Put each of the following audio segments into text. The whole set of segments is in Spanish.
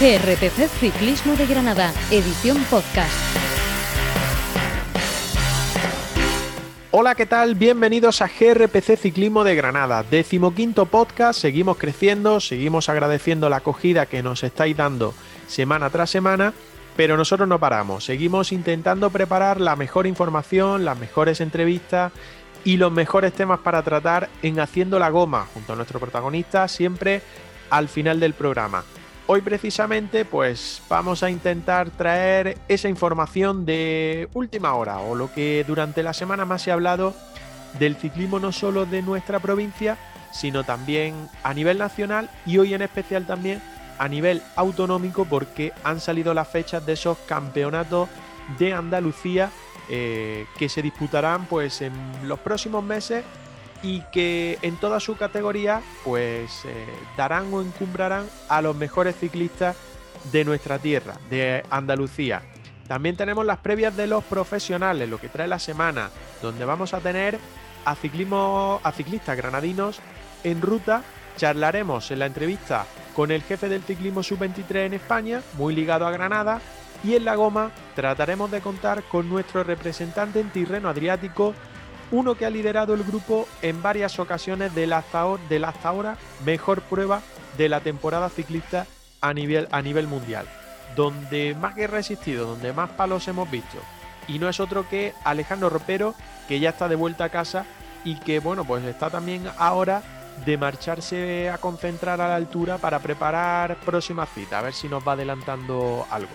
GRPC Ciclismo de Granada, edición podcast. Hola, ¿qué tal? Bienvenidos a GRPC Ciclismo de Granada, decimoquinto podcast, seguimos creciendo, seguimos agradeciendo la acogida que nos estáis dando semana tras semana, pero nosotros no paramos, seguimos intentando preparar la mejor información, las mejores entrevistas y los mejores temas para tratar en Haciendo la Goma, junto a nuestro protagonista, siempre al final del programa. Hoy precisamente pues vamos a intentar traer esa información de última hora o lo que durante la semana más se ha hablado del ciclismo no solo de nuestra provincia, sino también a nivel nacional y hoy en especial también a nivel autonómico porque han salido las fechas de esos campeonatos de Andalucía eh, que se disputarán pues en los próximos meses y que en toda su categoría pues eh, darán o encumbrarán a los mejores ciclistas de nuestra tierra, de Andalucía. También tenemos las previas de los profesionales, lo que trae la semana, donde vamos a tener a, ciclismo, a ciclistas granadinos en ruta. Charlaremos en la entrevista con el jefe del ciclismo sub-23 en España, muy ligado a Granada, y en la goma trataremos de contar con nuestro representante en Tirreno Adriático, uno que ha liderado el grupo en varias ocasiones de la hasta, ahora mejor prueba de la temporada ciclista a nivel, a nivel mundial, donde más que resistido, donde más palos hemos visto. Y no es otro que Alejandro Ropero, que ya está de vuelta a casa y que, bueno, pues está también ahora de marcharse a concentrar a la altura para preparar próxima cita, a ver si nos va adelantando algo.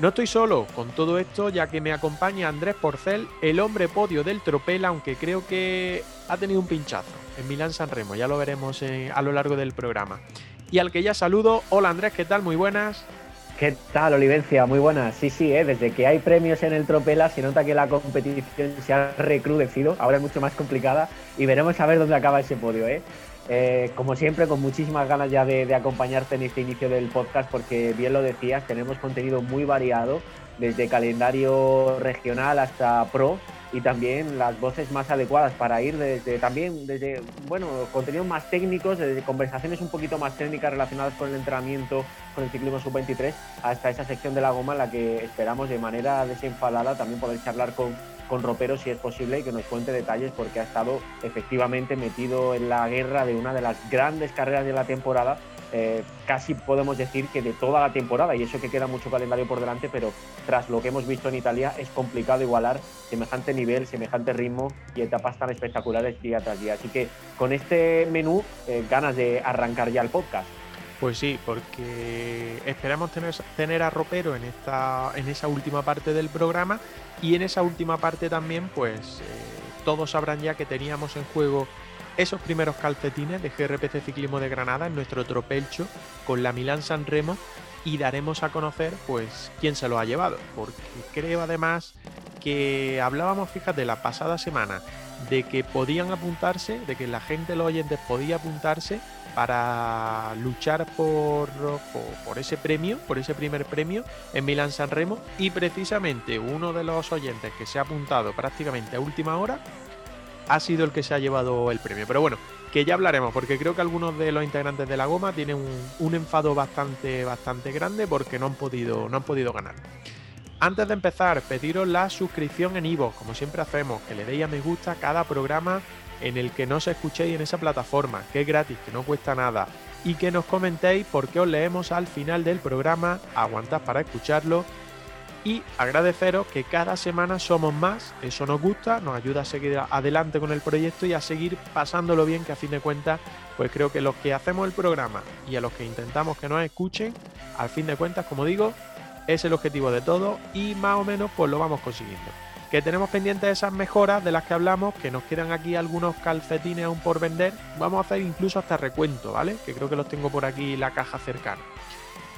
No estoy solo con todo esto, ya que me acompaña Andrés Porcel, el hombre podio del Tropel, aunque creo que ha tenido un pinchazo en Milán San Remo, ya lo veremos eh, a lo largo del programa. Y al que ya saludo, hola Andrés, ¿qué tal? Muy buenas. ¿Qué tal, Olivencia? Muy buenas. Sí, sí, ¿eh? desde que hay premios en el Tropela se nota que la competición se ha recrudecido, ahora es mucho más complicada y veremos a ver dónde acaba ese podio. ¿eh? Eh, como siempre, con muchísimas ganas ya de, acompañarte en este inicio del podcast, porque bien lo decías, tenemos contenido muy variado, desde calendario regional hasta pro, y también las voces más adecuadas para ir desde también desde bueno contenidos más técnicos, desde conversaciones un poquito más técnicas relacionadas con el entrenamiento, con el ciclismo sub 23, hasta esa sección de la goma en la que esperamos de manera desenfadada también poder charlar con con Ropero si es posible y que nos cuente detalles porque ha estado efectivamente metido en la guerra de una de las grandes carreras de la temporada. Eh, casi podemos decir que de toda la temporada, y eso que queda mucho calendario por delante, pero tras lo que hemos visto en Italia es complicado igualar semejante nivel, semejante ritmo y etapas tan espectaculares día tras día. Así que con este menú, eh, ganas de arrancar ya el podcast. Pues sí, porque esperamos tener, tener a Ropero en, esta, en esa última parte del programa y en esa última parte también, pues eh, todos sabrán ya que teníamos en juego esos primeros calcetines de GRPC Ciclismo de Granada en nuestro tropelcho con la Milán San Remo y daremos a conocer pues quién se lo ha llevado, porque creo además que hablábamos, fíjate, la pasada semana de que podían apuntarse, de que la gente, los oyentes podía apuntarse para luchar por, por, ese premio, por ese primer premio en Milán San Remo y precisamente uno de los oyentes que se ha apuntado prácticamente a última hora ha sido el que se ha llevado el premio. Pero bueno, que ya hablaremos porque creo que algunos de los integrantes de la goma tienen un, enfado bastante, bastante grande porque no han podido, no han podido ganar. Antes de empezar, pediros la suscripción en Ivo, como siempre hacemos, que le deis a me gusta a cada programa en el que nos escuchéis en esa plataforma, que es gratis, que no cuesta nada, y que nos comentéis porque os leemos al final del programa, aguantad para escucharlo y agradeceros que cada semana somos más, eso nos gusta, nos ayuda a seguir adelante con el proyecto y a seguir pasándolo bien, que a fin de cuentas, pues creo que los que hacemos el programa y a los que intentamos que nos escuchen, al fin de cuentas, como digo, es el objetivo de todo y más o menos pues lo vamos consiguiendo que tenemos pendientes esas mejoras de las que hablamos, que nos quedan aquí algunos calcetines aún por vender. Vamos a hacer incluso hasta recuento, ¿vale? Que creo que los tengo por aquí la caja cercana.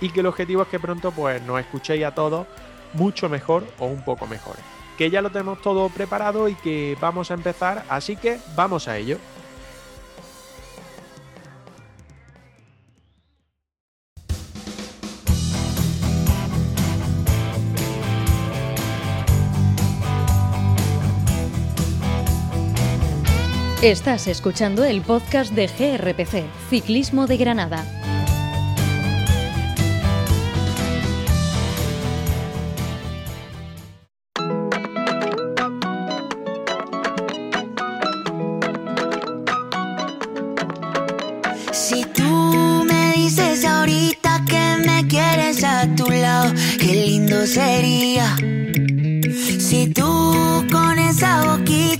Y que el objetivo es que pronto pues nos escuchéis a todos mucho mejor o un poco mejor. Que ya lo tenemos todo preparado y que vamos a empezar, así que vamos a ello. Estás escuchando el podcast de GRPC, Ciclismo de Granada. Si tú me dices ahorita que me quieres a tu lado, qué lindo sería. Si tú con esa boquita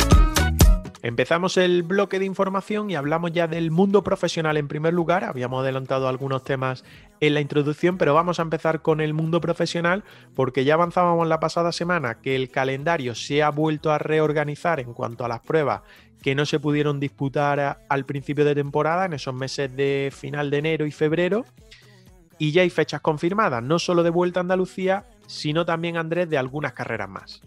Empezamos el bloque de información y hablamos ya del mundo profesional en primer lugar. Habíamos adelantado algunos temas en la introducción, pero vamos a empezar con el mundo profesional porque ya avanzábamos la pasada semana que el calendario se ha vuelto a reorganizar en cuanto a las pruebas que no se pudieron disputar al principio de temporada, en esos meses de final de enero y febrero. Y ya hay fechas confirmadas, no solo de vuelta a Andalucía, sino también, Andrés, de algunas carreras más.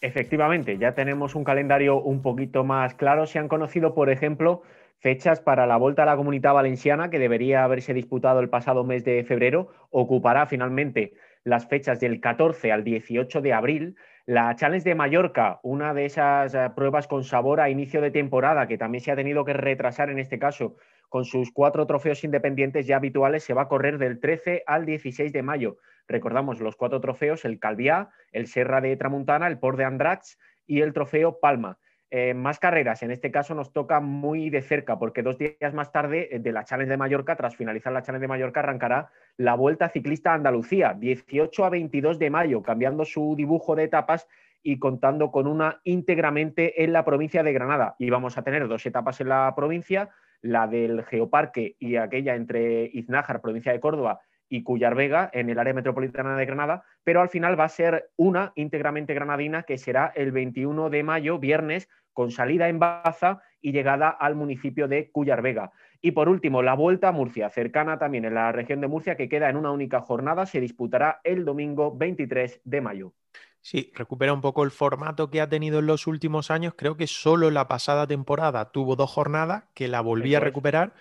Efectivamente, ya tenemos un calendario un poquito más claro. Se han conocido, por ejemplo, fechas para la Vuelta a la Comunidad Valenciana, que debería haberse disputado el pasado mes de febrero. Ocupará finalmente las fechas del 14 al 18 de abril. La Challenge de Mallorca, una de esas eh, pruebas con sabor a inicio de temporada, que también se ha tenido que retrasar en este caso con sus cuatro trofeos independientes ya habituales, se va a correr del 13 al 16 de mayo. Recordamos los cuatro trofeos, el Calviá, el Serra de Tramuntana, el Port de Andrax y el trofeo Palma. Eh, más carreras, en este caso nos toca muy de cerca, porque dos días más tarde eh, de la Challenge de Mallorca, tras finalizar la Challenge de Mallorca, arrancará la Vuelta Ciclista a Andalucía, 18 a 22 de mayo, cambiando su dibujo de etapas y contando con una íntegramente en la provincia de Granada. Y vamos a tener dos etapas en la provincia, la del Geoparque y aquella entre Iznájar, provincia de Córdoba, y Cuyar Vega en el área metropolitana de Granada, pero al final va a ser una íntegramente granadina que será el 21 de mayo, viernes, con salida en Baza y llegada al municipio de Cuyar Vega. Y por último, la Vuelta a Murcia, cercana también en la región de Murcia, que queda en una única jornada, se disputará el domingo 23 de mayo. Sí, recupera un poco el formato que ha tenido en los últimos años. Creo que solo la pasada temporada tuvo dos jornadas, que la volví a recuperar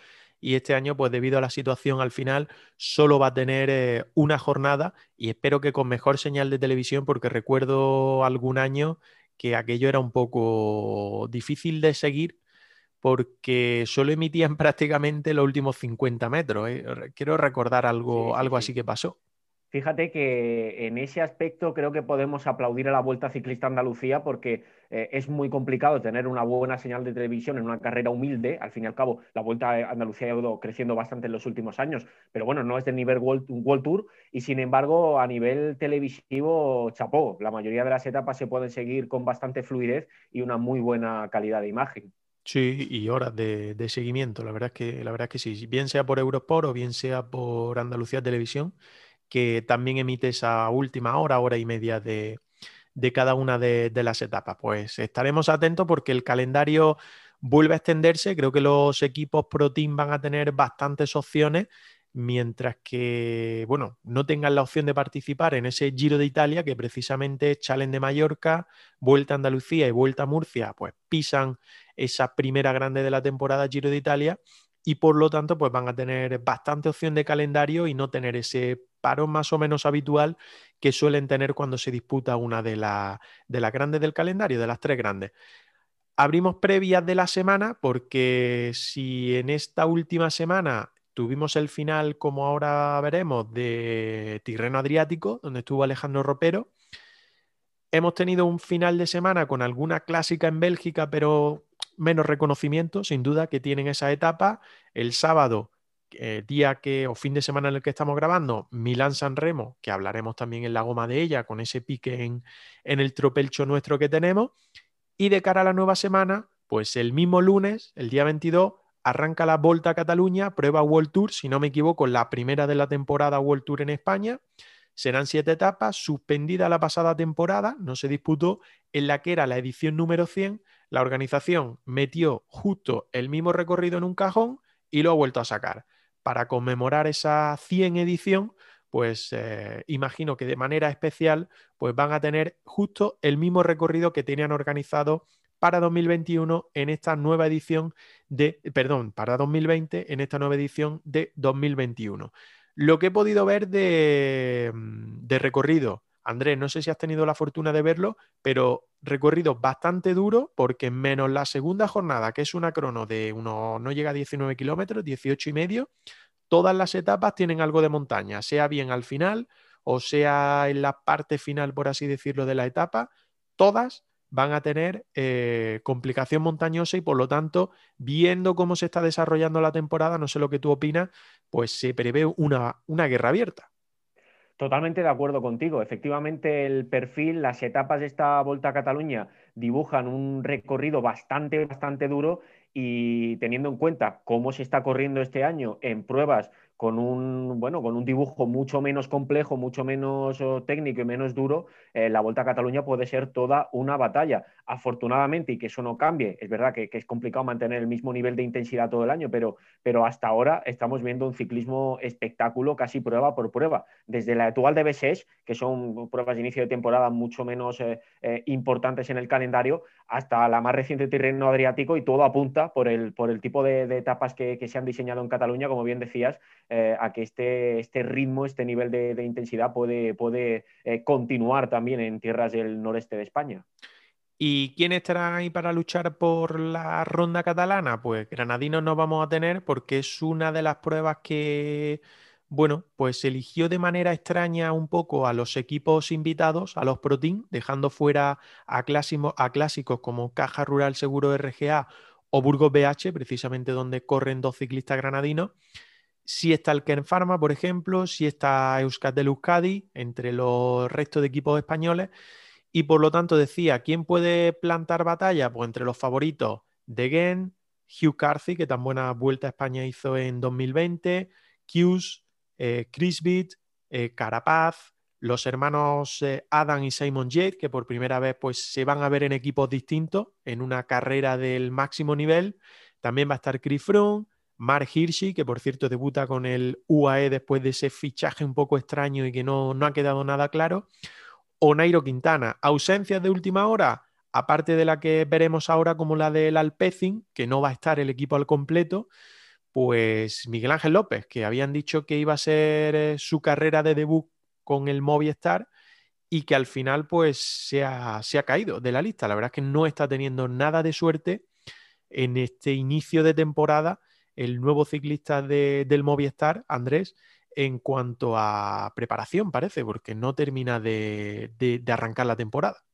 y este año, pues debido a la situación al final, solo va a tener eh, una jornada y espero que con mejor señal de televisión, porque recuerdo algún año que aquello era un poco difícil de seguir porque solo emitían prácticamente los últimos 50 metros. ¿eh? Quiero recordar algo, algo así que pasó. Fíjate que en ese aspecto creo que podemos aplaudir a la Vuelta Ciclista Andalucía porque eh, es muy complicado tener una buena señal de televisión en una carrera humilde. Al fin y al cabo, la Vuelta a Andalucía ha ido creciendo bastante en los últimos años, pero bueno, no es del nivel World, Tour y sin embargo a nivel televisivo chapó. La mayoría de las etapas se pueden seguir con bastante fluidez y una muy buena calidad de imagen. Sí, y horas de, de, seguimiento. La verdad es que la verdad es que sí, bien sea por Eurosport o bien sea por Andalucía Televisión, que también emite esa última hora, hora y media de, cada una de, las etapas. Pues estaremos atentos porque el calendario vuelve a extenderse. Creo que los equipos Pro Team van a tener bastantes opciones, mientras que, bueno, no tengan la opción de participar en ese Giro de Italia, que precisamente Challenge de Mallorca, Vuelta a Andalucía y Vuelta a Murcia, pues pisan esa primera grande de la temporada Giro de Italia y por lo tanto pues van a tener bastante opción de calendario y no tener ese paro más o menos habitual que suelen tener cuando se disputa una de, de las grandes del calendario, de las tres grandes. Abrimos previas de la semana porque si en esta última semana tuvimos el final, como ahora veremos, de Tirreno Adriático, donde estuvo Alejandro Ropero, hemos tenido un final de semana con alguna clásica en Bélgica, pero menos reconocimiento, sin duda, que tienen esa etapa. El sábado eh, día que, o fin de semana en el que estamos grabando, Milán-San Remo, que hablaremos también en la goma de ella, con ese pique en, en el tropelcho nuestro que tenemos. Y de cara a la nueva semana, pues el mismo lunes, el día 22, arranca la Volta a Cataluña, prueba World Tour, si no me equivoco, la primera de la temporada World Tour en España. Serán siete etapas, suspendida la pasada temporada, no se disputó, en la que era la edición número 100, la organización metió justo el mismo recorrido en un cajón y lo ha vuelto a sacar para conmemorar esa 100 edición, pues eh, imagino que de manera especial, pues van a tener justo el mismo recorrido que tenían organizado para 2021 en esta nueva edición de, perdón, para 2020 en esta nueva edición de 2021. Lo que he podido ver de, mm, de recorrido, Andrés, no sé si has tenido la fortuna de verlo, pero recorrido bastante duro porque menos la segunda jornada, que es una crono de unos, no llega a 19 kilómetros, 18 y medio, todas las etapas tienen algo de montaña, sea bien al final o sea en la parte final, por así decirlo, de la etapa, todas van a tener eh, complicación montañosa y por lo tanto, viendo cómo se está desarrollando la temporada, no sé lo que tú opinas, pues se prevé una, una guerra abierta. Totalmente de acuerdo contigo. Efectivamente, el perfil, las etapas de esta Volta a Cataluña dibujan un recorrido bastante, bastante duro y teniendo en cuenta cómo se está corriendo este año en pruebas con un, bueno, con un dibujo mucho menos complejo, mucho menos oh, técnico y menos duro, eh, la Vuelta a Cataluña puede ser toda una batalla. Afortunadamente, y que eso no cambie, es verdad que, es complicado mantener el mismo nivel de intensidad todo el año, pero, pero hasta ahora estamos viendo un ciclismo espectáculo casi prueba por prueba. Desde la actual de B6, que son pruebas de inicio de temporada mucho menos eh, eh, importantes en el calendario, hasta la más reciente terreno adriático y todo apunta por el, por el tipo de, etapas que, se han diseñado en Cataluña, como bien decías, eh, a que este, este, ritmo, este nivel de, intensidad puede, puede eh, continuar también en tierras del noreste de España. ¿Y quién estará ahí para luchar por la ronda catalana? Pues granadinos no vamos a tener porque es una de las pruebas que, bueno, pues eligió de manera extraña un poco a los equipos invitados, a los Pro dejando fuera a, a clásicos como Caja Rural Seguro RGA o Burgos BH, precisamente donde corren dos ciclistas granadinos si está el Ken Pharma, por ejemplo, si está Euskatel Euskadi, entre los restos de equipos españoles. Y por lo tanto decía, ¿quién puede plantar batalla? Pues entre los favoritos, De Gen, Hugh Carthy, que tan buena vuelta a España hizo en 2020, Hughes, eh, Chris eh, Carapaz, los hermanos eh, Adam y Simon Yates, que por primera vez pues, se van a ver en equipos distintos en una carrera del máximo nivel. También va a estar Chris Froome, Mark Hirschi, que por cierto debuta con el UAE después de ese fichaje un poco extraño y que no, no ha quedado nada claro, o Nairo Quintana. Ausencias de última hora, aparte de la que veremos ahora como la del Alpecin, que no va a estar el equipo al completo, pues Miguel Ángel López, que habían dicho que iba a ser eh, su carrera de debut con el Movistar y que al final pues se ha, se ha caído de la lista. La verdad es que no está teniendo nada de suerte en este inicio de temporada el nuevo ciclista del Movistar, Andrés, en cuanto a preparación, parece, porque no termina de, arrancar la temporada.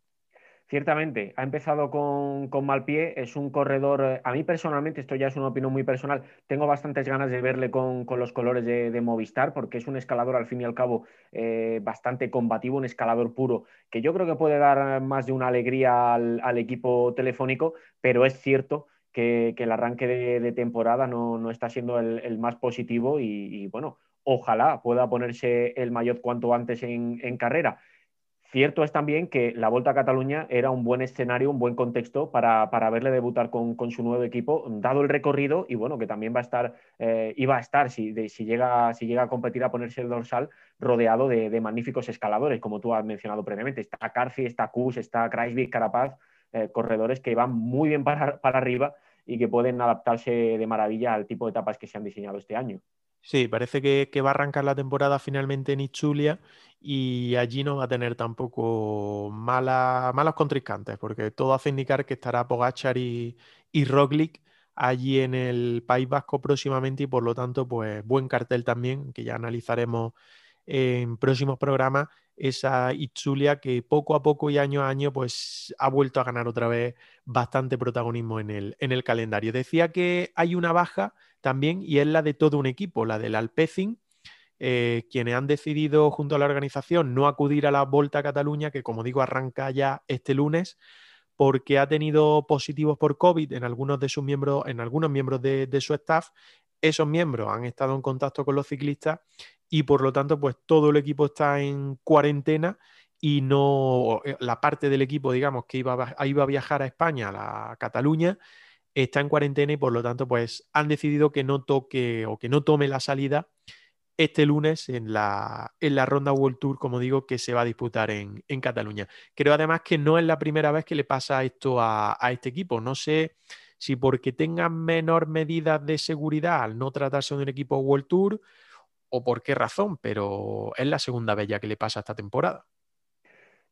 Ciertamente, ha empezado con, mal pie, es un corredor, eh, a mí personalmente, esto ya es una opinión muy personal, tengo bastantes ganas de verle con, los colores de, Movistar, porque es un escalador al fin y al cabo eh, bastante combativo, un escalador puro, que yo creo que puede dar más de una alegría al equipo telefónico, pero es cierto que, el arranque de, temporada no, está siendo el, más positivo y, bueno, ojalá pueda ponerse el mayor cuanto antes en, carrera. Cierto es también que la Vuelta a Cataluña era un buen escenario, un buen contexto para, verle debutar con, su nuevo equipo, dado el recorrido y bueno, que también va a estar, eh, iba a estar, si, llega, si llega a competir a ponerse el dorsal, rodeado de, magníficos escaladores, como tú has mencionado previamente. Está Carci, está Kus, está Kreisvik, Carapaz, eh, corredores que van muy bien para, arriba y que pueden adaptarse de maravilla al tipo de etapas que se han diseñado este año. Sí, parece que, va a arrancar la temporada finalmente en Ichulia y allí no va a tener tampoco mala, malos contrincantes, porque todo hace indicar que estará Pogachar y, y Roglic allí en el País Vasco próximamente y por lo tanto, pues buen cartel también, que ya analizaremos en próximos programas esa Itzulia que poco a poco y año a año pues ha vuelto a ganar otra vez bastante protagonismo en el, en el calendario. Decía que hay una baja también y es la de todo un equipo, la del Alpecin, eh, quienes han decidido junto a la organización no acudir a la Volta a Cataluña, que como digo arranca ya este lunes, porque ha tenido positivos por COVID en algunos de sus miembros, en algunos miembros de, de su staff. Esos miembros han estado en contacto con los ciclistas y por lo tanto, pues todo el equipo está en cuarentena y no eh, la parte del equipo, digamos, que iba a, iba a viajar a España, a Cataluña, está en cuarentena y por lo tanto, pues han decidido que no toque o que no tome la salida este lunes en la, en la ronda World Tour, como digo, que se va a disputar en, Cataluña. Creo además que no es la primera vez que le pasa esto a, a este equipo. No sé si porque tengan menor medidas de seguridad al no tratarse de un equipo World Tour o por qué razón, pero es la segunda vez ya que le pasa esta temporada.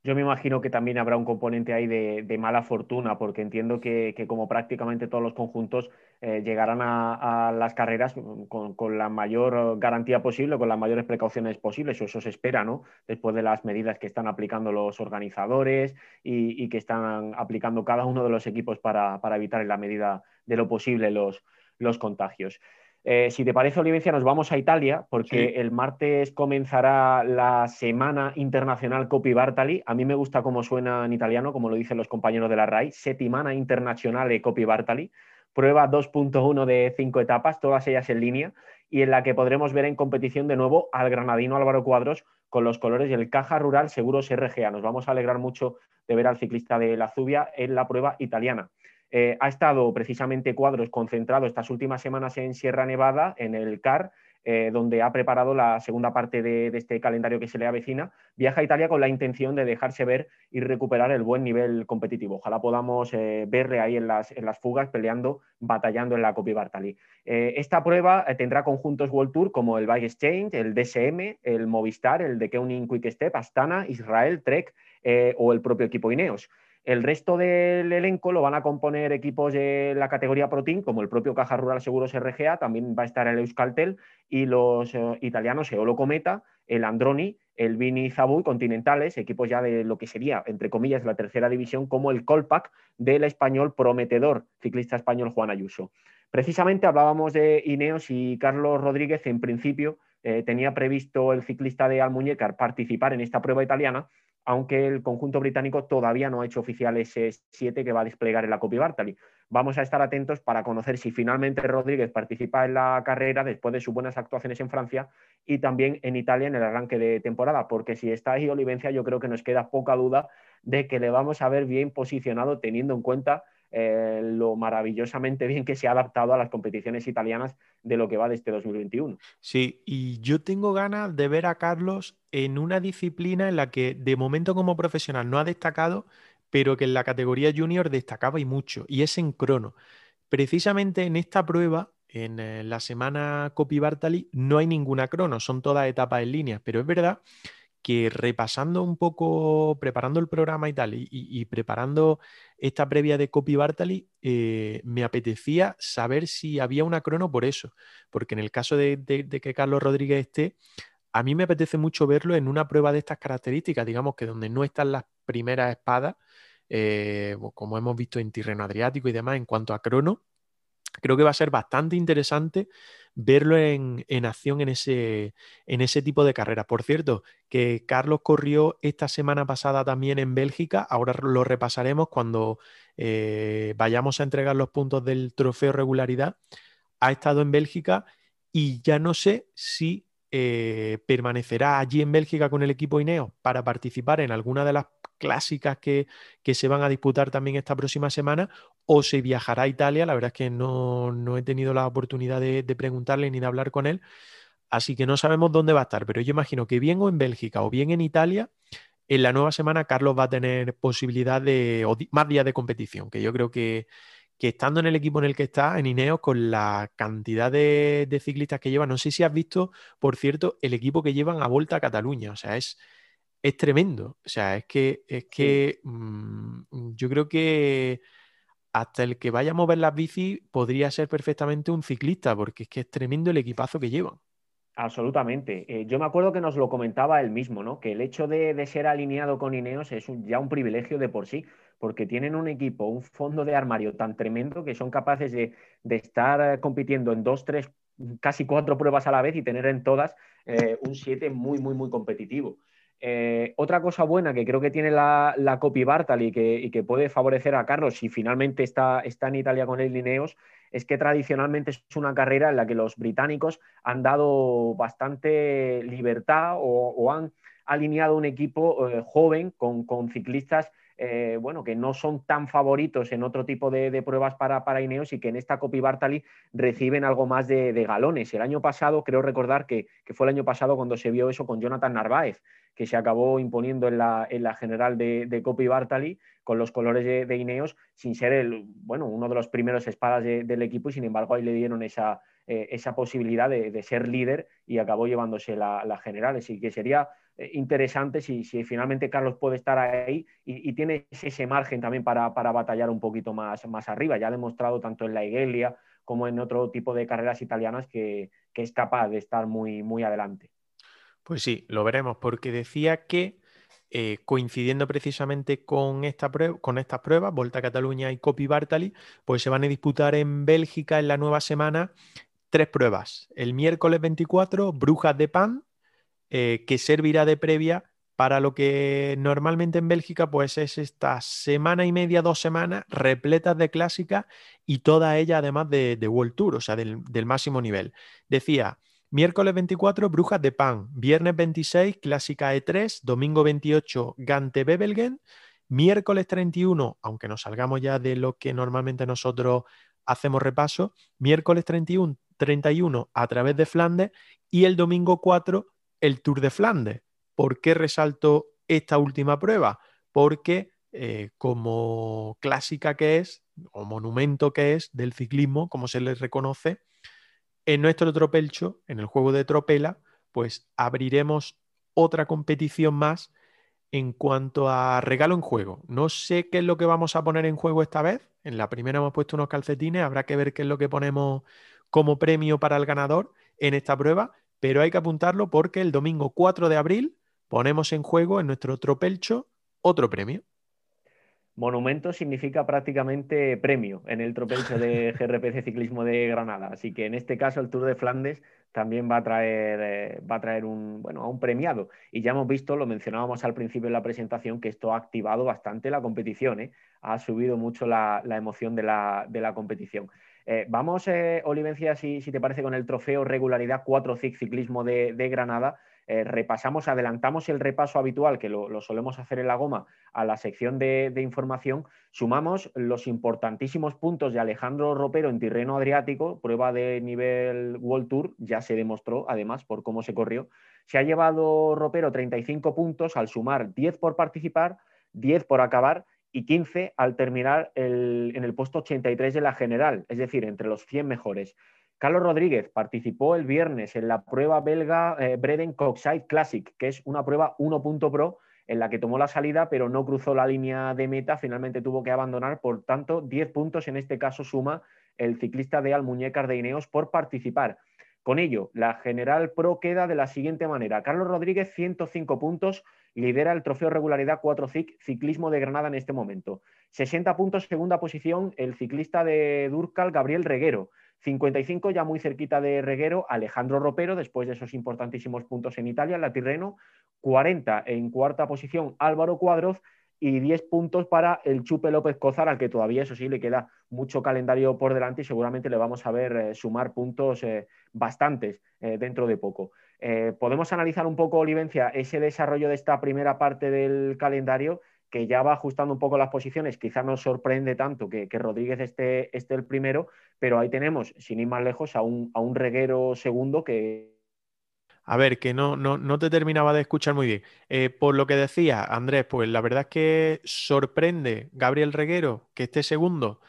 Yo me imagino que también habrá un componente ahí de, mala fortuna, porque entiendo que, como prácticamente todos los conjuntos eh, llegarán a, las carreras con, la mayor garantía posible, con las mayores precauciones posibles, o eso se espera, ¿no? Después de las medidas que están aplicando los organizadores y, que están aplicando cada uno de los equipos para, evitar en la medida de lo posible los contagios. Eh, si te parece, Olivencia, nos vamos a Italia porque el martes comenzará la Semana Internacional Copy Bartali. A mí me gusta cómo suena en italiano, como lo dicen los compañeros de la RAI, Settimana Internazionale Copy Bartali. Prueba 2.1 de cinco etapas, todas ellas en línea, y en la que podremos ver en competición de nuevo al granadino Álvaro Cuadros con los colores del Caja Rural Seguros RGA. Nos vamos a alegrar mucho de ver al ciclista de la Zubia en la prueba italiana. Eh, ha estado precisamente Cuadros concentrado estas últimas semanas en Sierra Nevada, en el CAR, eh, donde ha preparado la segunda parte de, este calendario que se le avecina. Viaja a Italia con la intención de dejarse ver y recuperar el buen nivel competitivo. Ojalá podamos eh, verle ahí en las, fugas, peleando, batallando en la Copi Bartali. esta prueba tendrá conjuntos World Tour como el Bike Exchange, el DSM, el Movistar, el de Keuning Quick Step, Astana, Israel, Trek o el propio equipo Ineos. El resto del elenco lo van a componer equipos de la categoría Protein, como el propio Caja Rural Seguros RGA, también va a estar el Euskaltel y los eh, italianos Eolo Cometa, el Androni, el Vini Zabu Continentales, equipos ya de lo que sería, entre comillas, la tercera división, como el Colpac del español prometedor ciclista español Juan Ayuso. Precisamente hablábamos de Ineos y Carlos Rodríguez, en principio eh, tenía previsto el ciclista de Almuñécar participar en esta prueba italiana, aunque el conjunto británico todavía no ha hecho oficial ese 7 que va a desplegar en la Copy Bartali. Vamos a estar atentos para conocer si finalmente Rodríguez participa en la carrera después de sus buenas actuaciones en Francia y también en Italia en el arranque de temporada, porque si está ahí Olivencia, yo creo que nos queda poca duda de que le vamos a ver bien posicionado teniendo en cuenta eh, lo maravillosamente bien que se ha adaptado a las competiciones italianas de lo que va de este 2021. Sí, y yo tengo ganas de ver a Carlos en una disciplina en la que de momento como profesional no ha destacado, pero que en la categoría junior destacaba y mucho, y es en crono. Precisamente en esta prueba, en eh, la semana Copy Bartali, no hay ninguna crono, son todas etapas en línea, pero es verdad que repasando un poco, preparando el programa y tal, y, preparando esta previa de Copy Bartali, eh, me apetecía saber si había una crono por eso, porque en el caso de, que Carlos Rodríguez esté, a mí me apetece mucho verlo en una prueba de estas características, digamos que donde no están las primeras espadas, eh, como hemos visto en Tirreno Adriático y demás, en cuanto a crono, creo que va a ser bastante interesante verlo en, acción en ese, en ese tipo de carreras. Por cierto, que Carlos corrió esta semana pasada también en Bélgica, ahora lo repasaremos cuando eh, vayamos a entregar los puntos del trofeo regularidad. Ha estado en Bélgica y ya no sé si eh, permanecerá allí en Bélgica con el equipo Ineo para participar en alguna de las clásicas que, se van a disputar también esta próxima semana o se viajará a Italia. La verdad es que no, he tenido la oportunidad de, preguntarle ni de hablar con él, así que no sabemos dónde va a estar, pero yo imagino que bien o en Bélgica o bien en Italia, en la nueva semana Carlos va a tener posibilidad de más días de competición, que yo creo que, estando en el equipo en el que está, en Ineos, con la cantidad de, de, ciclistas que llevan, no sé si has visto, por cierto, el equipo que llevan a Volta a Cataluña, o sea, es, es tremendo. O sea, es que, es que mm, yo creo que hasta el que vaya a mover las bicis podría ser perfectamente un ciclista, porque es que es tremendo el equipazo que llevan. Absolutamente. Eh, yo me acuerdo que nos lo comentaba él mismo, ¿no? Que el hecho de, ser alineado con Ineos es ya un privilegio de por sí, porque tienen un equipo, un fondo de armario tan tremendo que son capaces de, estar eh, compitiendo en dos, tres, casi cuatro pruebas a la vez y tener en todas eh, un siete muy, muy, muy competitivo. Eh, otra cosa buena que creo que tiene la, la Copy Bartali y que, puede favorecer a Carlos si finalmente está, en Italia con el Lineos es que tradicionalmente es una carrera en la que los británicos han dado bastante libertad o, han alineado un equipo eh, joven con ciclistas eh, bueno, que no son tan favoritos en otro tipo de, pruebas para, para, Ineos y que en esta Copy Bartali reciben algo más de, galones. El año pasado, creo recordar que, fue el año pasado cuando se vio eso con Jonathan Narváez, que se acabó imponiendo en la, en la general de, de Copy Bartali con los colores de, Ineos, sin ser el, bueno, uno de los primeros espadas del equipo y sin embargo ahí le dieron esa, eh, esa posibilidad de, ser líder y acabó llevándose la, la general. Así que sería eh, interesante si, finalmente Carlos puede estar ahí y, tiene ese margen también para, batallar un poquito más, más arriba. Ya ha demostrado tanto en la Igelia como en otro tipo de carreras italianas que, es capaz de estar muy, muy adelante. Pues sí, lo veremos, porque decía que eh, coincidiendo precisamente con, esta con estas pruebas, Volta a Cataluña y Copi Bartali, pues se van a disputar en Bélgica en la nueva semana tres pruebas. El miércoles 24, Brujas de Pan, eh, que servirá de previa para lo que normalmente en Bélgica pues es esta semana y media, dos semanas repletas de clásicas y toda ella además de, World Tour, o sea, del, máximo nivel. Decía, miércoles 24, Brujas de Pan, viernes 26, Clásica E3, domingo 28, Gante Bebelgen, miércoles 31, aunque nos salgamos ya de lo que normalmente nosotros hacemos repaso, miércoles 31, 31 a través de Flandes. Y el domingo 4 el Tour de Flandes. ¿Por qué resalto esta última prueba? Porque eh, como clásica que es, o monumento que es del ciclismo, como se le reconoce, en nuestro tropelcho, en el juego de tropela, pues abriremos otra competición más en cuanto a regalo en juego. No sé qué es lo que vamos a poner en juego esta vez. En la primera hemos puesto unos calcetines, habrá que ver qué es lo que ponemos como premio para el ganador en esta prueba, pero hay que apuntarlo porque el domingo 4 de abril ponemos en juego en nuestro tropelcho otro premio. Monumento significa prácticamente premio en el tropelcho de GRPC Ciclismo de Granada. Así que en este caso el Tour de Flandes también va a traer, eh, va a traer un, bueno, a un premiado. Y ya hemos visto, lo mencionábamos al principio de la presentación, que esto ha activado bastante la competición. ¿eh? Ha subido mucho la, emoción de la, de la competición. Eh, vamos, eh, Olivencia, si, te parece, con el trofeo regularidad 4 Ciclismo de, Granada. Eh, repasamos, adelantamos el repaso habitual, que lo, solemos hacer en la goma, a la sección de, información. Sumamos los importantísimos puntos de Alejandro Ropero en Tirreno Adriático, prueba de nivel World Tour, ya se demostró además por cómo se corrió. Se ha llevado Ropero 35 puntos al sumar 10 por participar, 10 por acabar y 15 al terminar en el puesto 83 de la general, es decir, entre los 100 mejores. Carlos Rodríguez participó el viernes en la prueba belga eh, Breden Coxide Classic, que es una prueba 1.pro en la que tomó la salida, pero no cruzó la línea de meta, finalmente tuvo que abandonar, por tanto, 10 puntos en este caso suma el ciclista de Almuñécar de Ineos por participar. Con ello, la General Pro queda de la siguiente manera. Carlos Rodríguez, 105 puntos, lidera el trofeo regularidad 4 CIC Ciclismo de Granada en este momento. 60 puntos, segunda posición, el ciclista de Durcal, Gabriel Reguero. 55 ya muy cerquita de Reguero, Alejandro Ropero, después de esos importantísimos puntos en Italia, la Tirreno. 40 en cuarta posición, Álvaro Cuadros y 10 puntos para el Chupe López Cozar, al que todavía, eso sí, le queda mucho calendario por delante y seguramente le vamos a ver eh, sumar puntos eh, bastantes eh, dentro de poco. Podemos analizar un poco, Olivencia, ese desarrollo de esta primera parte del calendario que ya va ajustando un poco las posiciones. Quizá nos sorprende tanto que, Rodríguez esté, esté, el primero, pero ahí tenemos, sin ir más lejos, a un, a un reguero segundo que a ver, que no, no, te terminaba de escuchar muy bien. Eh, por lo que decía, Andrés, pues la verdad es que sorprende Gabriel Reguero que este segundo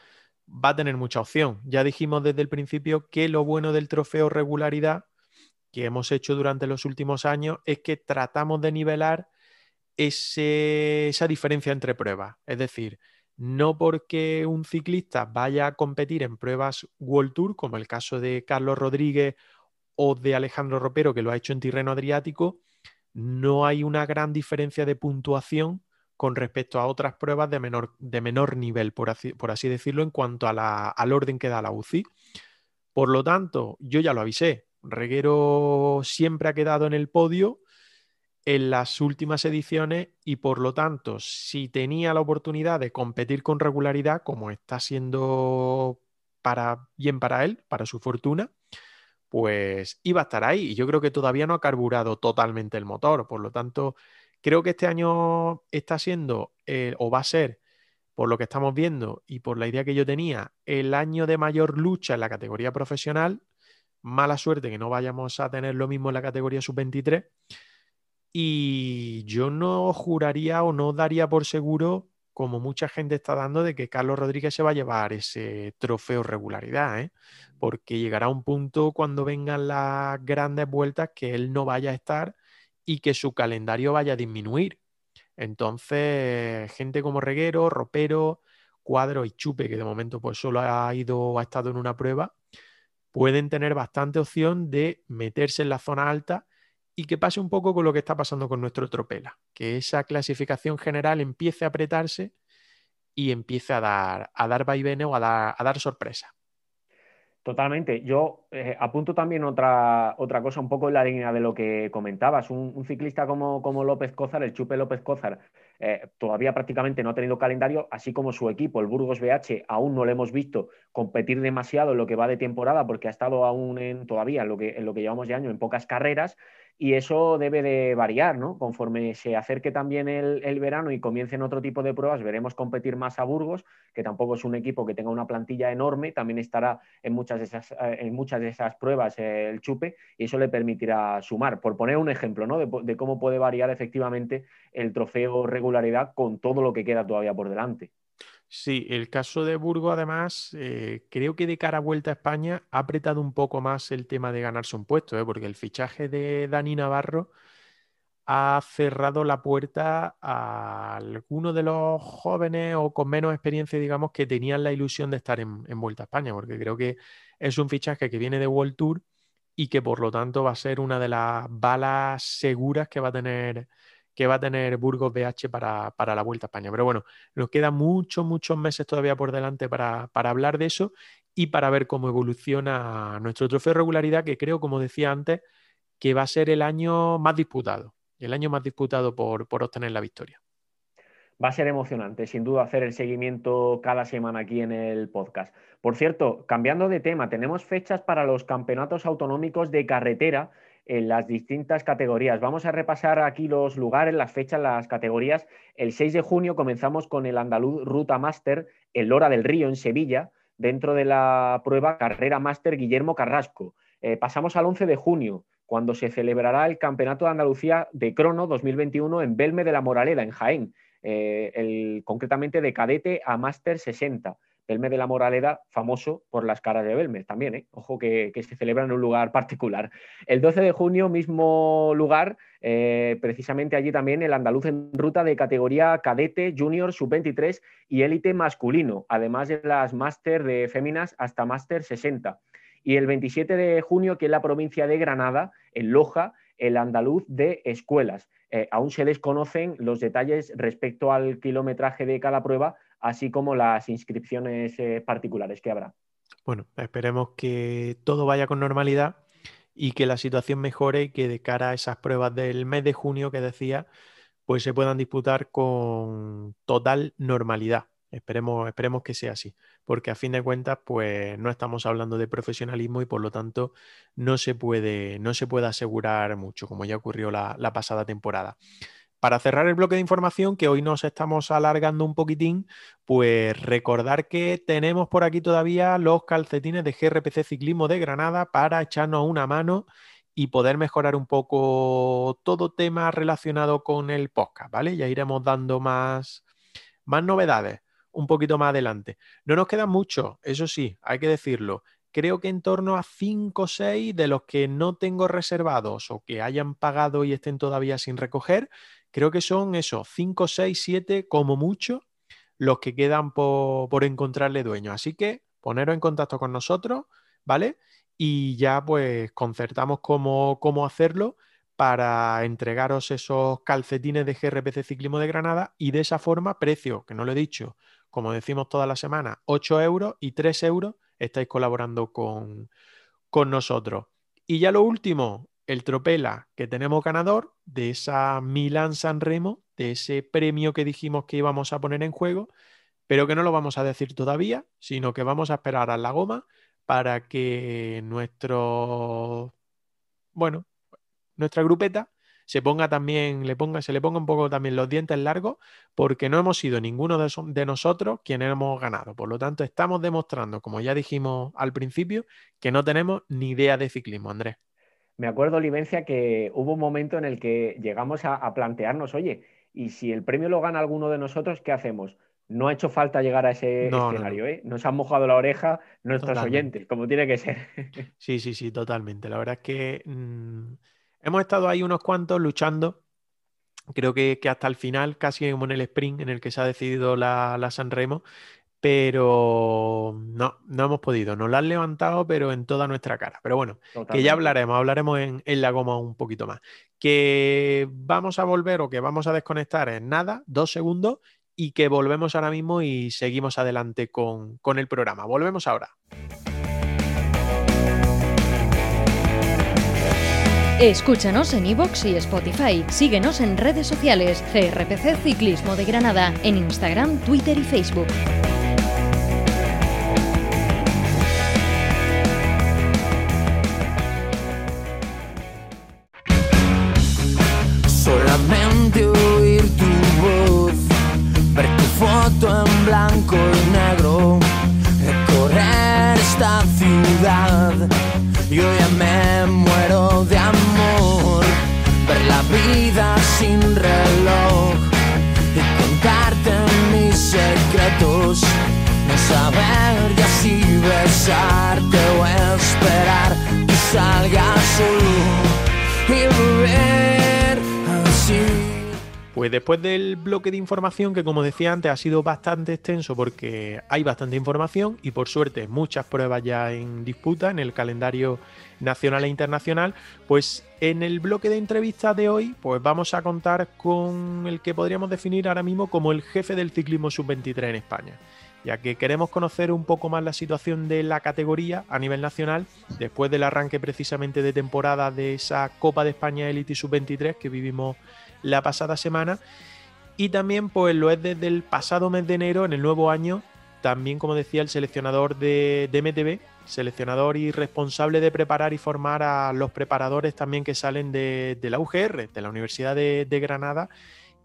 va a tener mucha opción. Ya dijimos desde el principio que lo bueno del trofeo regularidad que hemos hecho durante los últimos años es que tratamos de nivelar esa diferencia entre pruebas. Es decir, no porque un ciclista vaya a competir en pruebas World Tour, como el caso de Carlos Rodríguez o de Alejandro Ropero, que lo ha hecho en Tirreno Adriático, no hay una gran diferencia de puntuación con respecto a otras pruebas de menor, de menor nivel, por así, por así decirlo, en cuanto al orden que da la UCI. Por lo tanto, yo ya lo avisé, Reguero siempre ha quedado en el podio en las últimas ediciones y por lo tanto, si tenía la oportunidad de competir con regularidad, como está siendo para bien para él, para su fortuna, pues iba a estar ahí. Y yo creo que todavía no ha carburado totalmente el motor. Por lo tanto, creo que este año está siendo eh, o va a ser, por lo que estamos viendo y por la idea que yo tenía, el año de mayor lucha en la categoría profesional. Mala suerte que no vayamos a tener lo mismo en la categoría sub-23. Y yo no juraría o no daría por seguro, como mucha gente está dando, de que Carlos Rodríguez se va a llevar ese trofeo regularidad. ¿eh? porque llegará un punto cuando vengan las grandes vueltas que él no vaya a estar y que su calendario vaya a disminuir. Entonces, gente como Reguero, Ropero, Cuadro y Chupe, que de momento pues solo ha ido, ha estado en una prueba, pueden tener bastante opción de meterse en la zona alta y que pase un poco con lo que está pasando con nuestro Tropela, que esa clasificación general empiece a apretarse y empiece a dar, a dar vaivenes o a dar, a dar sorpresa. Totalmente. Yo eh, apunto también otra, otra cosa un poco en la línea de lo que comentabas. Un, ciclista como, como, López Cózar, el Chupe López Cózar, eh, todavía prácticamente no ha tenido calendario, así como su equipo, el Burgos BH, aún no le hemos visto competir demasiado en lo que va de temporada porque ha estado aún en, todavía en lo que, en lo que llevamos de año en pocas carreras y eso debe de variar, ¿no? Conforme se acerque también el, verano y comiencen otro tipo de pruebas, veremos competir más a Burgos, que tampoco es un equipo que tenga una plantilla enorme, también estará en muchas de esas, eh, en muchas de esas pruebas eh, el chupe y eso le permitirá sumar. Por poner un ejemplo, ¿no? de cómo puede variar efectivamente el trofeo regularidad con todo lo que queda todavía por delante. Sí, el caso de Burgo, además, eh, creo que de cara a vuelta a España ha apretado un poco más el tema de ganarse un puesto, ¿eh? porque el fichaje de Dani Navarro ha cerrado la puerta a algunos de los jóvenes o con menos experiencia, digamos, que tenían la ilusión de estar en, en Vuelta a España, porque creo que es un fichaje que viene de World Tour y que por lo tanto va a ser una de las balas seguras que va a tener que va a tener Burgos BH para, para, la Vuelta a España. Pero bueno, nos quedan muchos, muchos meses todavía por delante para, para, hablar de eso y para ver cómo evoluciona nuestro trofeo de regularidad, que creo, como decía antes, que va a ser el año más disputado, el año más disputado por, por obtener la victoria. Va a ser emocionante, sin duda, hacer el seguimiento cada semana aquí en el podcast. Por cierto, cambiando de tema, tenemos fechas para los campeonatos autonómicos de carretera en las distintas categorías. Vamos a repasar aquí los lugares, las fechas, las categorías. El 6 de junio comenzamos con el Andaluz Ruta Master el Lora del Río en Sevilla, dentro de la prueba Carrera Master Guillermo Carrasco. Eh, pasamos al 11 de junio, cuando se celebrará el Campeonato de Andalucía de Crono 2021 en Belme de la Moraleda, en Jaén, eh, concretamente de cadete a Master 60. Belme de la Moraleda, famoso por las caras de Belme también, ¿eh? ojo que, se celebra en un lugar particular. El 12 de junio, mismo lugar, eh, precisamente allí también el andaluz en ruta de categoría cadete, junior, sub-23 y élite masculino, además de las máster de féminas hasta máster 60. Y el 27 de junio, que es la provincia de Granada, en Loja, el andaluz de escuelas. Eh, aún se desconocen los detalles respecto al kilometraje de cada prueba, así como las inscripciones eh, particulares que habrá. Bueno, esperemos que todo vaya con normalidad y que la situación mejore y que de cara a esas pruebas del mes de junio que decía, pues se puedan disputar con total normalidad. Esperemos, esperemos que sea así, porque a fin de cuentas, pues no estamos hablando de profesionalismo y por lo tanto no se puede, no se puede asegurar mucho, como ya ocurrió la pasada temporada. Para cerrar el bloque de información, que hoy nos estamos alargando un poquitín, pues recordar que tenemos por aquí todavía los calcetines de GRPC Ciclismo de Granada para echarnos una mano y poder mejorar un poco todo tema relacionado con el podcast, ¿vale? Ya iremos dando más, más novedades un poquito más adelante. No nos queda mucho, eso sí, hay que decirlo. Creo que en torno a 5 o 6 de los que no tengo reservados o que hayan pagado y estén todavía sin recoger, Creo que son esos 5, 6, 7 como mucho los que quedan por, encontrarle dueño. Así que poneros en contacto con nosotros, ¿vale? Y ya pues concertamos cómo, cómo hacerlo para entregaros esos calcetines de GRPC Ciclismo de Granada y de esa forma, precio, que no lo he dicho, como decimos toda la semana, 8 euros y 3 euros estáis colaborando con, con nosotros. Y ya lo último, el Tropela, que tenemos ganador de esa Milan San Remo, de ese premio que dijimos que íbamos a poner en juego, pero que no lo vamos a decir todavía, sino que vamos a esperar a la goma para que nuestro, bueno, nuestra grupeta se ponga también, le ponga, se le ponga un poco también los dientes largos, porque no hemos sido ninguno de, de nosotros quienes hemos ganado. Por lo tanto, estamos demostrando, como ya dijimos al principio, que no tenemos ni idea de ciclismo, Andrés. Me acuerdo, Livencia, que hubo un momento en el que llegamos a, plantearnos, oye, y si el premio lo gana alguno de nosotros, ¿qué hacemos? No ha hecho falta llegar a ese escenario, ¿eh? Nos han mojado la oreja nuestros oyentes, como tiene que ser. Sí, sí, sí, totalmente. La verdad es que mm, Hemos estado ahí unos cuantos luchando. Creo que, hasta el final, casi como en el sprint en el que se ha decidido la, la San Remo, pero no, no hemos podido. Nos la han levantado, pero en toda nuestra cara. Pero bueno, que ya hablaremos, hablaremos en, en, la goma un poquito más. Que vamos a volver o que vamos a desconectar en nada, dos segundos, y que volvemos ahora mismo y seguimos adelante con, con el programa. Volvemos ahora. Escúchanos en iVoox y Spotify. Síguenos en redes sociales. CRPC Ciclismo de Granada. En Instagram, Twitter y Facebook. Foto en blanco y negro, recorrer esta ciudad. Yo ya me muero de amor, ver la vida sin reloj y contarte mis secretos. No saber ya si besarte o esperar que salga así. Pues después del bloque de información, que como decía antes ha sido bastante extenso porque hay bastante información y por suerte muchas pruebas ya en disputa en el calendario nacional e internacional, pues en el bloque de entrevistas de hoy, pues vamos a contar con el que podríamos definir ahora mismo como el jefe del ciclismo sub-23 en España ya que queremos conocer un poco más la situación de la categoría a nivel nacional después del arranque precisamente de temporada de esa Copa de España Elite Sub-23 que vivimos la pasada semana. Y también pues lo es desde el pasado mes de enero, en el nuevo año, también como decía el seleccionador de, MTV, seleccionador y responsable de preparar y formar a los preparadores también que salen de, la UGR, de la Universidad de, Granada,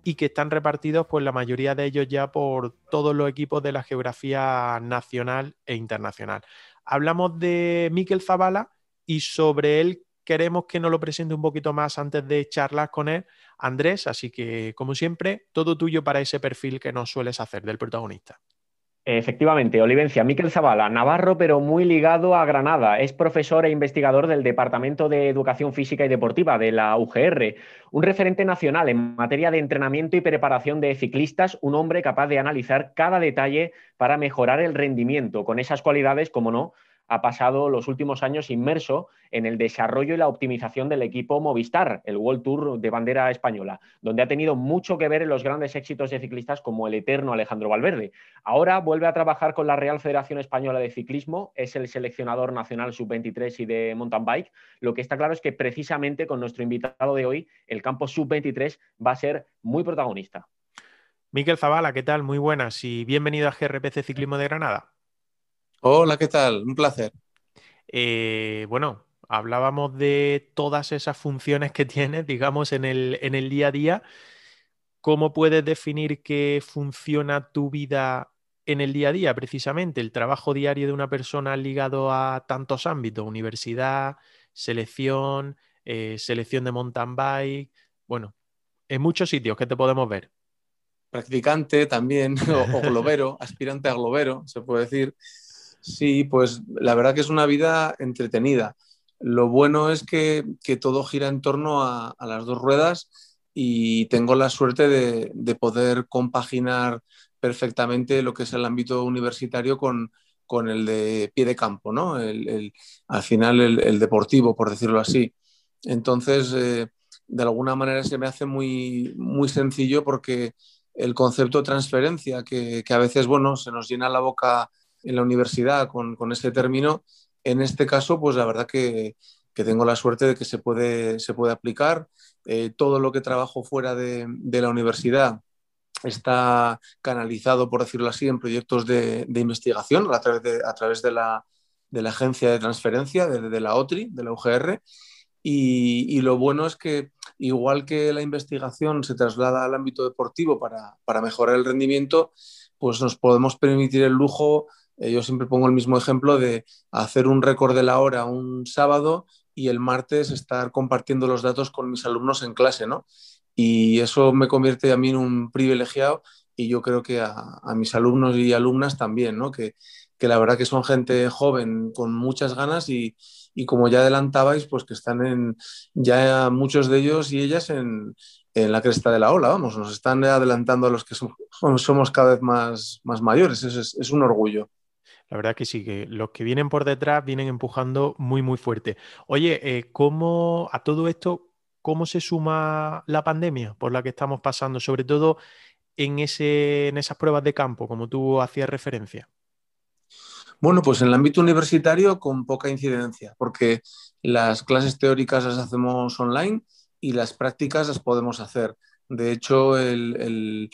y que están repartidos, pues la mayoría de ellos ya por todos los equipos de la geografía nacional e internacional. Hablamos de Miquel Zavala y sobre él queremos que nos lo presente un poquito más antes de charlar con él, Andrés, así que como siempre, todo tuyo para ese perfil que nos sueles hacer del protagonista. Efectivamente, Olivencia, Miquel Zavala, navarro pero muy ligado a Granada. Es profesor e investigador del Departamento de Educación Física y Deportiva de la UGR, un referente nacional en materia de entrenamiento y preparación de ciclistas, un hombre capaz de analizar cada detalle para mejorar el rendimiento, con esas cualidades, como no, ha pasado los últimos años inmerso en el desarrollo y la optimización del equipo Movistar, el World Tour de bandera española, donde ha tenido mucho que ver en los grandes éxitos de ciclistas como el eterno Alejandro Valverde. Ahora vuelve a trabajar con la Real Federación Española de Ciclismo, es el seleccionador nacional sub-23 y de mountain bike. Lo que está claro es que precisamente con nuestro invitado de hoy, el campo sub-23 va a ser muy protagonista. Miquel Zavala, ¿qué tal? Muy buenas y bienvenido a GRPC Ciclismo de Granada. Hola, ¿qué tal? Un placer. Eh, bueno, hablábamos de todas esas funciones que tienes, digamos, en el, en el día a día. ¿Cómo puedes definir qué funciona tu vida en el día a día, precisamente? El trabajo diario de una persona ligado a tantos ámbitos, universidad, selección, eh, selección de mountain bike, bueno, en muchos sitios que te podemos ver. Practicante también, o globero, aspirante a globero, se puede decir. Sí, pues la verdad que es una vida entretenida. Lo bueno es que, todo gira en torno a, las dos ruedas y tengo la suerte de, poder compaginar perfectamente lo que es el ámbito universitario con, el de pie de campo, ¿no? al final el, deportivo, por decirlo así. Entonces, eh, de alguna manera se me hace muy, muy sencillo porque el concepto de transferencia, que, que, a veces, bueno, se nos llena la boca en la universidad con, con ese término, en este caso, pues la verdad que, que tengo la suerte de que se puede, se puede aplicar. Eh, todo lo que trabajo fuera de, de, la universidad está canalizado, por decirlo así, en proyectos de, investigación a través de, a través la, de la agencia de transferencia, de, la OTRI, de la UGR. Y, y, lo bueno es que, igual que la investigación se traslada al ámbito deportivo para, para mejorar el rendimiento, pues nos podemos permitir el lujo eh, yo siempre pongo el mismo ejemplo de hacer un récord de la hora un sábado y el martes estar compartiendo los datos con mis alumnos en clase, ¿no? Y eso me convierte a mí en un privilegiado y yo creo que a, mis alumnos y alumnas también, ¿no? Que, que la verdad que son gente joven con muchas ganas y, como ya adelantabais, pues que están en ya muchos de ellos y ellas en, la cresta de la ola, vamos, nos están adelantando a los que somos, cada vez más, más mayores, es, un orgullo. La verdad que sí, que los que vienen por detrás vienen empujando muy, muy fuerte. Oye, eh, ¿cómo a todo esto, cómo se suma la pandemia por la que estamos pasando, sobre todo en, ese, en esas pruebas de campo, como tú hacías referencia? Bueno, pues en el ámbito universitario con poca incidencia, porque las clases teóricas las hacemos online y las prácticas las podemos hacer. De hecho, el,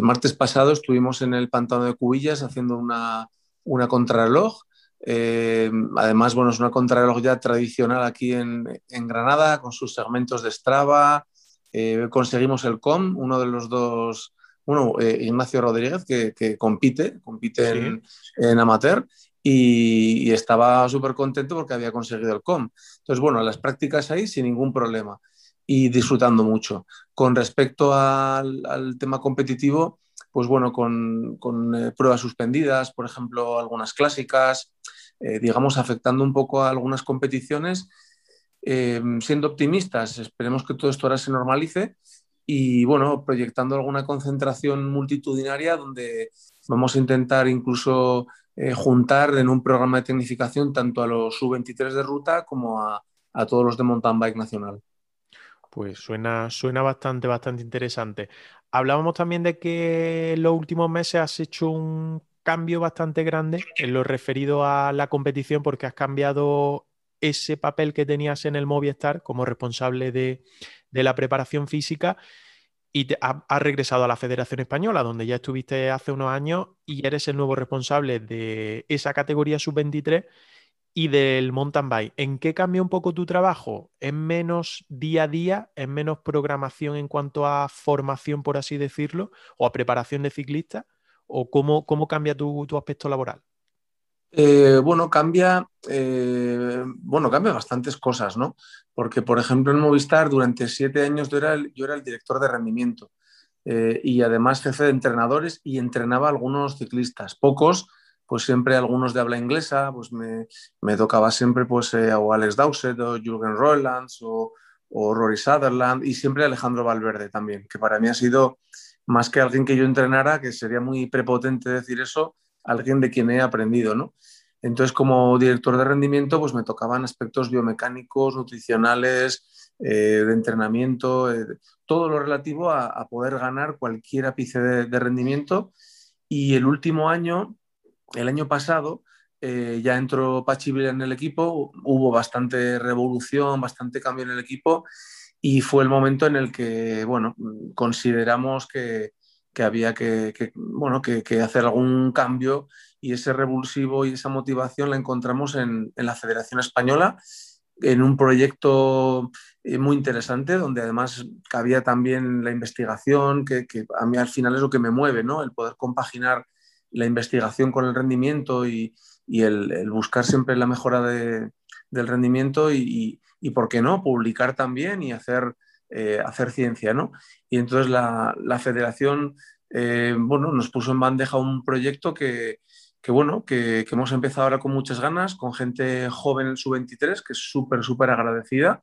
martes pasado estuvimos en el pantano de Cubillas haciendo una, una contrarreloj. Eh, además, bueno, es una contrarreloj ya tradicional aquí en, Granada, con sus segmentos de Strava. Eh, conseguimos el COM, uno de los dos bueno, eh, Ignacio Rodríguez, que, compite, compite en, amateur, y, estaba súper contento porque había conseguido el COM. Entonces, bueno, las prácticas ahí sin ningún problema y disfrutando mucho. Con respecto al, tema competitivo, pues bueno, con, eh, pruebas suspendidas, por ejemplo, algunas clásicas, eh, digamos, afectando un poco a algunas competiciones. siendo optimistas, esperemos que todo esto ahora se normalice y bueno, proyectando alguna concentración multitudinaria donde vamos a intentar incluso eh, juntar en un programa de tecnificación tanto a los sub-23 de ruta como a, todos los de mountain bike nacional. Pues suena, suena bastante, bastante interesante. Hablábamos también de que en los últimos meses has hecho un cambio bastante grande en lo referido a la competición porque has cambiado ese papel que tenías en el Movistar como responsable de, de la preparación física y te, has regresado a la Federación Española, donde ya estuviste hace unos años y eres el nuevo responsable de esa categoría sub-23 y del mountain bike. ¿En qué cambia un poco tu trabajo? ¿Es menos día a día? ¿Es menos programación en cuanto a formación, por así decirlo? ¿O a preparación de ciclistas? ¿O cómo, cómo cambia tu, tu aspecto laboral? Eh, bueno, cambia, eh, bueno, cambia bastantes cosas, ¿no? Porque, por ejemplo, en Movistar durante siete años yo era el, yo era el director de rendimiento eh, y además jefe de entrenadores y entrenaba a algunos ciclistas, pocos, pues siempre algunos de habla inglesa, pues me, tocaba siempre pues o Alex Dowsett o Jürgen Roelands o, o Rory Sutherland y siempre Alejandro Valverde también, que para mí ha sido más que alguien que yo entrenara, que sería muy prepotente decir eso, alguien de quien he aprendido, ¿no? Entonces, como director de rendimiento, pues me tocaban aspectos biomecánicos, nutricionales, eh, de entrenamiento, eh, todo lo relativo a, poder ganar cualquier ápice de, rendimiento. Y el último año, el año pasado, eh, ya entró Pachi en el equipo, hubo bastante revolución, bastante cambio en el equipo y fue el momento en el que, bueno, consideramos que, que había que, bueno, que, hacer algún cambio y ese revulsivo y esa motivación la encontramos en, la Federación Española, en un proyecto eh, muy interesante, donde además cabía también la investigación, que, a mí al final es lo que me mueve, ¿no? el poder compaginar la investigación con el rendimiento y, el, buscar siempre la mejora del rendimiento y, y, ¿por qué no?, publicar también y hacer eh, hacer ciencia, ¿no? Y entonces la, federación, eh, bueno, nos puso en bandeja un proyecto que, bueno, que, hemos empezado ahora con muchas ganas, con gente joven en su 23, que es súper, súper agradecida,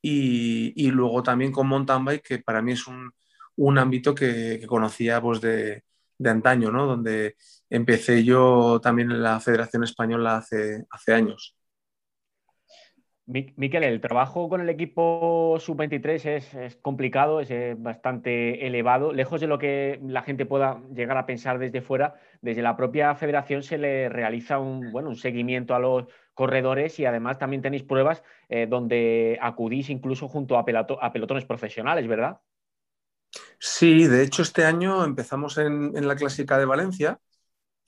y, luego también con mountain bike, que para mí es un, ámbito que, conocía pues, de, de, antaño, ¿no? Donde empecé yo también en la Federación Española hace, hace años. Miquel, el trabajo con el equipo sub-23 es, complicado, es eh, bastante elevado. Lejos de lo que la gente pueda llegar a pensar desde fuera, desde la propia federación se le realiza un, bueno, un seguimiento a los corredores y además también tenéis pruebas eh, donde acudís incluso junto a, pelotones profesionales, ¿verdad? Sí, de hecho este año empezamos en, la Clásica de Valencia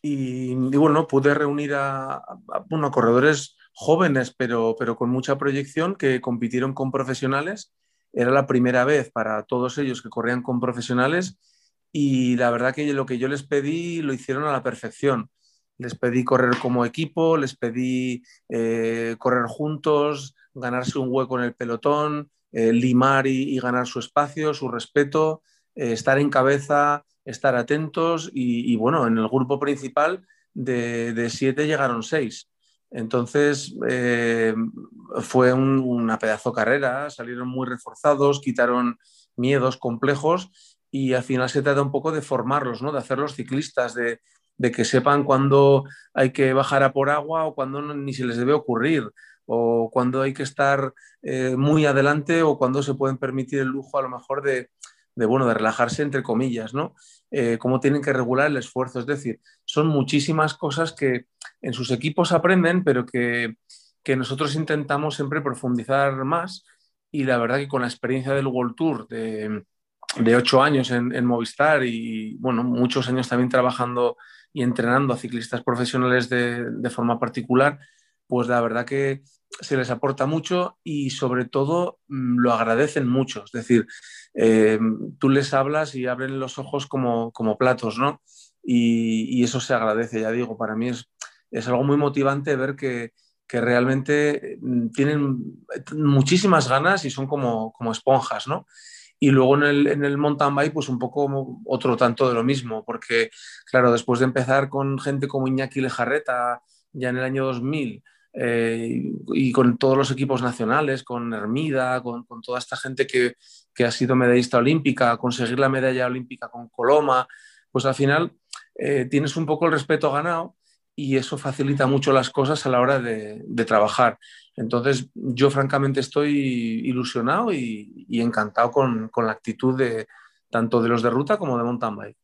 y, bueno, pude reunir a, a corredores jóvenes, pero, pero con mucha proyección, que compitieron con profesionales. Era la primera vez para todos ellos que corrían con profesionales y la verdad que lo que yo les pedí lo hicieron a la perfección. Les pedí correr como equipo, les pedí eh, correr juntos, ganarse un hueco en el pelotón, eh, limar y, ganar su espacio, su respeto, eh, estar en cabeza, estar atentos y, bueno, en el grupo principal de, siete llegaron seis. Entonces eh, fue una pedazo carrera, salieron muy reforzados, quitaron miedos complejos y al final se trata un poco de formarlos, ¿no? de hacerlos ciclistas, de, que sepan cuándo hay que bajar a por agua o cuándo ni se les debe ocurrir, o cuándo hay que estar eh, muy adelante o cuándo se pueden permitir el lujo a lo mejor de, bueno, de relajarse entre comillas, ¿no? Eh, cómo tienen que regular el esfuerzo. Es decir, son muchísimas cosas que en sus equipos aprenden, pero que, nosotros intentamos siempre profundizar más. Y la verdad que con la experiencia del World Tour de, ocho años en, Movistar y bueno, muchos años también trabajando y entrenando a ciclistas profesionales de, de forma particular, pues la verdad que se les aporta mucho y sobre todo mm, lo agradecen mucho. Es decir, eh, tú les hablas y abren los ojos como, platos, ¿no? Y, eso se agradece, ya digo, para mí es, es algo muy motivante ver que, realmente mm, tienen muchísimas ganas y son como, como esponjas, ¿no? Y luego en el, en el mountain bike, pues un poco otro tanto de lo mismo, porque claro, después de empezar con gente como Iñaki Lejarreta ya en el año 2000, eh, y con todos los equipos nacionales, con Hermida, con, toda esta gente que, ha sido medallista olímpica, conseguir la medalla olímpica con Coloma, pues al final eh, tienes un poco el respeto ganado y eso facilita mucho las cosas a la hora de, trabajar. Entonces, yo francamente estoy ilusionado y, encantado con, con, la actitud de tanto de los de ruta como de mountain bike.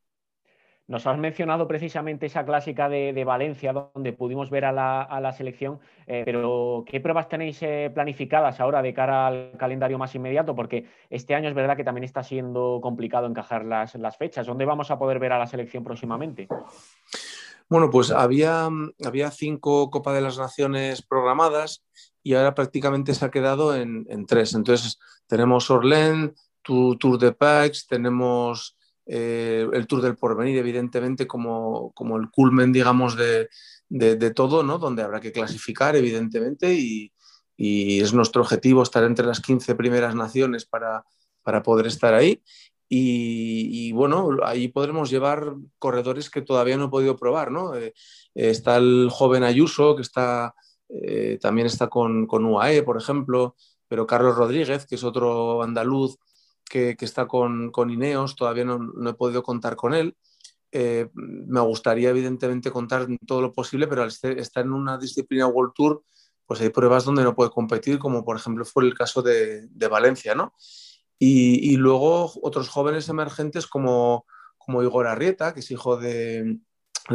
Nos has mencionado precisamente esa clásica de, Valencia, donde pudimos ver a la, selección, eh, pero ¿qué pruebas tenéis eh, planificadas ahora de cara al calendario más inmediato? Porque este año es verdad que también está siendo complicado encajar las, fechas. ¿Dónde vamos a poder ver a la selección próximamente? Bueno, pues había, había cinco Copa de las Naciones programadas y ahora prácticamente se ha quedado en, tres. Entonces tenemos Orlén, Tour de Pax, tenemos eh, el Tour del Porvenir, evidentemente, como, como el culmen, digamos, de, de, todo, ¿no? Donde habrá que clasificar, evidentemente, y, es nuestro objetivo estar entre las 15 primeras naciones para, para poder estar ahí. Y, bueno, ahí podremos llevar corredores que todavía no he podido probar, ¿no? Eh, está el joven Ayuso, que está, eh, también está con, con UAE, por ejemplo, pero Carlos Rodríguez, que es otro andaluz que, está con, Ineos, todavía no, he podido contar con él. Eh, me gustaría evidentemente contar todo lo posible, pero al estar en una disciplina World Tour, pues hay pruebas donde no puede competir, como por ejemplo fue el caso de, Valencia, ¿no? Y, luego otros jóvenes emergentes como, como Igor Arrieta, que es hijo de,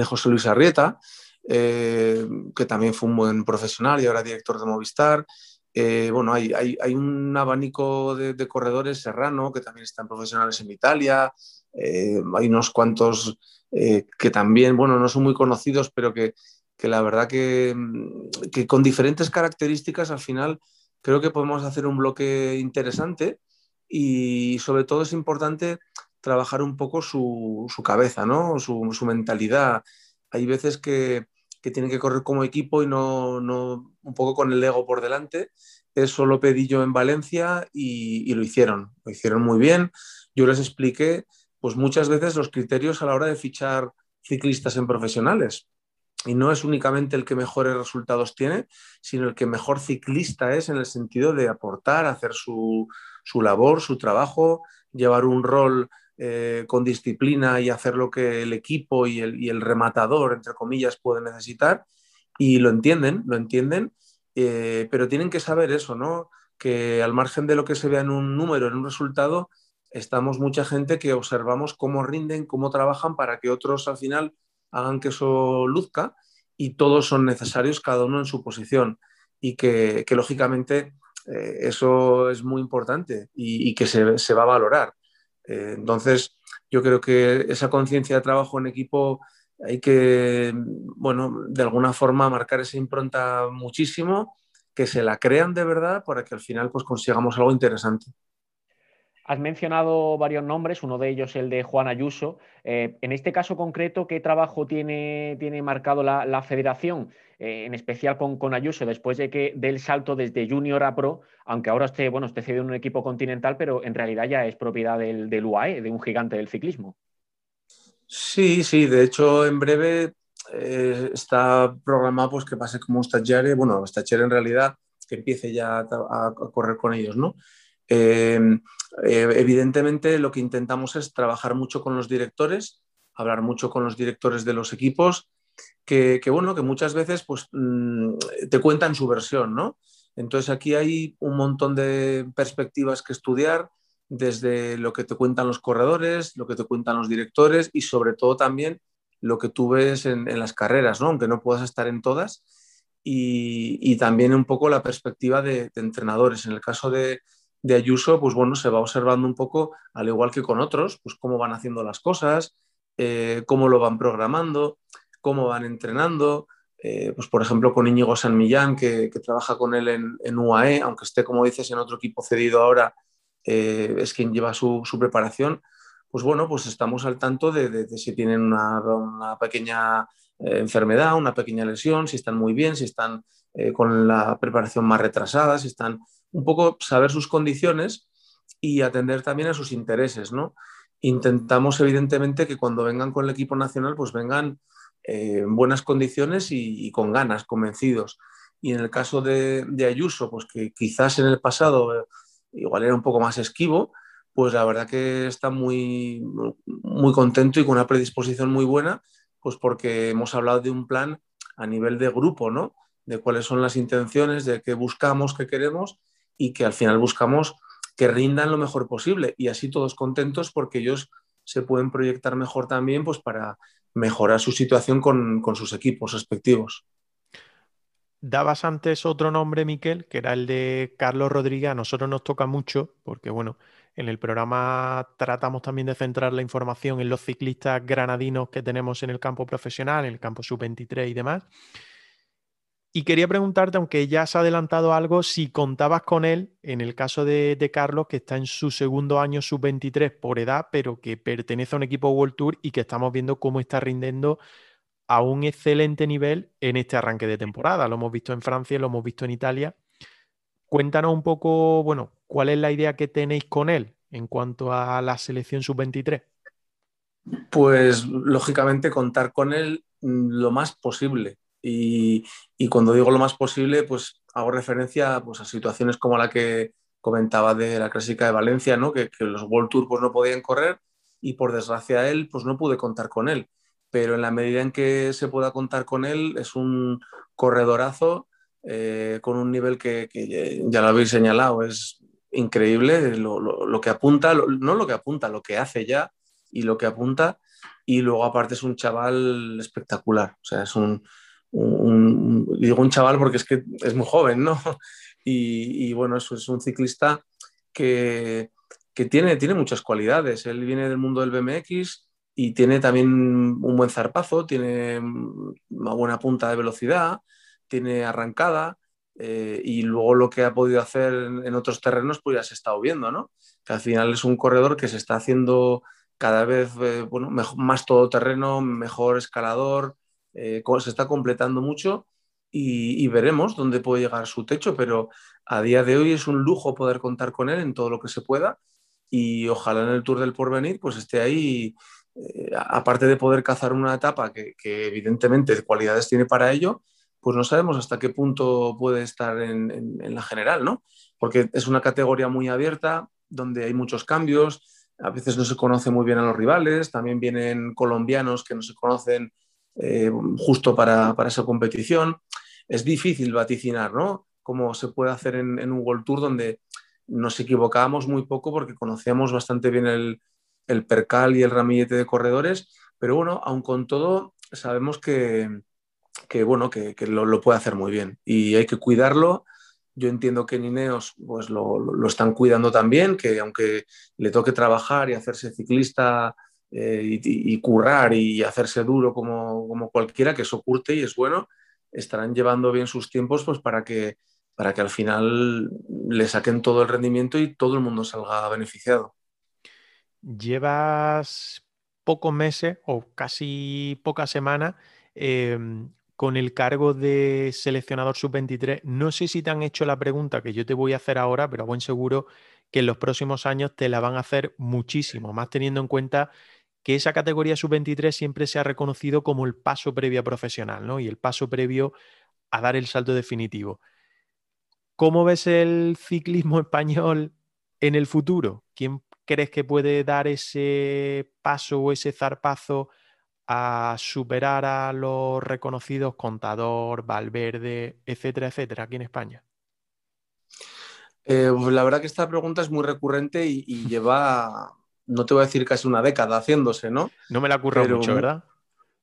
José Luis Arrieta, eh, que también fue un buen profesional y ahora director de Movistar. Eh, bueno, hay, un abanico de, corredores, Serrano, que también están profesionales en Italia, eh, hay unos cuantos eh, que también, bueno, no son muy conocidos, pero que, la verdad que, que, con diferentes características al final creo que podemos hacer un bloque interesante y sobre todo es importante trabajar un poco su, cabeza, ¿no? su mentalidad. Hay veces que, que tienen que correr como equipo y no, no, un poco con el ego por delante. Eso lo pedí yo en Valencia y, lo hicieron, lo hicieron muy bien. Yo les expliqué, pues muchas veces los criterios a la hora de fichar ciclistas en profesionales. Y no es únicamente el que mejores resultados tiene, sino el que mejor ciclista es en el sentido de aportar, hacer su, su labor, su trabajo, llevar un rol eh, con disciplina y hacer lo que el equipo y el, rematador, entre comillas, puede necesitar. Y lo entienden, lo entienden, eh, pero tienen que saber eso, ¿no? Que al margen de lo que se vea en un número, en un resultado, estamos mucha gente que observamos cómo rinden, cómo trabajan para que otros al final hagan que eso luzca y todos son necesarios, cada uno en su posición. Y que, lógicamente eh, eso es muy importante y, que se, se, va a valorar. Eh, entonces, yo creo que esa conciencia de trabajo en equipo hay que, bueno, de alguna forma marcar esa impronta muchísimo, que se la crean de verdad para que al final pues consigamos algo interesante. Has mencionado varios nombres, uno de ellos el de Juan Ayuso. Eh, en este caso concreto, ¿qué trabajo tiene, tiene marcado la, federación, eh, en especial con, Ayuso, después de que del salto desde junior a pro, aunque ahora esté, bueno, esté cedido en un equipo continental, pero en realidad ya es propiedad del, UAE, de un gigante del ciclismo? Sí, sí, de hecho en breve eh, está programado pues, que pase como un stagiaire, bueno, stagiaire en realidad, que empiece ya a, correr con ellos, ¿no? Em, eh, evidentemente lo que intentamos es trabajar mucho con los directores, hablar mucho con los directores de los equipos, que, bueno, que muchas veces pues, mm, te cuentan su versión, ¿no? Entonces aquí hay un montón de perspectivas que estudiar, desde lo que te cuentan los corredores, lo que te cuentan los directores y sobre todo también lo que tú ves en, las carreras, ¿no? aunque no puedas estar en todas, y, también un poco la perspectiva de, entrenadores. En el caso de, Ayuso, pues bueno, se va observando un poco, al igual que con otros, pues cómo van haciendo las cosas, eh, cómo lo van programando, cómo van entrenando. Eh, pues por ejemplo con Íñigo San Millán, que, trabaja con él en, UAE, aunque esté, como dices, en otro equipo cedido ahora, eh, es quien lleva su, preparación pues bueno, pues estamos al tanto de, si tienen una, pequeña eh, enfermedad, una pequeña lesión, si están muy bien, si están con la preparación más retrasada, si están un poco saber sus condiciones y atender también a sus intereses, ¿no? Intentamos evidentemente que cuando vengan con el equipo nacional, pues vengan eh, en buenas condiciones y, con ganas, convencidos. Y en el caso de, de Ayuso, pues que quizás en el pasado igual era un poco más esquivo, pues la verdad que está muy, muy contento y con una predisposición muy buena, pues porque hemos hablado de un plan a nivel de grupo, ¿no? De cuáles son las intenciones, de qué buscamos, qué queremos y que al final buscamos que rindan lo mejor posible y así todos contentos porque ellos se pueden proyectar mejor también pues para mejorar su situación con, con sus equipos respectivos. Dabas antes otro nombre, Miquel, que era el de Carlos Rodríguez. A nosotros nos toca mucho porque, bueno, en el programa tratamos también de centrar la información en los ciclistas granadinos que tenemos en el campo profesional, en el campo sub-23 y demás. Y quería preguntarte, aunque ya has adelantado algo, si contabas con él en el caso de, Carlos, que está en su segundo año sub-23 por edad, pero que pertenece a un equipo World Tour y que estamos viendo cómo está rindiendo a un excelente nivel en este arranque de temporada. Lo hemos visto en Francia, lo hemos visto en Italia Cuéntanos un poco, bueno, cuál es la idea que tenéis con él en cuanto a la selección sub-23. Pues lógicamente contar con él mm, lo más posible. Y, cuando digo lo más posible, pues hago referencia pues, a situaciones como la que comentaba de la clásica de Valencia, ¿no? que, los World Tour pues, no podían correr y por desgracia él pues no pude contar con él. Pero en la medida en que se pueda contar con él, es un corredorazo eh, con un nivel que, ya lo habéis señalado, es increíble lo, que apunta, no lo que apunta, lo que hace ya y lo que apunta. Y luego aparte es un chaval espectacular, o sea, es un, digo un chaval porque es que es muy joven, ¿no? Y, bueno, eso es un ciclista que, que tiene, tiene muchas cualidades. Él viene del mundo del BMX y tiene también un buen zarpazo, tiene una buena punta de velocidad, tiene arrancada eh, y luego lo que ha podido hacer en, otros terrenos, pues ya se está viendo, ¿no? Que al final es un corredor que se está haciendo cada vez eh, bueno, más todoterreno, mejor escalador, eh, se está completando mucho y, veremos dónde puede llegar su techo, pero a día de hoy es un lujo poder contar con él en todo lo que se pueda y ojalá en el Tour del Porvenir pues esté ahí, aparte de poder cazar una etapa que, que evidentemente cualidades tiene para ello, pues no sabemos hasta qué punto puede estar en, la general, ¿no? Porque es una categoría muy abierta, donde hay muchos cambios, a veces no se conoce muy bien a los rivales, también vienen colombianos que no se conocen eh, justo para, esa competición. Es difícil vaticinar, ¿no? Como se puede hacer en, un World Tour donde nos equivocábamos muy poco porque conocíamos bastante bien el, el percal y el ramillete de corredores, pero bueno, aun con todo, sabemos que, que bueno, que, lo, puede hacer muy bien y hay que cuidarlo. Yo entiendo que Nineos pues lo, están cuidando también, que aunque le toque trabajar y hacerse ciclista eh, y, currar y hacerse duro como, como, cualquiera, que eso curte y es bueno, estarán llevando bien sus tiempos pues para que, para que al final le saquen todo el rendimiento y todo el mundo salga beneficiado. Llevas pocos meses o casi pocas semanas em, con el cargo de seleccionador sub-23. No sé si te han hecho la pregunta que yo te voy a hacer ahora, pero a buen seguro que en los próximos años te la van a hacer muchísimo, más teniendo en cuenta que esa categoría sub-23 siempre se ha reconocido como el paso previo a profesional, ¿no? Y el paso previo a dar el salto definitivo. ¿Cómo ves el ciclismo español en el futuro? ¿Quién crees que puede dar ese paso o ese zarpazo a superar a los reconocidos Contador, Valverde, etcétera, etcétera, aquí en España? Eh, pues la verdad que esta pregunta es muy recurrente y, lleva, no te voy a decir casi una década haciéndose, ¿no? No me la ocurre mucho, ¿verdad?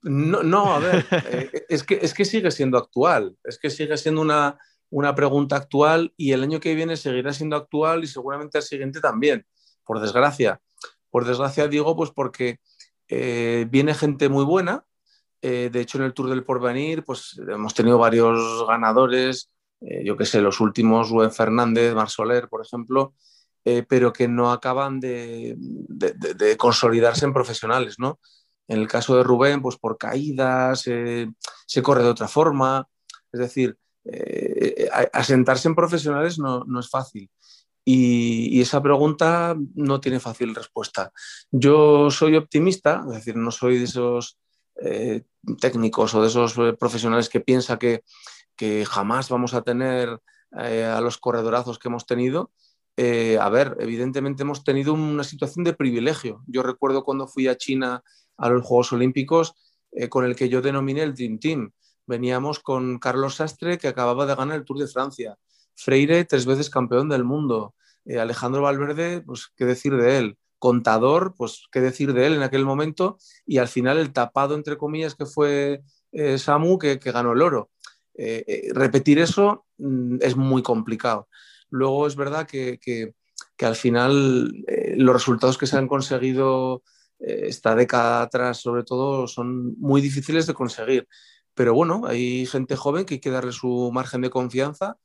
No, no a ver, eh, es, que, es que sigue siendo actual, es que sigue siendo una, una pregunta actual y el año que viene seguirá siendo actual y seguramente el siguiente también, por desgracia. Por desgracia digo, pues porque eh, viene gente muy buena. Eh, de hecho, en el Tour del Porvenir, pues hemos tenido varios ganadores, eh, yo que sé, los últimos, Rubén Fernández, Mar Soler, por ejemplo, pero que no acaban de, consolidarse en profesionales, ¿no? En el caso de Rubén, pues por caídas, se corre de otra forma. Es decir, eh, asentarse en profesionales no, es fácil. Y, esa pregunta no tiene fácil respuesta. Yo soy optimista, es decir, no soy de esos eh, técnicos o de esos eh, profesionales que piensa que, jamás vamos a tener a los corredorazos que hemos tenido. A ver, evidentemente hemos tenido una situación de privilegio. Yo recuerdo cuando fui a China a los Juegos Olímpicos, con el que yo denominé el Dream Team veníamos con Carlos Sastre, que acababa de ganar el Tour de Francia, Freire, tres veces campeón del mundo, eh, Alejandro Valverde, pues qué decir de él, Contador, pues qué decir de él en aquel momento, y al final el tapado, entre comillas, que fue eh, Samu, que, ganó el oro. Eh, repetir eso mm, es muy complicado. Luego es verdad que, que al final los resultados que se han conseguido esta década atrás, sobre todo, son muy difíciles de conseguir. Pero bueno, hay gente joven que hay que darle su margen de confianza.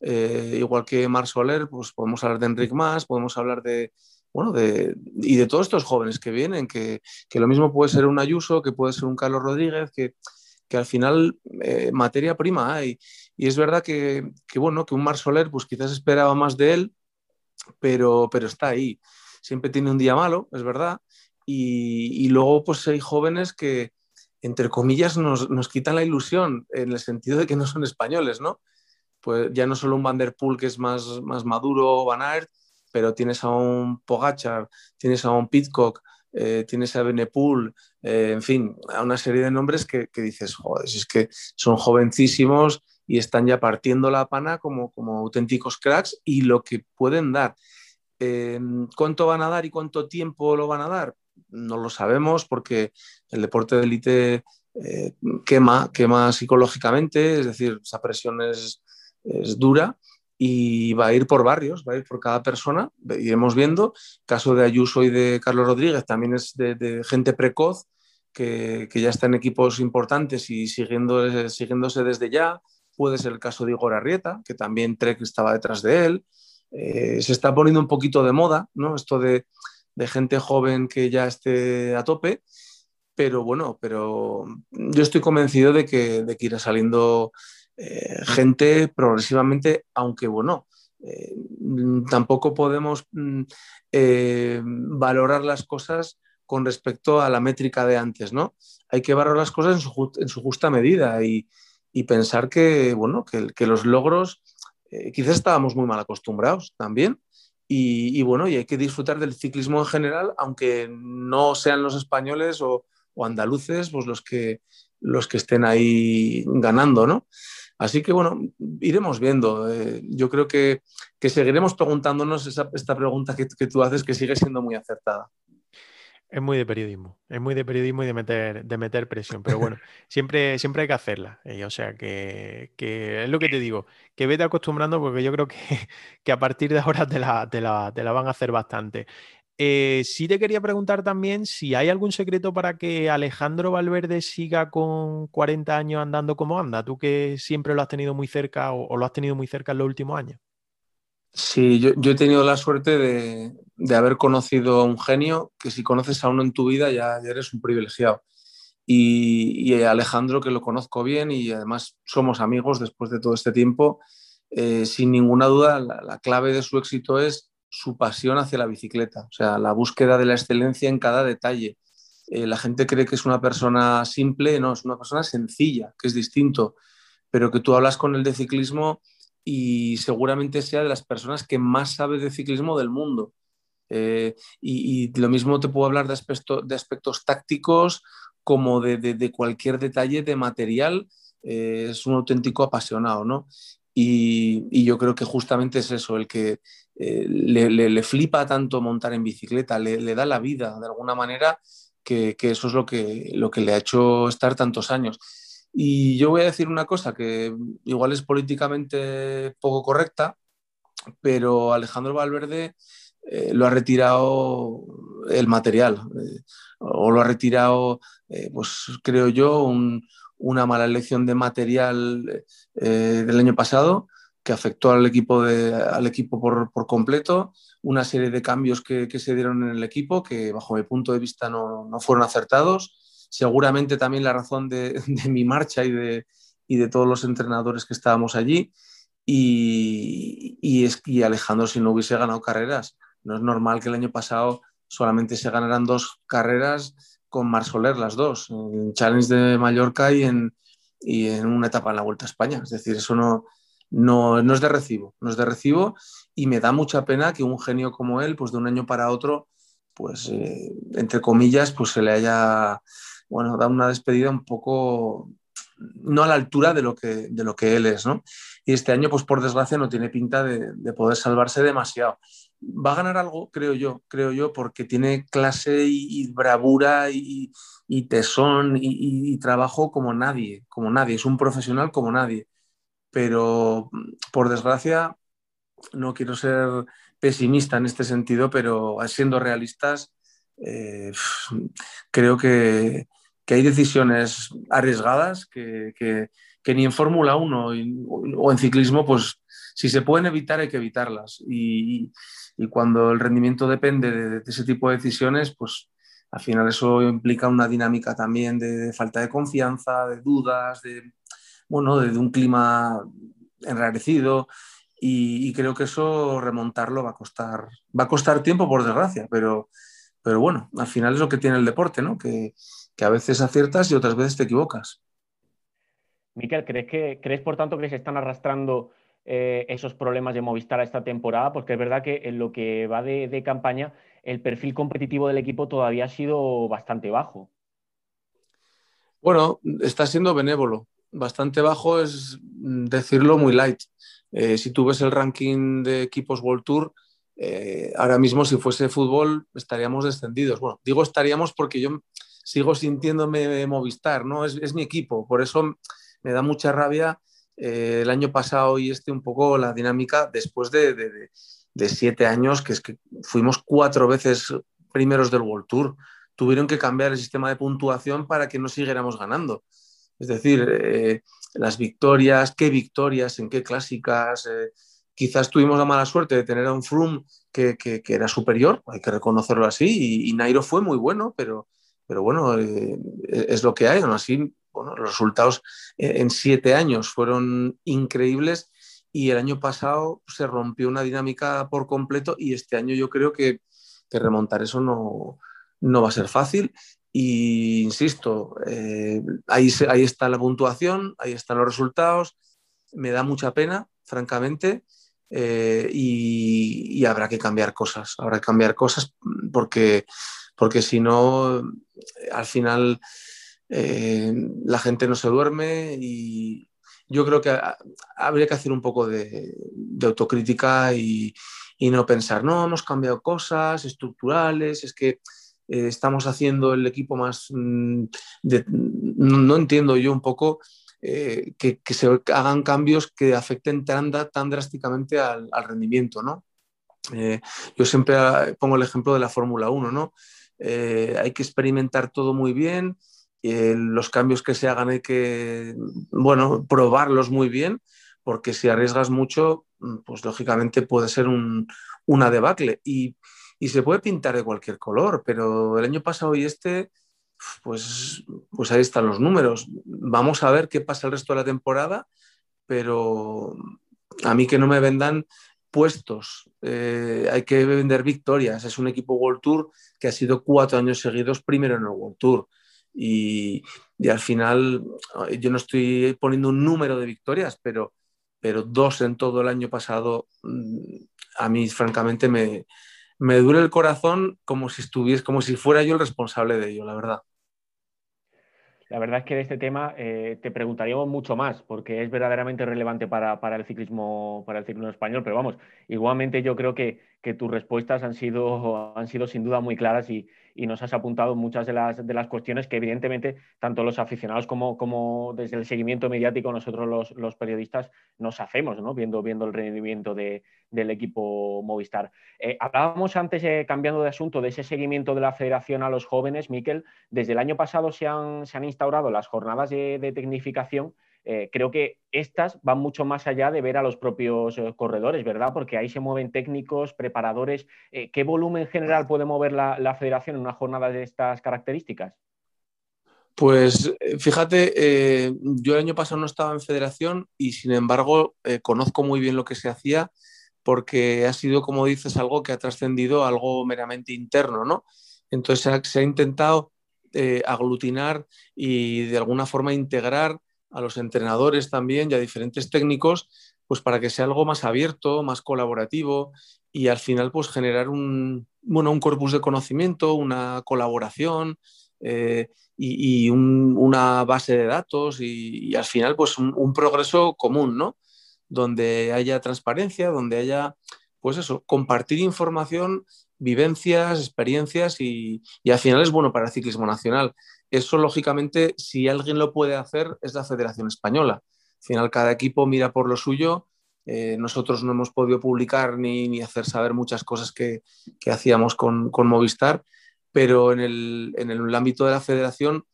Eh, igual que Mar Soler, pues podemos hablar de Enric Mas, podemos hablar de, bueno, de, y de todos estos jóvenes que vienen, que, que, lo mismo puede ser un Ayuso, que puede ser un Carlos Rodríguez, que, que al final eh, materia prima hay. Y es verdad que, que, bueno, que un Mar Soler, pues quizás esperaba más de él, pero, pero está ahí. Siempre tiene un día malo, es verdad. Y, y luego, pues hay jóvenes que, entre comillas, nos, quitan la ilusión en el sentido de que no son españoles, ¿no? Pues ya no solo un Van Der Poel que es más, más maduro, Van Aert, pero tienes a un Pogachar, tienes a un Pitcock, eh, tienes a Benepool, eh, en fin, a una serie de nombres que, dices, joder, es que son jovencísimos y están ya partiendo la pana como, como auténticos cracks y lo que pueden dar. Eh, ¿Cuánto van a dar y cuánto tiempo lo van a dar? no lo sabemos porque el deporte de élite eh, quema, quema psicológicamente, es decir, esa presión es, dura y va a ir por barrios, va a ir por cada persona, iremos viendo. caso de Ayuso y de Carlos Rodríguez también es de, gente precoz que, ya está en equipos importantes y siguiendo, siguiéndose desde ya. Puede ser el caso de Igor Arrieta, que también Trek estaba detrás de él. Eh, se está poniendo un poquito de moda, ¿no? Esto de de gente joven que ya esté a tope, pero bueno, pero yo estoy convencido de que, de que irá saliendo eh, gente progresivamente, aunque bueno, eh, tampoco podemos mm, eh, valorar las cosas con respecto a la métrica de antes, ¿no? Hay que valorar las cosas en su, en su justa medida y, y, pensar que, bueno, que, los logros, quizás estábamos muy mal acostumbrados también, y, bueno, y hay que disfrutar del ciclismo en general, aunque no sean los españoles o, andaluces pues los que, los que estén ahí ganando, ¿no? Así que bueno, iremos viendo. Eh, yo creo que, que, seguiremos preguntándonos esta pregunta que, que tú haces, que sigue siendo muy acertada. Es muy de periodismo, es muy de periodismo y de meter, de meter presión, pero bueno, siempre, siempre hay que hacerla. Eh, o sea, que, es lo que te digo, que vete acostumbrando porque yo creo que, que a partir de ahora te la, te la, te la van a hacer bastante. Eh, sí te quería preguntar también si hay algún secreto para que Alejandro Valverde siga con 40 años andando como anda, tú que siempre lo has tenido muy cerca o lo has tenido muy cerca en los últimos años. Sí, yo, he tenido la suerte de, haber conocido a un genio que si conoces a uno en tu vida ya, eres un privilegiado. Y, Alejandro, que lo conozco bien y además somos amigos después de todo este tiempo, eh, sin ninguna duda la, clave de su éxito es su pasión hacia la bicicleta, o sea, la búsqueda de la excelencia en cada detalle. eh, la gente cree que es una persona simple, no, es una persona sencilla, que es distinto, pero que tú hablas con él de ciclismo y seguramente sea de las personas que más sabe de ciclismo del mundo. Eh, y, lo mismo te puedo hablar de, aspectos tácticos como de, cualquier detalle de material. Eh, es un auténtico apasionado, ¿no? Y, yo creo que justamente es eso, el que eh, le, flipa tanto montar en bicicleta, le, da la vida de alguna manera, que, eso es lo que, lo que le ha hecho estar tantos años. Y yo voy a decir una cosa que igual es políticamente poco correcta, pero Alejandro Valverde eh, lo ha retirado el material, eh, o lo ha retirado, eh, pues creo yo, una mala elección de material del año pasado que afectó al equipo, al equipo por, completo, una serie de cambios que, se dieron en el equipo que bajo mi punto de vista no, no fueron acertados seguramente también la razón de, mi marcha y de, de, todos los entrenadores que estábamos allí. Y, y, es, que Alejandro, si no hubiese ganado carreras, no es normal que el año pasado solamente se ganaran dos carreras con Mar Soler, las dos, en Challenge de Mallorca y en, y en una etapa en la Vuelta a España. Es decir, eso no, no, no, es de recibo, no es de recibo y me da mucha pena que un genio como él, pues de un año para otro, pues eh, entre comillas, pues se le haya bueno, da una despedida un poco no a la altura de lo que, de lo que él es, ¿no? Y este año, pues por desgracia, no tiene pinta de, poder salvarse demasiado. Va a ganar algo, creo yo, creo yo, porque tiene clase y, bravura y, tesón y, trabajo como nadie, como nadie, es un profesional como nadie. Pero, por desgracia, no quiero ser pesimista en este sentido, pero siendo realistas, eh, creo que, que hay decisiones arriesgadas que, ni en Fórmula 1 o en ciclismo, pues si se pueden evitar hay que evitarlas. Y, cuando el rendimiento depende de, ese tipo de decisiones, pues al final eso implica una dinámica también de, falta de confianza, de dudas, de, bueno, de, un clima enrarecido. Y, creo que eso remontarlo va a costar, va a costar tiempo por desgracia, pero, pero bueno, al final es lo que tiene el deporte, ¿no? Que, que a veces aciertas y otras veces te equivocas. Miquel, ¿crees, que, ¿crees por tanto que se están arrastrando eh, esos problemas de Movistar a esta temporada? Porque es verdad que en lo que va de, campaña, el perfil competitivo del equipo todavía ha sido bastante bajo. Bueno, está siendo benévolo. Bastante bajo es decirlo muy light. Eh, si tú ves el ranking de equipos World Tour, eh, ahora mismo si fuese fútbol estaríamos descendidos. Bueno, digo estaríamos porque yo sigo sintiéndome Movistar, ¿no? Es, mi equipo, por eso me da mucha rabia eh, el año pasado y este un poco la dinámica después de, siete años, que es que fuimos cuatro veces primeros del World Tour. Tuvieron que cambiar el sistema de puntuación para que no siguiéramos ganando. Es decir, eh, las victorias, qué victorias, en qué clásicas. Eh, quizás tuvimos la mala suerte de tener a un Froome que, era superior, hay que reconocerlo así, y Nairo fue muy bueno, pero, pero bueno, eh, es lo que hay. Aún así, bueno, los resultados en siete años fueron increíbles y el año pasado se rompió una dinámica por completo y este año yo creo que, remontar eso no, va a ser fácil. Y insisto, eh, ahí, ahí está la puntuación, ahí están los resultados. Me da mucha pena, francamente, eh, y, y, habrá que cambiar cosas. Habrá que cambiar cosas porque porque si no, al final eh, la gente no se duerme y yo creo que habría que hacer un poco de, autocrítica y, no pensar, no, hemos cambiado cosas estructurales, es que eh, estamos haciendo el equipo más... Mm, no, entiendo yo un poco eh, que, se hagan cambios que afecten tan, tan drásticamente al, rendimiento, ¿no? yo siempre pongo el ejemplo de la Fórmula 1, ¿no? Eh, hay que experimentar todo muy bien, eh, los cambios que se hagan hay que, bueno, probarlos muy bien, porque si arriesgas mucho, mm, pues lógicamente puede ser una debacle y, se puede pintar de cualquier color, pero el año pasado y este, pues, pues ahí están los números. Vamos a ver qué pasa el resto de la temporada, pero a mí que no me vendan puestos, eh, hay que vender victorias. Es un equipo World Tour que ha sido cuatro años seguidos primero en el World Tour. Y, al final, yo no estoy poniendo un número de victorias, pero, pero dos en todo el año pasado, mm, a mí francamente me, me duele el corazón como si estuviese, como si fuera yo el responsable de ello, la verdad. La verdad es que de este tema eh, te preguntaríamos mucho más, porque es verdaderamente relevante para, el ciclismo, para el ciclismo español, pero vamos, igualmente yo creo que, que tus respuestas han sido, han sido sin duda muy claras y, y nos has apuntado muchas de las, de las cuestiones que evidentemente tanto los aficionados como, como desde el seguimiento mediático nosotros los, los periodistas nos hacemos, ¿no? viendo, viendo el rendimiento de, del equipo Movistar. Eh, hablábamos antes, eh, cambiando de asunto, de ese seguimiento de la federación a los jóvenes, Miquel. Desde el año pasado se han, se han instaurado las jornadas de, de tecnificación eh, creo que estas van mucho más allá de ver a los propios eh, corredores, ¿verdad? Porque ahí se mueven técnicos, preparadores. Eh, ¿Qué volumen general puede mover la, federación en una jornada de estas características? Pues fíjate, yo el año pasado no estaba en federación y sin embargo conozco muy bien lo que se hacía porque ha sido, como dices, algo que ha trascendido algo meramente interno, ¿no? Entonces se ha intentado aglutinar y de alguna forma integrar a los entrenadores también y a diferentes técnicos, pues para que sea algo más abierto, más colaborativo y al final pues generar un, bueno, un corpus de conocimiento, una colaboración eh, y, una base de datos y, al final pues un, progreso común, ¿no? Donde haya transparencia, donde haya, pues eso, compartir información, vivencias, experiencias y, y al final es bueno para el ciclismo nacional. Eso, lógicamente, si alguien lo puede hacer, es la Federación Española. Al final, cada equipo mira por lo suyo. Eh, nosotros no hemos podido publicar ni, hacer saber muchas cosas que, hacíamos con, Movistar, pero en el, ámbito de la federación,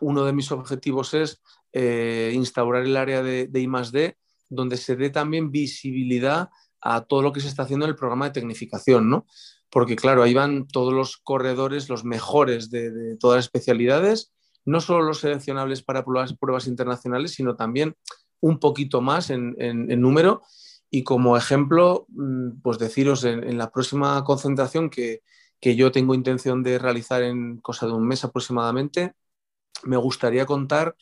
uno de mis objetivos es eh, instaurar el área de, de I+D, donde se dé también visibilidad a todo lo que se está haciendo en el programa de tecnificación, ¿no? Porque claro, ahí van todos los corredores, los mejores de, todas las especialidades, no solo los seleccionables para pruebas, internacionales, sino también un poquito más en, número. Y como ejemplo, mm, pues deciros en, la próxima concentración que, yo tengo intención de realizar en cosa de un mes aproximadamente, me gustaría contar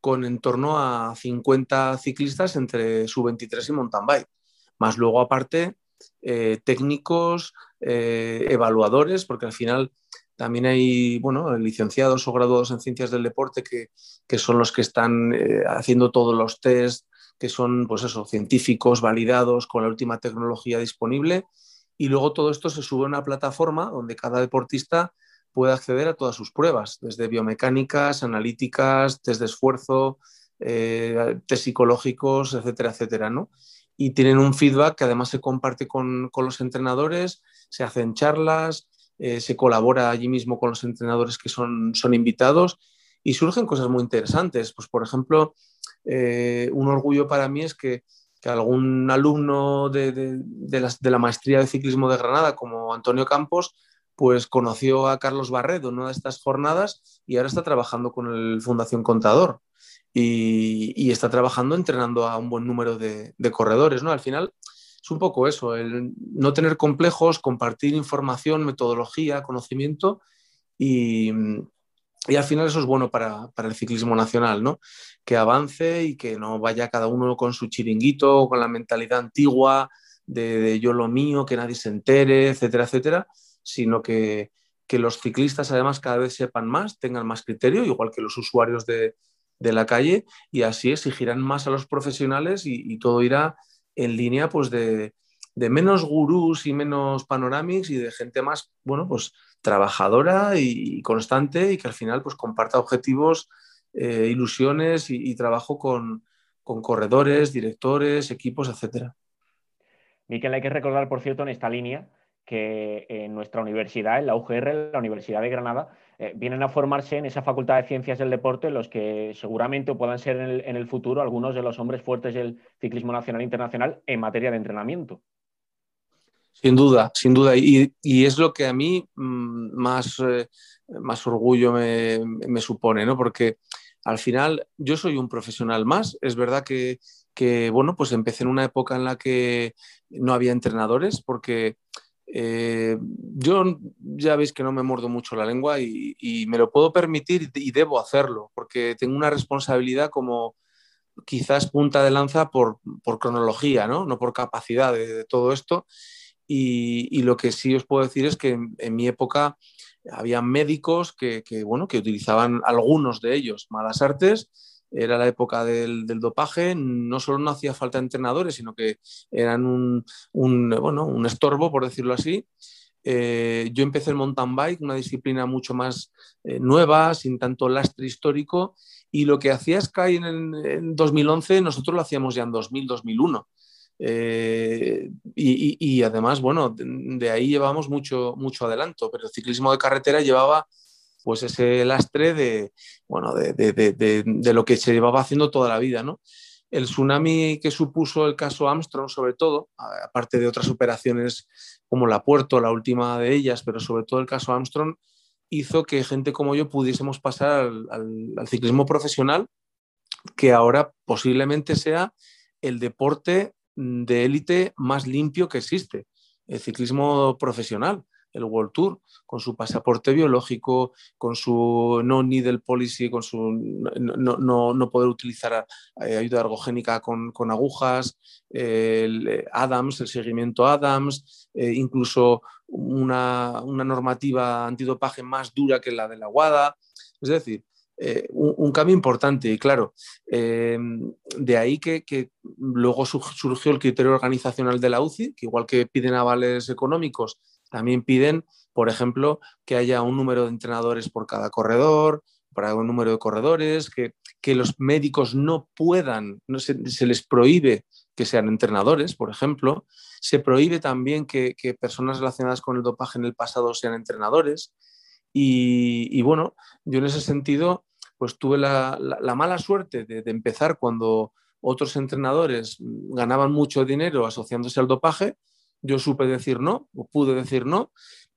con en torno a 50 ciclistas entre sub-23 y mountain bike. Más luego, aparte, eh, técnicos, eh, evaluadores, porque al final también hay bueno, licenciados o graduados en ciencias del deporte que, son los que están eh, haciendo todos los test, que son pues científicos validados con la última tecnología disponible. Y luego todo esto se sube a una plataforma donde cada deportista puede acceder a todas sus pruebas, desde biomecánicas, analíticas, test de esfuerzo, test psicológicos, etcétera, etcétera, ¿no? Y tienen un feedback que además se comparte con, los entrenadores, se hacen charlas, eh, se colabora allí mismo con los entrenadores que son, son invitados y surgen cosas muy interesantes. Pues, por ejemplo, eh, un orgullo para mí es que, algún alumno de, la, maestría de ciclismo de Granada, como Antonio Campos, pues conoció a Carlos Barredo en una de estas jornadas y ahora está trabajando con el Fundación Contador y, está trabajando entrenando a un buen número de, corredores, ¿no? Al final es un poco eso, el no tener complejos, compartir información, metodología, conocimiento y, al final eso es bueno para, el ciclismo nacional, ¿no? Que avance y que no vaya cada uno con su chiringuito, con la mentalidad antigua de, yo lo mío, que nadie se entere, etcétera, etcétera, sino que, que los ciclistas además cada vez sepan más, tengan más criterio, igual que los usuarios de, de la calle y así exigirán más a los profesionales y, todo irá en línea pues de, menos gurús y menos panorámicos y de gente más, bueno, pues trabajadora y, constante y que al final pues comparta objetivos, eh, ilusiones y, trabajo con, con, corredores, directores, equipos, etcétera. Miquel, hay que recordar, por cierto, en esta línea que en nuestra universidad, en la UGR, la Universidad de Granada, eh, vienen a formarse en esa facultad de ciencias del deporte los que seguramente puedan ser en el, futuro algunos de los hombres fuertes del ciclismo nacional e internacional en materia de entrenamiento. Sin duda, sin duda. Y, es lo que a mí mm, más, eh, más orgullo me, supone, ¿no? Porque al final yo soy un profesional más. Es verdad que, que, bueno, pues empecé en una época en la que no había entrenadores porque eh, yo ya veis que no me muerdo mucho la lengua y, me lo puedo permitir y debo hacerlo porque tengo una responsabilidad como quizás punta de lanza por, cronología, ¿no? no por capacidad de, todo esto. Y, lo que sí os puedo decir es que en, mi época había médicos que, bueno, que utilizaban algunos de ellos malas artes era la época del, dopaje, no solo no hacía falta entrenadores, sino que eran un, bueno, un estorbo, por decirlo así. Eh, yo empecé el mountain bike, una disciplina mucho más eh, nueva, sin tanto lastre histórico, y lo que hacía Sky en, en 2011, nosotros lo hacíamos ya en 2000, 2001. Eh, y, además, bueno, de, de, ahí llevamos mucho, mucho adelanto, pero el ciclismo de carretera llevaba pues ese lastre de, bueno, de, lo que se llevaba haciendo toda la vida, ¿no? El tsunami que supuso el caso Armstrong, sobre todo, aparte de otras operaciones como la Puerto, la última de ellas, pero sobre todo el caso Armstrong, hizo que gente como yo pudiésemos pasar al ciclismo profesional, que ahora posiblemente sea el deporte de élite más limpio que existe, el ciclismo profesional el World Tour, con su pasaporte biológico, con su no needle policy, con su no, no, poder utilizar eh, ayuda ergogénica con, agujas, el eh, Adams, el seguimiento Adams, eh, incluso una, normativa antidopaje más dura que la de la WADA. Es decir, un, cambio importante y claro, de ahí que, que, luego surgió el criterio organizacional de la UCI, que igual que piden avales económicos, también piden, por ejemplo, que haya un número de entrenadores por cada corredor, para un número de corredores, que, los médicos no puedan, no se, les prohíbe que sean entrenadores, por ejemplo. Se prohíbe también que, personas relacionadas con el dopaje en el pasado sean entrenadores. Y, bueno, yo en ese sentido, pues tuve la, mala suerte de, empezar cuando otros entrenadores ganaban mucho dinero asociándose al dopaje yo supe decir no, o pude decir no,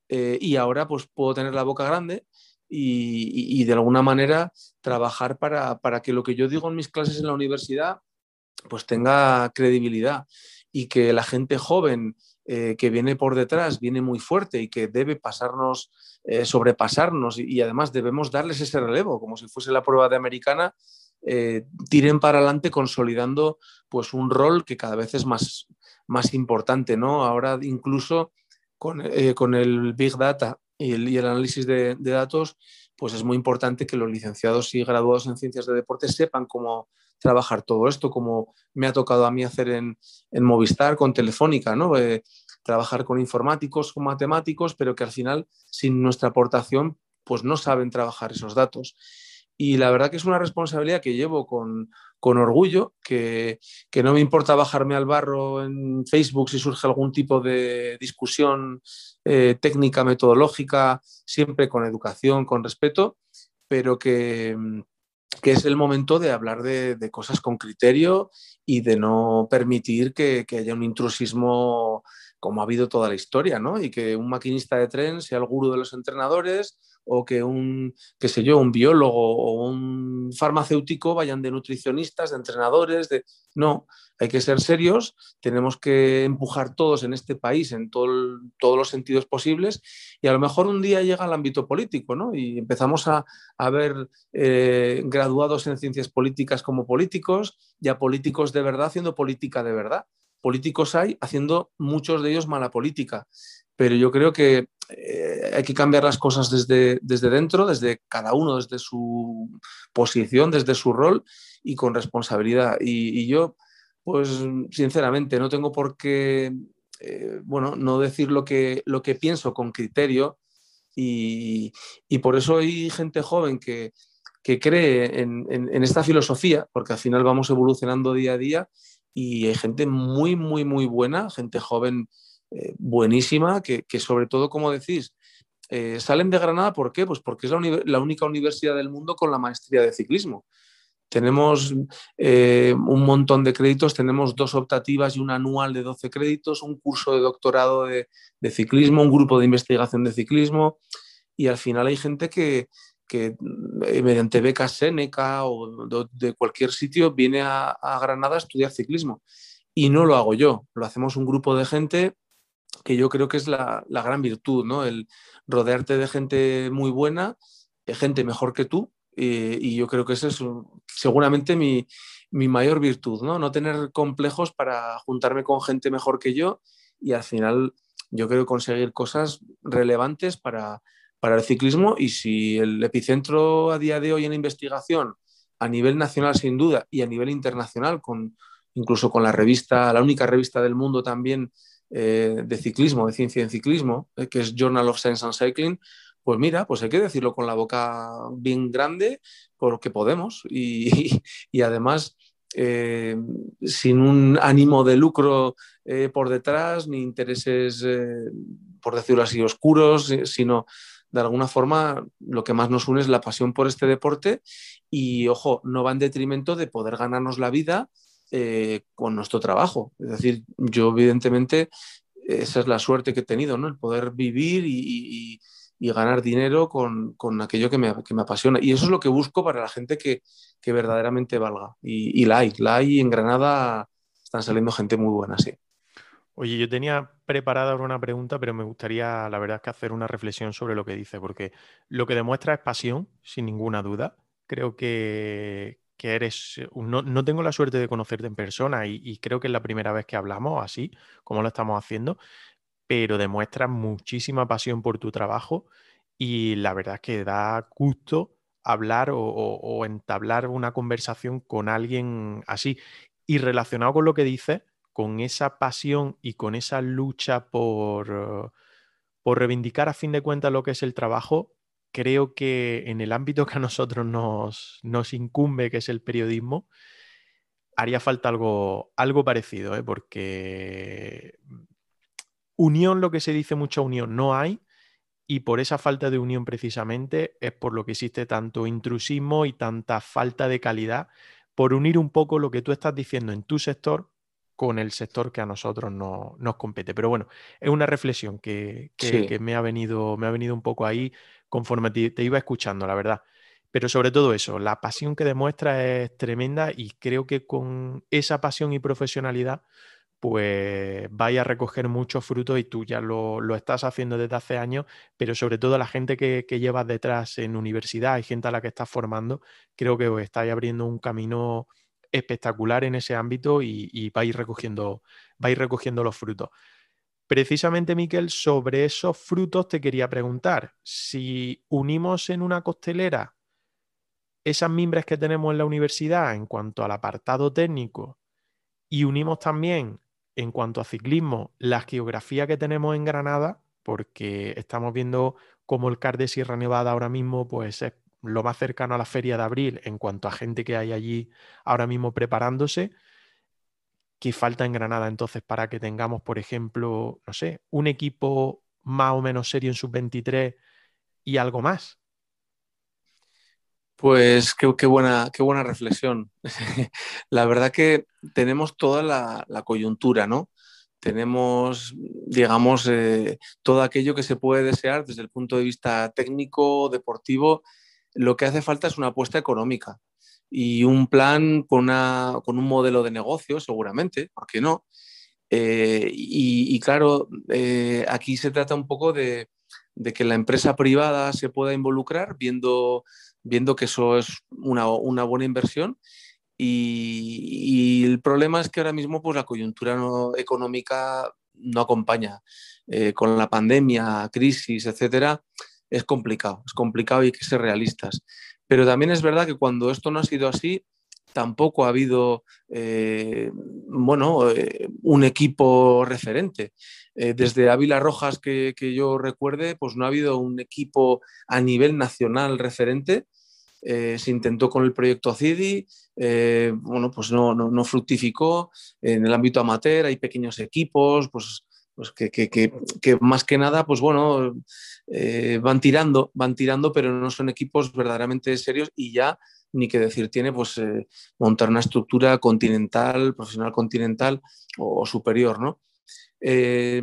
eh, y ahora pues puedo tener la boca grande y, de alguna manera trabajar para, que lo que yo digo en mis clases en la universidad pues tenga credibilidad y que la gente joven eh, que viene por detrás viene muy fuerte y que debe pasarnos, eh, sobrepasarnos y, además debemos darles ese relevo, como si fuese la prueba de americana, tiren para adelante consolidando pues un rol que cada vez es más, más importante, ¿no? Ahora incluso con, eh, el Big Data y el, análisis de, datos, pues es muy importante que los licenciados y graduados en ciencias de deporte sepan cómo trabajar todo esto, como me ha tocado a mí hacer en, Movistar con Telefónica, ¿no? Eh, trabajar con informáticos, con matemáticos, pero que al final, sin nuestra aportación, pues no saben trabajar esos datos. Y la verdad que es una responsabilidad que llevo con, orgullo, que, no me importa bajarme al barro en Facebook si surge algún tipo de discusión eh, técnica, metodológica, siempre con educación, con respeto, pero que, es el momento de hablar de, cosas con criterio y de no permitir que, que haya un intrusismo como ha habido toda la historia, ¿no? Y que un maquinista de tren sea el gurú de los entrenadores o que un, qué sé yo, un biólogo o un farmacéutico vayan de nutricionistas, de entrenadores, de... No, hay que ser serios, tenemos que empujar todos en este país en todo todos los sentidos posibles y a lo mejor un día llega al ámbito político, ¿no? Y empezamos a, ver eh, graduados en ciencias políticas como políticos y a políticos de verdad haciendo política de verdad políticos hay haciendo muchos de ellos mala política, pero yo creo que eh, hay que cambiar las cosas desde, desde dentro, desde cada uno, desde su posición, desde su rol y con responsabilidad. Y, yo, pues sinceramente, no tengo por qué, eh, bueno, no decir lo que, lo que pienso con criterio y, por eso hay gente joven que, cree en, en esta filosofía, porque al final vamos evolucionando día a día y hay gente muy, muy, muy buena, gente joven eh, buenísima, que, sobre todo, como decís, eh, salen de Granada, ¿por qué? Pues porque es la, única universidad del mundo con la maestría de ciclismo. Tenemos eh, un montón de créditos, tenemos dos optativas y un anual de 12 créditos, un curso de doctorado de, ciclismo, un grupo de investigación de ciclismo y al final hay gente que, que eh, mediante becas Seneca o de, cualquier sitio viene a, Granada a estudiar ciclismo. Y no lo hago yo, lo hacemos un grupo de gente que yo creo que es la, gran virtud, ¿no? El rodearte de gente muy buena, de gente mejor que tú, y yo creo que esa es seguramente mi, mi, mayor virtud, ¿no? No tener complejos para juntarme con gente mejor que yo y al final yo creo conseguir cosas relevantes para, para el ciclismo y si el epicentro a día de hoy en investigación a nivel nacional sin duda y a nivel internacional, con, incluso con la revista, la única revista del mundo también eh, de ciclismo, de ciencia en ciclismo, eh, que es Journal of Science and Cycling, pues mira, pues hay que decirlo con la boca bien grande porque podemos y, y, además eh, sin un ánimo de lucro por detrás ni intereses, por decirlo así, oscuros, sino de alguna forma lo que más nos une es la pasión por este deporte y, ojo, no va en detrimento de poder ganarnos la vida eh, con nuestro trabajo. Es decir, yo evidentemente esa es la suerte que he tenido, ¿no? El poder vivir y, ganar dinero con, aquello que me, apasiona. Y eso es lo que busco para la gente que, que verdaderamente valga. Y, la hay, la hay en Granada están saliendo gente muy buena, sí. Oye, yo tenía preparada una pregunta, pero me gustaría, la verdad, que hacer una reflexión sobre lo que dice, porque lo que demuestra es pasión, sin ninguna duda. Creo que, eres, no, tengo la suerte de conocerte en persona y, creo que es la primera vez que hablamos así, como lo estamos haciendo, pero demuestras muchísima pasión por tu trabajo y la verdad es que da gusto hablar o entablar una conversación con alguien así. Y relacionado con lo que dices, con esa pasión y con esa lucha por, por reivindicar a fin de cuentas lo que es el trabajo, creo que en el ámbito que a nosotros nos, nos incumbe, que es el periodismo, haría falta algo, algo parecido, ¿eh? porque unión, lo que se dice mucha unión, no hay, y por esa falta de unión precisamente es por lo que existe tanto intrusismo y tanta falta de calidad, por unir un poco lo que tú estás diciendo en tu sector con el sector que a nosotros no, nos compete. Pero bueno, es una reflexión que, me, ha venido, me ha venido un poco ahí conforme te, iba escuchando, la verdad. Pero sobre todo eso, la pasión que demuestra es tremenda y creo que con esa pasión y profesionalidad, pues vaya a recoger muchos frutos y tú ya lo, estás haciendo desde hace años, pero sobre todo la gente que, que, llevas detrás en universidad, hay gente a la que estás formando, creo que os estáis abriendo un camino espectacular en ese ámbito y, va, a ir recogiendo, va a ir recogiendo los frutos. Precisamente, Miquel, sobre esos frutos te quería preguntar, si unimos en una costelera esas mimbres que tenemos en la universidad en cuanto al apartado técnico y unimos también en cuanto a ciclismo la geografía que tenemos en Granada, porque estamos viendo cómo el CAR de Sierra Nevada ahora mismo pues, es lo más cercano a la feria de abril en cuanto a gente que hay allí ahora mismo preparándose. ¿Qué falta en Granada entonces para que tengamos, por ejemplo, no sé, un equipo más o menos serio en sub-23 y algo más? Pues qué, buena, qué buena reflexión. la verdad que tenemos toda la, coyuntura, ¿no? Tenemos, digamos, eh, todo aquello que se puede desear desde el punto de vista técnico, deportivo lo que hace falta es una apuesta económica y un plan con, con un modelo de negocio, seguramente, ¿por qué no? Eh, y, claro, eh, aquí se trata un poco de, que la empresa privada se pueda involucrar viendo, viendo que eso es una, buena inversión. Y, el problema es que ahora mismo pues, la coyuntura económica no acompaña. Eh, con la pandemia, crisis, etcétera, es complicado, es complicado y hay que ser realistas. Pero también es verdad que cuando esto no ha sido así, tampoco ha habido eh, bueno, eh, un equipo referente. Eh, desde Ávila Rojas, que, yo recuerde, pues no ha habido un equipo a nivel nacional referente. se intentó con el proyecto CIDI, bueno, pues no, no, no, fructificó. En el ámbito amateur hay pequeños equipos, pues pues que, más que nada, pues bueno, eh, van tirando, van tirando, pero no son equipos verdaderamente serios y ya, ni que decir tiene, pues eh, montar una estructura continental, profesional continental o, superior, ¿no? Eh,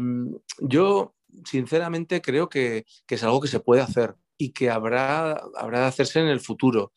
yo, sinceramente, creo que, es algo que se puede hacer. y que habrá, habrá de hacerse en el futuro.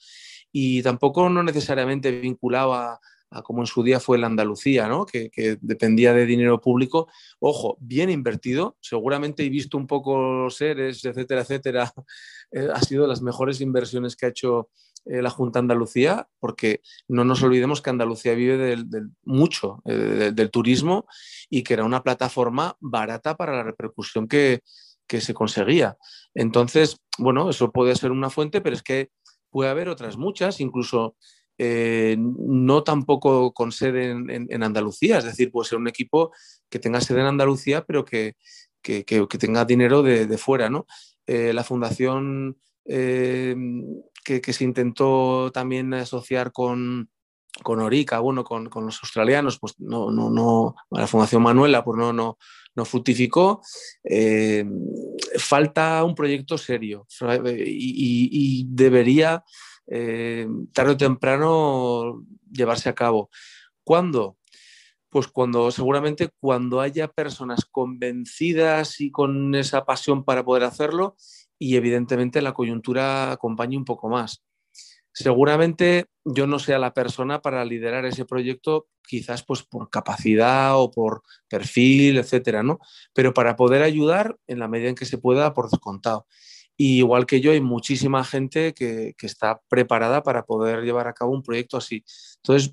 Y tampoco no necesariamente vinculado a, como en su día fue la Andalucía, ¿no? que, dependía de dinero público. Ojo, bien invertido, seguramente he visto un poco seres, etcétera, etcétera. Eh, ha sido de las mejores inversiones que ha hecho eh, la Junta Andalucía, porque no nos olvidemos que Andalucía vive del, mucho eh, del turismo y que era una plataforma barata para la repercusión que, que se conseguía. Entonces, bueno, eso puede ser una fuente, pero es que puede haber otras muchas, incluso eh, no tampoco con sede en, Andalucía, es decir, puede ser un equipo que tenga sede en Andalucía, pero que, tenga dinero de, fuera. ¿no? Eh, la fundación eh, que, se intentó también asociar con, con Orica, bueno, con, los australianos, pues no, no, no, la Fundación Manuela, pues no, no, no fructificó. falta un proyecto serio y debería eh, tarde o temprano llevarse a cabo. ¿Cuándo? Pues cuando seguramente cuando haya personas convencidas y con esa pasión para poder hacerlo y evidentemente la coyuntura acompañe un poco más. Seguramente yo no sea la persona para liderar ese proyecto, quizás pues por capacidad o por perfil, etcétera, ¿no? Pero para poder ayudar en la medida en que se pueda, por descontado. Y igual que yo, hay muchísima gente que, está preparada para poder llevar a cabo un proyecto así. Entonces,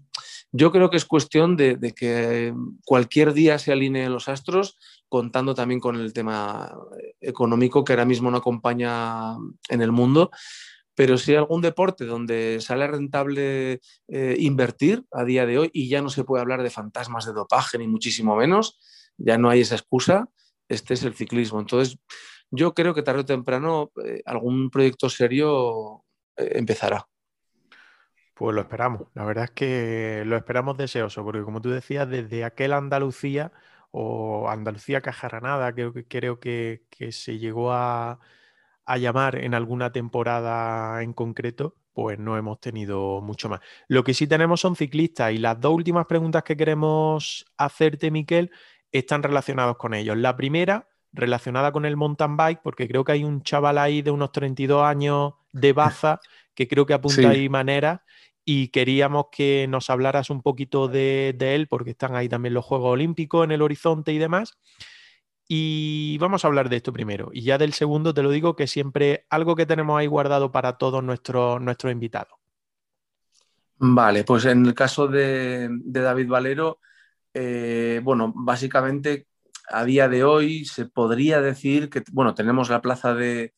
yo creo que es cuestión de, que cualquier día se alineen los astros, contando también con el tema económico que ahora mismo no acompaña en el mundo. Pero si hay algún deporte donde sale rentable eh, invertir a día de hoy y ya no se puede hablar de fantasmas de dopaje ni muchísimo menos, ya no hay esa excusa, este es el ciclismo. Entonces, yo creo que tarde o temprano eh, algún proyecto serio eh, empezará. Pues lo esperamos, la verdad es que lo esperamos deseoso, porque como tú decías, desde aquel Andalucía o Andalucía Cajaranada, creo que, creo que, se llegó a, llamar en alguna temporada en concreto, pues no hemos tenido mucho más. Lo que sí tenemos son ciclistas y las dos últimas preguntas que queremos hacerte, Miquel, están relacionadas con ellos. La primera relacionada con el mountain bike, porque creo que hay un chaval ahí de unos 32 años de Baza que creo que apunta ahí manera y queríamos que nos hablaras un poquito de, él, porque están ahí también los Juegos Olímpicos en el horizonte y demás. Y vamos a hablar de esto primero. Y ya del segundo te lo digo que siempre algo que tenemos ahí guardado para todos nuestros, nuestros invitados. Vale, pues en el caso de, David Valero, eh, bueno, básicamente a día de hoy se podría decir que, bueno, tenemos la plaza de,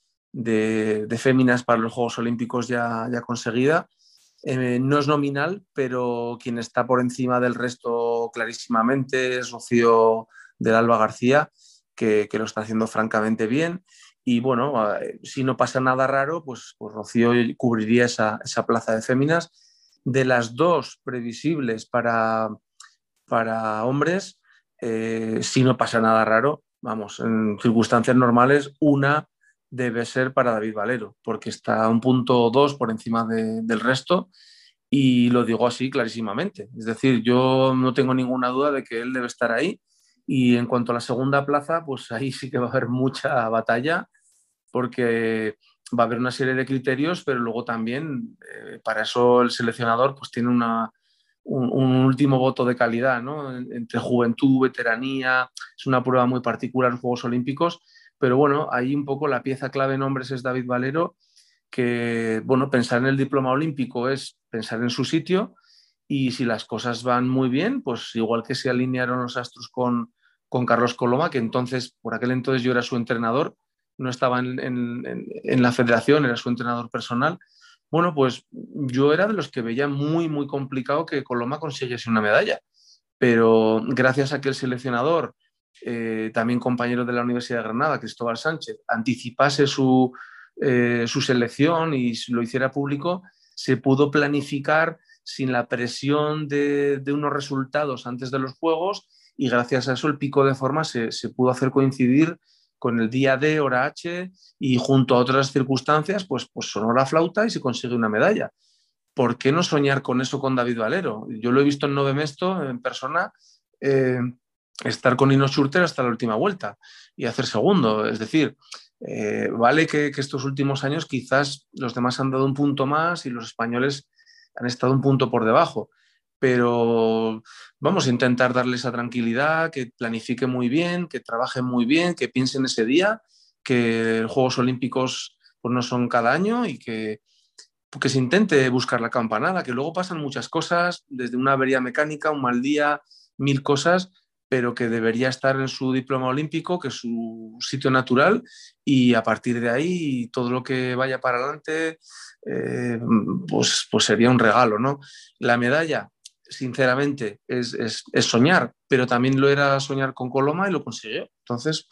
féminas para los Juegos Olímpicos ya, ya conseguida. Eh, no es nominal, pero quien está por encima del resto clarísimamente es Rocío del Alba García, que, lo está haciendo francamente bien. Y bueno, eh, si no pasa nada raro, pues, pues Rocío cubriría esa, plaza de féminas. De las dos previsibles para, para hombres, eh, si no pasa nada raro, vamos, en circunstancias normales, una debe ser para David Valero, porque está un punto dos por encima del resto y lo digo así clarísimamente. Es decir, yo no tengo ninguna duda de que él debe estar ahí y en cuanto a la segunda plaza, pues ahí sí que va a haber mucha batalla porque va a haber una serie de criterios, pero luego también eh, para eso el seleccionador pues tiene una, un, último voto de calidad, ¿no? Entre juventud, veteranía, es una prueba muy particular en Juegos Olímpicos, pero bueno, ahí un poco la pieza clave en hombres es David Valero, que, bueno, pensar en el diploma olímpico es pensar en su sitio y si las cosas van muy bien, pues igual que se alinearon los astros con, con Carlos Coloma, que entonces, por aquel entonces yo era su entrenador, no estaba en, en la federación, era su entrenador personal, bueno, pues yo era de los que veía muy, muy complicado que Coloma consiguiese una medalla, pero gracias a que el seleccionador, eh, también compañero de la Universidad de Granada, Cristóbal Sánchez, anticipase su, eh, su selección y lo hiciera público, se pudo planificar sin la presión de, unos resultados antes de los Juegos y gracias a eso el pico de forma se, se pudo hacer coincidir con el día D, hora H y junto a otras circunstancias, pues, pues sonó la flauta y se consigue una medalla. ¿Por qué no soñar con eso con David Valero? Yo lo he visto en Novemesto en persona, eh, estar con Ino Schurter hasta la última vuelta y hacer segundo. Es decir, Eh, vale que, estos últimos años quizás los demás han dado un punto más y los españoles han estado un punto por debajo, pero vamos a intentar darle esa tranquilidad, que planifique muy bien, que trabaje muy bien, que piense en ese día, que los Juegos Olímpicos pues, no son cada año y que, que se intente buscar la campanada, que luego pasan muchas cosas, desde una avería mecánica, un mal día, mil cosas, pero que debería estar en su diploma olímpico, que es su sitio natural, y a partir de ahí todo lo que vaya para adelante, eh, pues, pues sería un regalo, ¿no? La medalla, sinceramente, es, soñar, pero también lo era soñar con Coloma y lo consiguió. Entonces,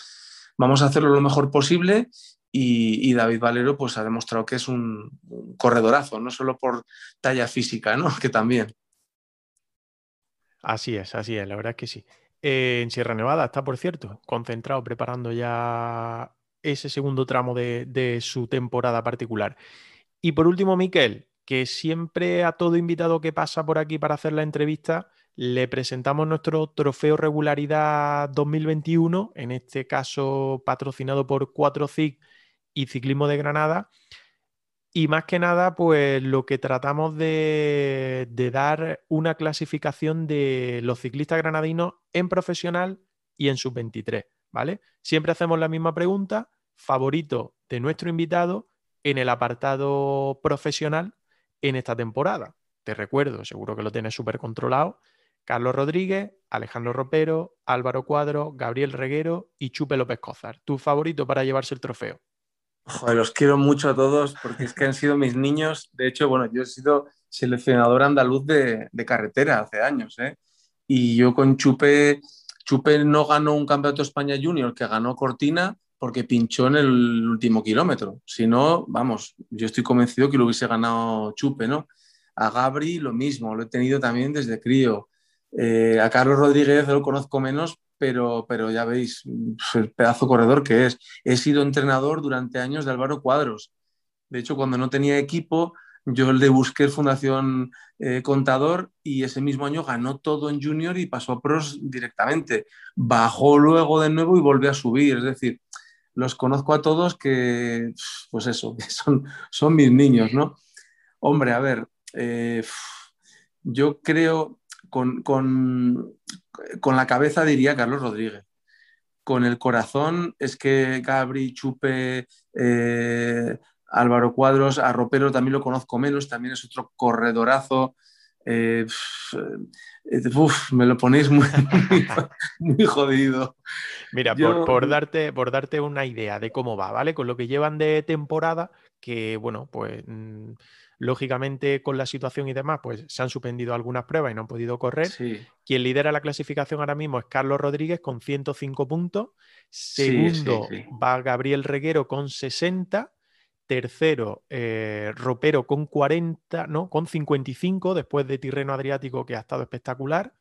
vamos a hacerlo lo mejor posible y, David Valero pues ha demostrado que es un, corredorazo, no solo por talla física, ¿no? Que también. Así es, así es, la verdad es que sí en Sierra Nevada está, por cierto, concentrado preparando ya ese segundo tramo de, su temporada particular. Y por último, Miquel, que siempre a todo invitado que pasa por aquí para hacer la entrevista le presentamos nuestro trofeo regularidad 2021, en este caso patrocinado por 4CIC y Ciclismo de Granada. Y más que nada, pues lo que tratamos de, dar una clasificación de los ciclistas granadinos en profesional y en sub-23, ¿vale? Siempre hacemos la misma pregunta, favorito de nuestro invitado en el apartado profesional en esta temporada. Te recuerdo, seguro que lo tienes súper controlado, Carlos Rodríguez, Alejandro Ropero, Álvaro Cuadro, Gabriel Reguero y Chupe López Cózar. ¿Tu favorito para llevarse el trofeo? Joder, los quiero mucho a todos porque es que han sido mis niños. De hecho, bueno, yo he sido seleccionador andaluz de, carretera hace años, ¿eh? Y yo con Chupe, Chupe no ganó un campeonato España Junior, que ganó Cortina porque pinchó en el último kilómetro. Si no, vamos, yo estoy convencido que lo hubiese ganado Chupe, ¿no? A Gabri lo mismo, lo he tenido también desde crío. Eh, a Carlos Rodríguez lo conozco menos, pero, pero ya veis el pedazo corredor que es. He sido entrenador durante años de Álvaro Cuadros. De hecho, cuando no tenía equipo, yo le busqué Fundación eh, Contador y ese mismo año ganó todo en junior y pasó a pros directamente. Bajó luego de nuevo y volvió a subir. Es decir, los conozco a todos que, pues eso, son, son mis niños, ¿no? Hombre, a ver, eh, yo creo con, con la cabeza diría Carlos Rodríguez. Con el corazón es que Gabri, Chupe, eh, Álvaro Cuadros, a Ropero también lo conozco menos, también es otro corredorazo. Eh, eh, me lo ponéis muy, muy, jodido. Mira, por, darte, por darte una idea de cómo va, ¿vale? Con lo que llevan de temporada, que bueno, pues mm, Lógicamente, con la situación y demás, pues se han suspendido algunas pruebas y no han podido correr. Quien lidera la clasificación ahora mismo es Carlos Rodríguez con 105 puntos. Segundo va Gabriel Reguero con 60. Tercero, eh, Ropero con 40, no, con 55, después de Tirreno Adriático, que ha estado espectacular.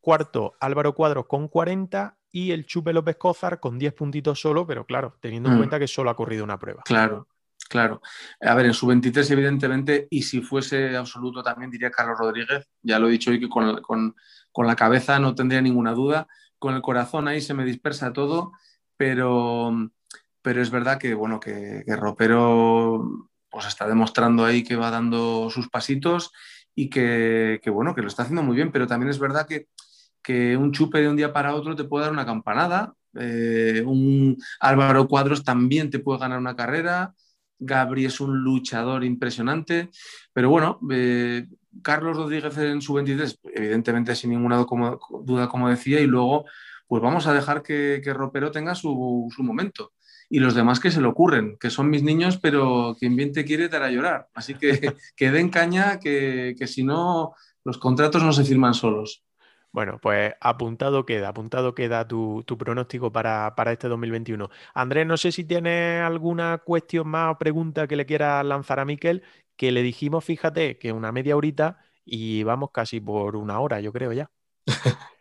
Cuarto, Álvaro Cuadros con 40 y el Chupe López Cózar con 10 puntitos solo, pero claro, teniendo en mm. cuenta que solo ha corrido una prueba. Claro, Claro. A ver, en su 23, evidentemente, y si fuese absoluto también diría Carlos Rodríguez. Ya lo he dicho hoy que con, la cabeza no tendría ninguna duda. Con el corazón ahí se me dispersa todo, pero, pero es verdad que, bueno, que, Ropero pues está demostrando ahí que va dando sus pasitos y que, bueno, que lo está haciendo muy bien, pero también es verdad que, que un chupe de un día para otro te puede dar una campanada. Eh, un Álvaro Cuadros también te puede ganar una carrera. Gabri es un luchador impresionante, pero bueno, eh, Carlos Rodríguez en su 23, evidentemente sin ninguna duda, como decía, y luego pues vamos a dejar que, Ropero tenga su, momento. Y los demás que se le ocurren, que son mis niños, pero quien bien te quiere te hará llorar. Así que que den caña, que, que si no, los contratos no se firman solos. Bueno, pues apuntado queda, apuntado queda tu, pronóstico para, este 2021. Andrés, no sé si tienes alguna cuestión más o pregunta que le quieras lanzar a Miquel, que le dijimos, fíjate, que una media horita y vamos casi por una hora, yo creo ya.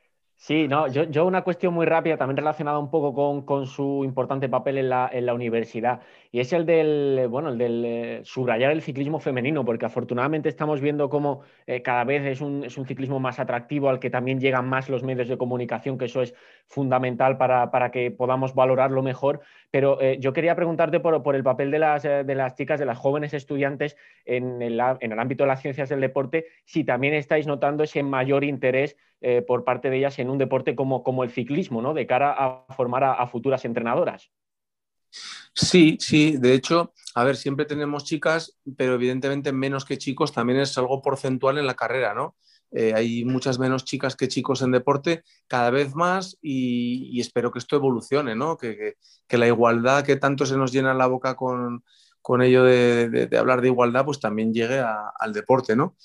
Sí, no, yo, una cuestión muy rápida, también relacionada un poco con, su importante papel en la, en la, universidad, y es el del, bueno, el del eh, subrayar el ciclismo femenino, porque afortunadamente estamos viendo cómo eh, cada vez es un, es un, ciclismo más atractivo, al que también llegan más los medios de comunicación, que eso es fundamental para, para que podamos valorarlo mejor. Pero eh, yo quería preguntarte por, por el papel de las, de las, chicas, de las jóvenes estudiantes en el, en el ámbito de las ciencias del deporte, si también estáis notando ese mayor interés eh, por parte de ellas en un deporte como, como el ciclismo, ¿no? De cara a formar a, futuras entrenadoras. Sí, sí, de hecho, a ver, siempre tenemos chicas, pero evidentemente menos que chicos también es algo porcentual en la carrera, ¿no? Eh, hay muchas menos chicas que chicos en deporte, cada vez más, y, espero que esto evolucione, ¿no? Que, la igualdad que tanto se nos llena la boca con, ello de, hablar de igualdad, pues también llegue al deporte, ¿no?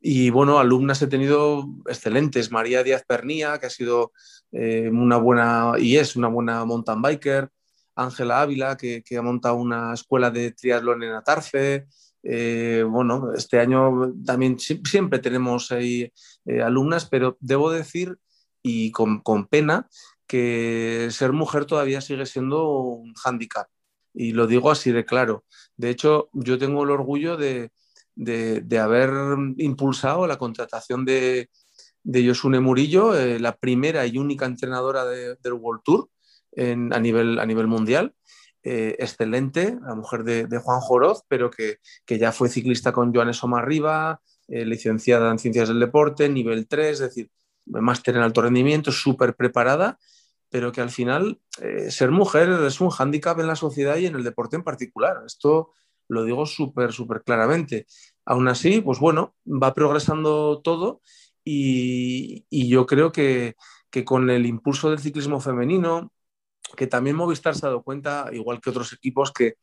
Y bueno, alumnas he tenido excelentes. María Díaz Pernía, que ha sido eh, una buena y es una buena mountain biker. Ángela Ávila, que, ha montado una escuela de triatlón en Atarfe. Eh, bueno, este año también siempre tenemos ahí eh, alumnas, pero debo decir, y con, con pena, que ser mujer todavía sigue siendo un hándicap. Y lo digo así de claro. De hecho, yo tengo el orgullo de, de, haber impulsado la contratación de, de Yosune Murillo, eh, la primera y única entrenadora del World Tour a, nivel, a nivel mundial. Eh, excelente, la mujer de, Juan Joroz, pero que, ya fue ciclista con Joanes Omarriba, eh, licenciada en Ciencias del Deporte, nivel 3, es decir, máster en alto rendimiento, súper preparada, pero que al final ser mujer es un hándicap en la sociedad y en el deporte en particular. Esto lo digo súper, súper claramente. Aún así, pues bueno, va progresando todo y, yo creo que, con el impulso del ciclismo femenino, que también Movistar se ha dado cuenta, igual que otros equipos, que,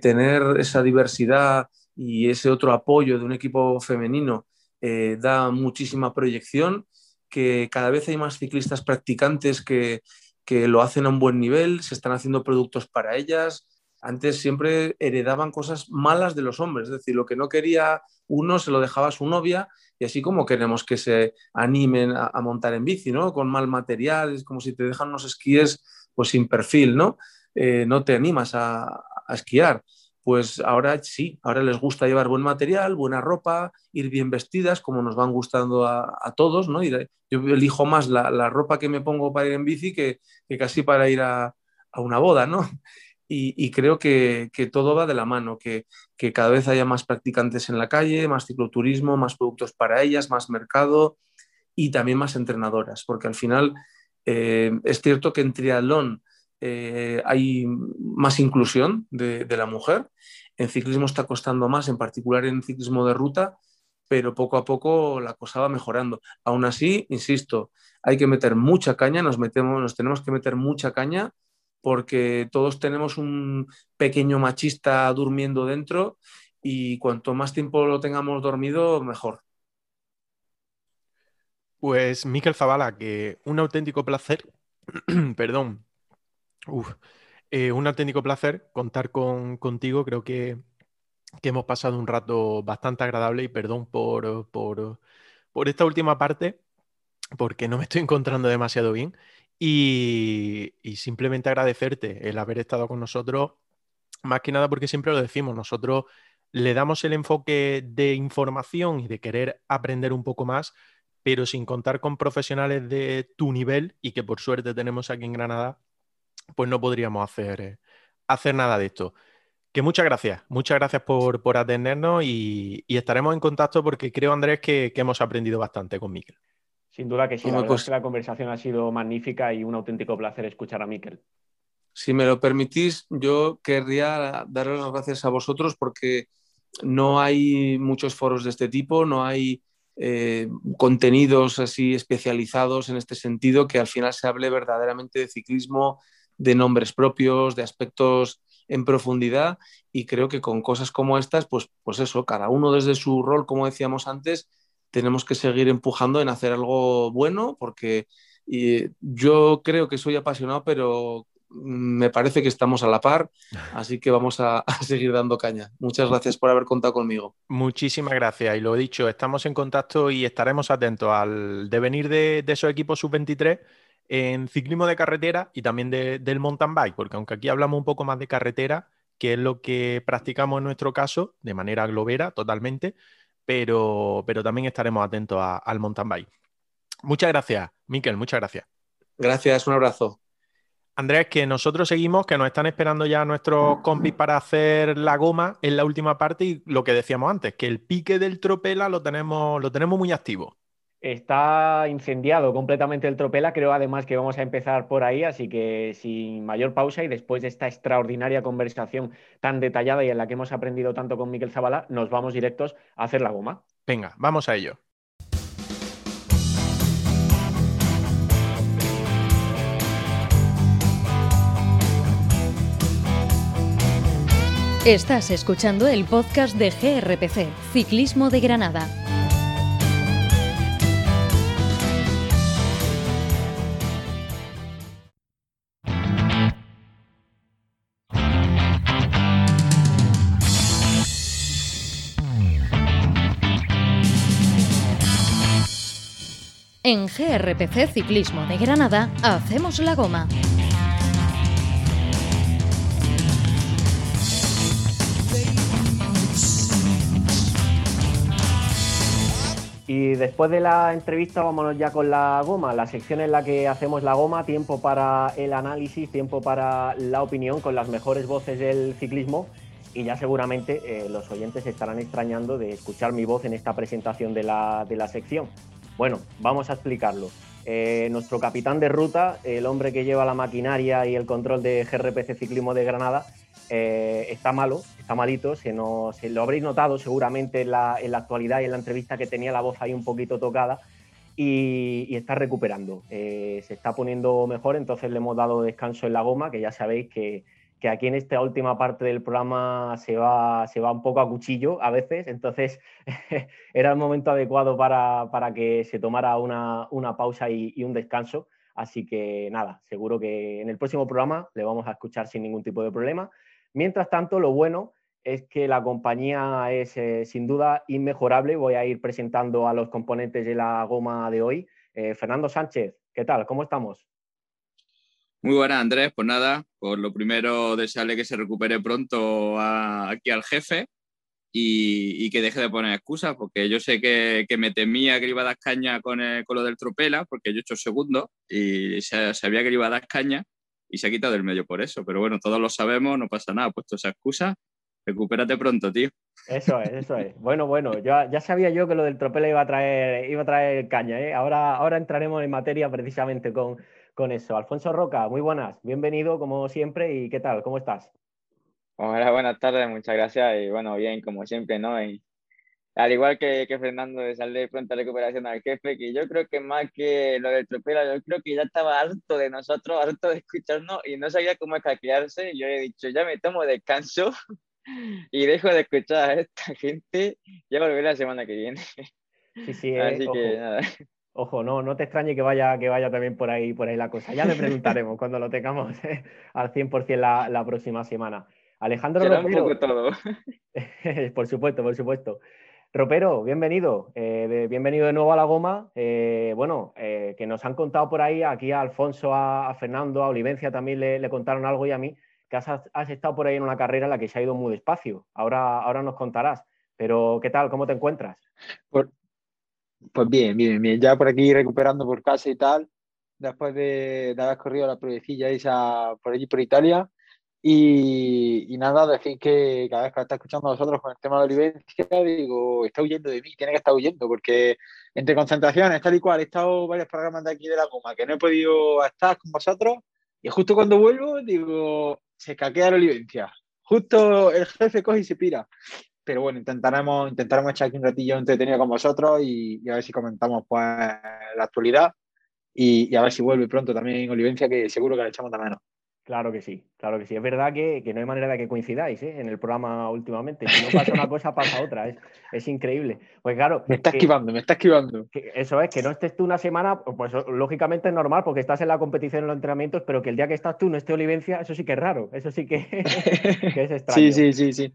tener esa diversidad y ese otro apoyo de un equipo femenino eh, da muchísima proyección, que cada vez hay más ciclistas practicantes que, que lo hacen a un buen nivel, se están haciendo productos para ellas, antes siempre heredaban cosas malas de los hombres, es decir, lo que no quería uno se lo dejaba a su novia y así como queremos que se animen a, montar en bici, ¿no? Con mal material, es como si te dejan unos esquíes pues sin perfil, ¿no? Eh, no te animas a, esquiar. Pues ahora sí, ahora les gusta llevar buen material, buena ropa, ir bien vestidas, como nos van gustando a, todos, ¿no? yo elijo más la, ropa que me pongo para ir en bici que, casi para ir a, a una boda, ¿no? Y, creo que, todo va de la mano, que, cada vez haya más practicantes en la calle, más cicloturismo, más productos para ellas, más mercado y también más entrenadoras, porque al final eh, es cierto que en triatlón eh, hay más inclusión de, la mujer, en ciclismo está costando más, en particular en ciclismo de ruta, pero poco a poco la cosa va mejorando. Aún así, insisto, hay que meter mucha caña, nos, metemos, nos tenemos que meter mucha caña porque todos tenemos un pequeño machista durmiendo dentro y cuanto más tiempo lo tengamos dormido, mejor. Pues Miquel Zavala, que un auténtico placer, perdón, eh, un auténtico placer contar con, contigo, creo que, hemos pasado un rato bastante agradable y perdón por, por, por esta última parte, porque no me estoy encontrando demasiado bien. Y, simplemente agradecerte el haber estado con nosotros, más que nada porque siempre lo decimos, nosotros le damos el enfoque de información y de querer aprender un poco más, pero sin contar con profesionales de tu nivel y que por suerte tenemos aquí en Granada, pues no podríamos hacer, hacer nada de esto. Que muchas gracias, muchas gracias por, atendernos y, estaremos en contacto porque creo, Andrés, que, hemos aprendido bastante con Miquel. Sin duda que sí, la, pues la conversación ha sido magnífica y un auténtico placer escuchar a Miquel. Si me lo permitís, yo querría daros las gracias a vosotros porque no hay muchos foros de este tipo, no hay eh, contenidos así especializados en este sentido, que al final se hable verdaderamente de ciclismo, de nombres propios, de aspectos en profundidad y creo que con cosas como estas, pues, pues eso, cada uno desde su rol, como decíamos antes, tenemos que seguir empujando en hacer algo bueno porque yo creo que soy apasionado, pero me parece que estamos a la par, así que vamos a, seguir dando caña. Muchas gracias por haber contado conmigo. Muchísimas gracias y lo he dicho, estamos en contacto y estaremos atentos al devenir de, esos equipos sub-23 en ciclismo de carretera y también del mountain bike, porque aunque aquí hablamos un poco más de carretera, que es lo que practicamos en nuestro caso, de manera globera totalmente, pero, pero también estaremos atentos al mountain bike. Muchas gracias, Miquel, muchas gracias. Gracias, un abrazo. Andrés, que nosotros seguimos, que nos están esperando ya nuestros compis para hacer la goma en la última parte y lo que decíamos antes, que el pique del tropela lo tenemos, lo tenemos muy activo. Está incendiado completamente el tropela, creo además que vamos a empezar por ahí, así que sin mayor pausa y después de esta extraordinaria conversación tan detallada y en la que hemos aprendido tanto con Miquel Zabala, nos vamos directos a hacer la goma. Venga, vamos a ello. Estás escuchando el podcast de GRPC, Ciclismo de Granada. En GRPC Ciclismo de Granada hacemos la goma. Y después de la entrevista, vámonos ya con la goma, la sección en la que hacemos la goma, tiempo para el análisis, tiempo para la opinión con las mejores voces del ciclismo. Y ya seguramente eh, los oyentes estarán extrañando de escuchar mi voz en esta presentación de la, sección. Bueno, vamos a explicarlo. Eh, nuestro capitán de ruta, el hombre que lleva la maquinaria y el control de GRPC Ciclismo de Granada, eh, está malo, está malito, se, lo habréis notado seguramente en la, actualidad y en la entrevista que tenía la voz ahí un poquito tocada y, está recuperando. Eh, se está poniendo mejor, entonces le hemos dado descanso en la goma, que ya sabéis que, aquí en esta última parte del programa se va, se va un poco a cuchillo a veces, entonces era el momento adecuado para, que se tomara una, pausa y un descanso. Así que nada, seguro que en el próximo programa le vamos a escuchar sin ningún tipo de problema. Mientras tanto, lo bueno es que la compañía es eh, sin duda inmejorable. Voy a ir presentando a los componentes de la goma de hoy. Eh, Fernando Sánchez, ¿qué tal? ¿Cómo estamos? Muy buenas, Andrés. Pues nada, por lo primero, desearle que se recupere pronto aquí al jefe y, que deje de poner excusas, porque yo sé que, me temía que iba a dar caña con, lo del tropela, porque yo he hecho segundo y sabía que iba a dar caña y se ha quitado del medio por eso. Pero bueno, todos lo sabemos, no pasa nada, puesto esa excusa. Recupérate pronto, tío. Eso es, eso es. Bueno, bueno, ya sabía yo que lo del tropela iba a traer, iba a traer caña, ¿eh? Ahora, ahora entraremos en materia precisamente con, con eso. Alfonso Roca, muy buenas, bienvenido como siempre y ¿qué tal? ¿Cómo estás? Hola, buenas tardes, muchas gracias y bueno, bien, como siempre, ¿no? Y al igual que, que Fernando de de pronta recuperación al jefe, que yo creo que más que lo del tropela, yo creo que ya estaba harto de nosotros, harto de escucharnos y no sabía cómo escaquearse. Yo he dicho, ya me tomo descanso y dejo de escuchar a esta gente, ya volveré la semana que viene. Sí, sí, eh, Así que nada. Ojo, no, no te extrañe que vaya, que vaya también por ahí, por ahí la cosa. Ya le preguntaremos cuando lo tengamos eh, al 100% la, la próxima semana. Alejandro todo. por supuesto, por supuesto. Ropero, bienvenido. Eh, bienvenido de nuevo a La Goma. Eh, bueno, eh, que nos han contado por ahí, aquí a Alfonso, a, Fernando, a Olivencia también le, contaron algo y a mí, que has, estado por ahí en una carrera en la que se ha ido muy despacio. Ahora, ahora nos contarás. Pero, ¿qué tal? ¿Cómo te encuentras? Pues, pues bien, bien, bien. Ya por aquí recuperando por casa y tal, después de, haber corrido la pruebecilla esa por allí por Italia. Y, nada, decir que cada vez que está escuchando a vosotros con el tema de Olivencia, digo, está huyendo de mí, tiene que estar huyendo, porque entre concentraciones, tal y cual, he estado varios programas de aquí de la Goma que no he podido estar con vosotros, y justo cuando vuelvo, digo, se caquea la Olivencia. Justo el jefe coge y se pira. Pero bueno, intentaremos, intentaremos echar aquí un ratillo entretenido con vosotros y, a ver si comentamos pues la actualidad y, a ver si vuelve pronto también Olivencia, que seguro que le echamos de menos. Claro que sí, claro que sí. Es verdad que, no hay manera de que coincidáis ¿eh? en el programa últimamente. Si no pasa una cosa, pasa otra. Es, increíble. Pues claro. Me está esquivando, me está esquivando. eso es, que no estés tú una semana, pues lógicamente es normal porque estás en la competición en los entrenamientos, pero que el día que estás tú no esté Olivencia, eso sí que es raro. Eso sí que, que es extraño. Sí, sí, sí, sí.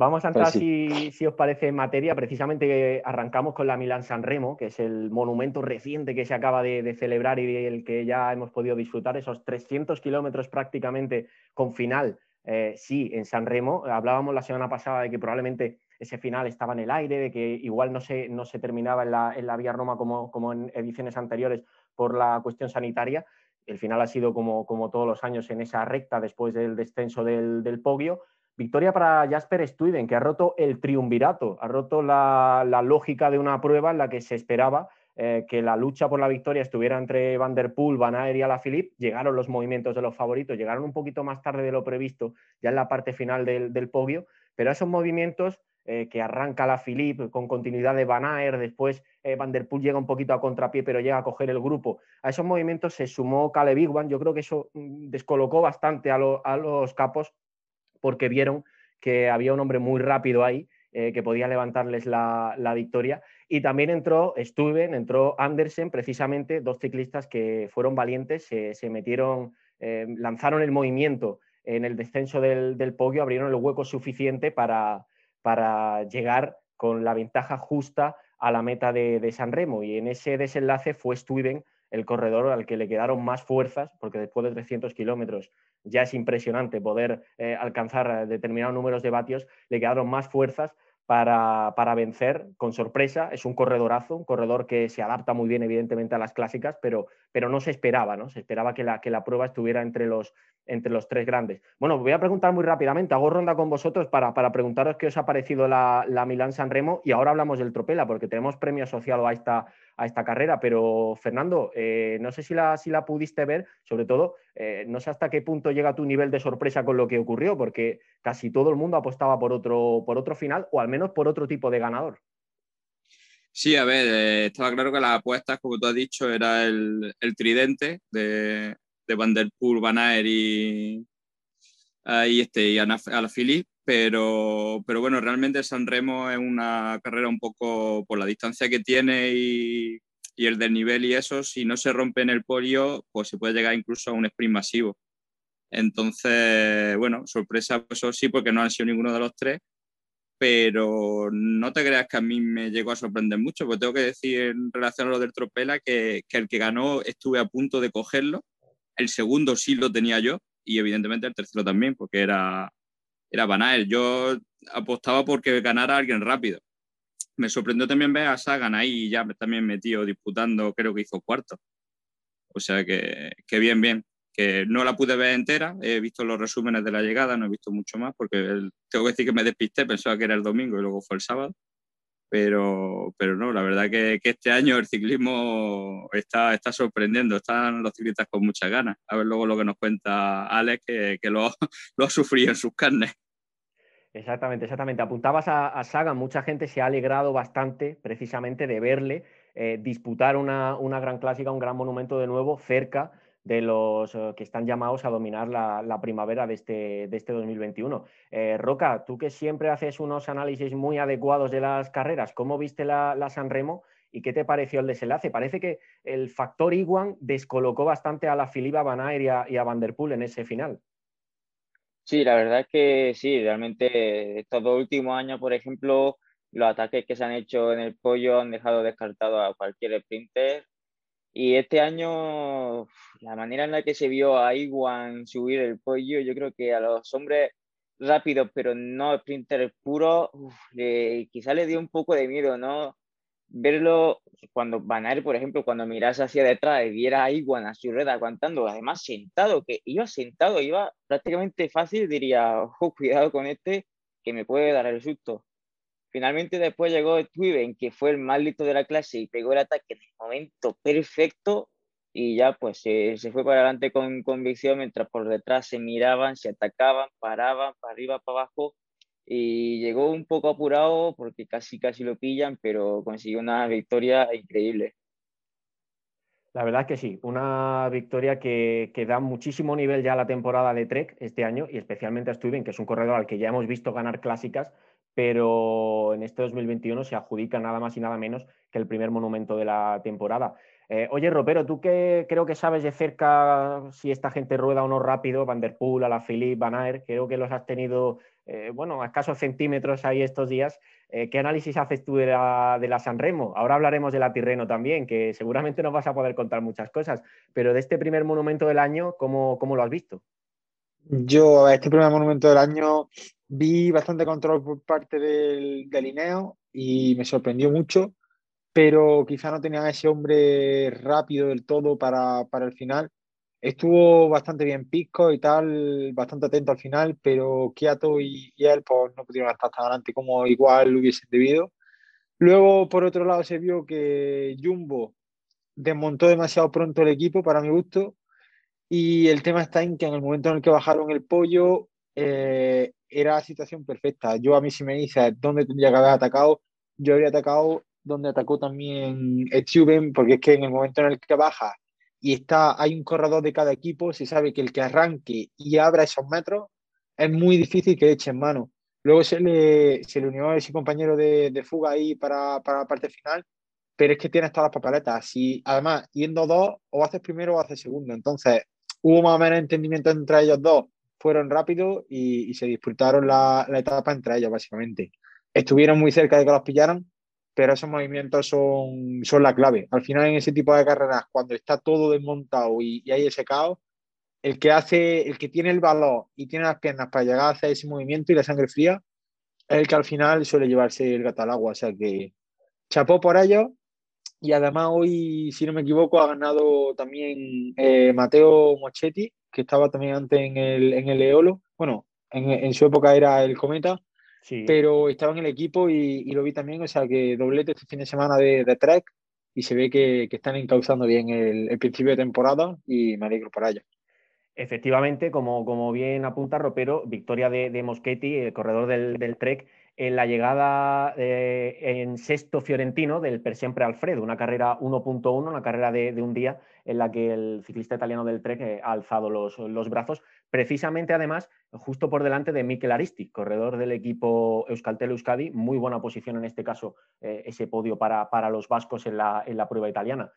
Vamos a entrar, pues si, os parece, en materia. Precisamente arrancamos con la Milán San Remo, que es el monumento reciente que se acaba de, celebrar y del que ya hemos podido disfrutar, esos 300 kilómetros prácticamente con final, eh, sí, en San Remo. Hablábamos la semana pasada de que probablemente ese final estaba en el aire, de que igual no se, no se terminaba en la, en la Vía Roma como, como en ediciones anteriores por la cuestión sanitaria. El final ha sido como, como todos los años en esa recta después del descenso del, del Poggio Victoria para Jasper Stuyven, que ha roto el triunvirato, ha roto la, lógica de una prueba en la que se esperaba eh, que la lucha por la victoria estuviera entre Van der Poel, Van Aert y Alaphilippe. Llegaron los movimientos de los favoritos, llegaron un poquito más tarde de lo previsto, ya en la parte final del, podio, pero esos movimientos eh, que arranca la Philippe con continuidad de Van Aert, después eh, Van der Poel llega un poquito a contrapié, pero llega a coger el grupo. A esos movimientos se sumó Caleb yo creo que eso mm, descolocó bastante a los capos porque vieron que había un hombre muy rápido ahí eh, que podía levantarles la, victoria. Y también entró Stuben, entró Andersen, precisamente dos ciclistas que fueron valientes, se, metieron, eh, lanzaron el movimiento en el descenso del, del podio, abrieron el hueco suficiente para, para, llegar con la ventaja justa a la meta de, de San Remo. Y en ese desenlace fue Stuyven el corredor al que le quedaron más fuerzas, porque después de 300 kilómetros ya es impresionante poder eh, alcanzar determinados números de vatios, le quedaron más fuerzas para, vencer con sorpresa. Es un corredorazo, un corredor que se adapta muy bien, evidentemente, a las clásicas, pero, pero no se esperaba, ¿no? Se esperaba que la, que la prueba estuviera entre los, entre los tres grandes. Bueno, voy a preguntar muy rápidamente, hago ronda con vosotros para, preguntaros qué os ha parecido la, la Milán San Remo y ahora hablamos del Tropela, porque tenemos premio asociado a esta, a esta carrera. Pero, Fernando, eh, no sé si la, si la pudiste ver, sobre todo, eh, no sé hasta qué punto llega tu nivel de sorpresa con lo que ocurrió, porque casi todo el mundo apostaba por otro, por otro final o al menos por otro tipo de ganador. Sí, a ver, eh, estaba claro que las apuestas, como tú has dicho, era el, tridente de, de Van der Poel, Van Aert y, y, este, y Alaphilippe pero, pero bueno, realmente San Remo es una carrera un poco por la distancia que tiene y, el del nivel y eso, si no se rompe en el polio, pues se puede llegar incluso a un sprint masivo. Entonces, bueno, sorpresa, pues eso sí, porque no han sido ninguno de los tres, pero no te creas que a mí me llegó a sorprender mucho, porque tengo que decir en relación a lo del Tropela que, que el que ganó estuve a punto de cogerlo, el segundo sí lo tenía yo y evidentemente el tercero también, porque era, era Van Yo apostaba porque ganara alguien rápido. Me sorprendió también ver a Sagan ahí ya también metido disputando, creo que hizo cuarto. O sea que, que bien, bien. Que no la pude ver entera, he visto los resúmenes de la llegada, no he visto mucho más porque tengo que decir que me despisté, pensaba que era el domingo y luego fue el sábado pero, pero no, la verdad que, que, este año el ciclismo está, está sorprendiendo, están los ciclistas con muchas ganas. A ver luego lo que nos cuenta Alex, que, que lo, lo, ha sufrido en sus carnes. Exactamente, exactamente. Apuntabas a, a Sagan, mucha gente se ha alegrado bastante precisamente de verle eh, disputar una, una gran clásica, un gran monumento de nuevo cerca de los eh, que están llamados a dominar la, primavera de este, de este 2021. Eh, Roca, tú que siempre haces unos análisis muy adecuados de las carreras, ¿cómo viste la, San Remo y qué te pareció el desenlace? Parece que el factor Iguan descolocó bastante a la Filipa Van y a, Poel en ese final. Sí, la verdad es que sí, realmente estos dos últimos años, por ejemplo, los ataques que se han hecho en el pollo han dejado descartado a cualquier sprinter y este año, la manera en la que se vio a Iwan subir el pollo, yo creo que a los hombres rápidos, pero no sprinters puros, quizá le dio un poco de miedo, ¿no? Verlo cuando Van Aert, por ejemplo, cuando miras hacia detrás y viera a Iwan a su red aguantando, además sentado, que iba sentado, iba prácticamente fácil, diría, ojo, cuidado con este, que me puede dar el susto. Finalmente después llegó Twiven, que fue el más listo de la clase y pegó el ataque en el momento perfecto y ya pues se, fue para adelante con convicción mientras por detrás se miraban, se atacaban, paraban, para arriba, para abajo y llegó un poco apurado porque casi casi lo pillan, pero consiguió una victoria increíble. La verdad es que sí, una victoria que, que, da muchísimo nivel ya a la temporada de Trek este año y especialmente a Stuyven, que es un corredor al que ya hemos visto ganar clásicas, pero en este 2021 se adjudica nada más y nada menos que el primer monumento de la temporada. Eh, oye, Ropero, tú que creo que sabes de cerca si esta gente rueda o no rápido, Van der Poel, Alaphilippe, Van Aert, creo que los has tenido, eh, bueno, a escasos centímetros ahí estos días. Eh, ¿Qué análisis haces tú de la, de la San Remo? Ahora hablaremos de la Tirreno también, que seguramente nos vas a poder contar muchas cosas, pero de este primer monumento del año, ¿cómo, cómo lo has visto? Yo, este primer monumento del año, vi bastante control por parte del, del Ineo y me sorprendió mucho pero quizá no tenían ese hombre rápido del todo para, para el final. Estuvo bastante bien Pisco y tal, bastante atento al final, pero Kiato y, y él pues, no pudieron estar tan adelante como igual hubiesen debido. Luego, por otro lado, se vio que Jumbo desmontó demasiado pronto el equipo, para mi gusto, y el tema está en que en el momento en el que bajaron el pollo, eh, era la situación perfecta. Yo a mí si me dices dónde tendría que haber atacado, yo habría atacado donde atacó también Stuben, porque es que en el momento en el que baja y está, hay un corredor de cada equipo, se sabe que el que arranque y abra esos metros es muy difícil que eche en mano. Luego se le, se le unió a ese compañero de, de fuga ahí para, para, la parte final, pero es que tienes todas las papeletas. Y además, yendo dos, o haces primero o haces segundo. Entonces, hubo más o menos entendimiento entre ellos dos. Fueron rápidos y, y se disputaron la, la etapa entre ellos, básicamente. Estuvieron muy cerca de que los pillaran, pero esos movimientos son, son la clave. Al final, en ese tipo de carreras, cuando está todo desmontado y, y hay ese caos, el que hace, el que tiene el valor y tiene las piernas para llegar a hacer ese movimiento y la sangre fría, es el que al final suele llevarse el gato al agua. O sea que chapó por ello. Y además hoy, si no me equivoco, ha ganado también eh, Mateo Mochetti, que estaba también antes en el, en el Eolo. Bueno, en, en su época era el Cometa Sí. pero estaba en el equipo y, y, lo vi también, o sea que doblete este fin de semana de, de Trek y se ve que, que están encauzando bien el, el, principio de temporada y me alegro por ello. Efectivamente, como, como bien apunta Ropero, victoria de, de Moschetti, el corredor del, del Trek, en la llegada eh, en sexto fiorentino del Per Siempre Alfredo, una carrera 1.1, una carrera de, de, un día en la que el ciclista italiano del Trek eh, ha alzado los, los, brazos, precisamente además justo por delante de Mikel Aristi, corredor del equipo Euskaltel Euskadi, muy buena posición en este caso, eh, ese podio para, para los vascos en la, en la prueba italiana.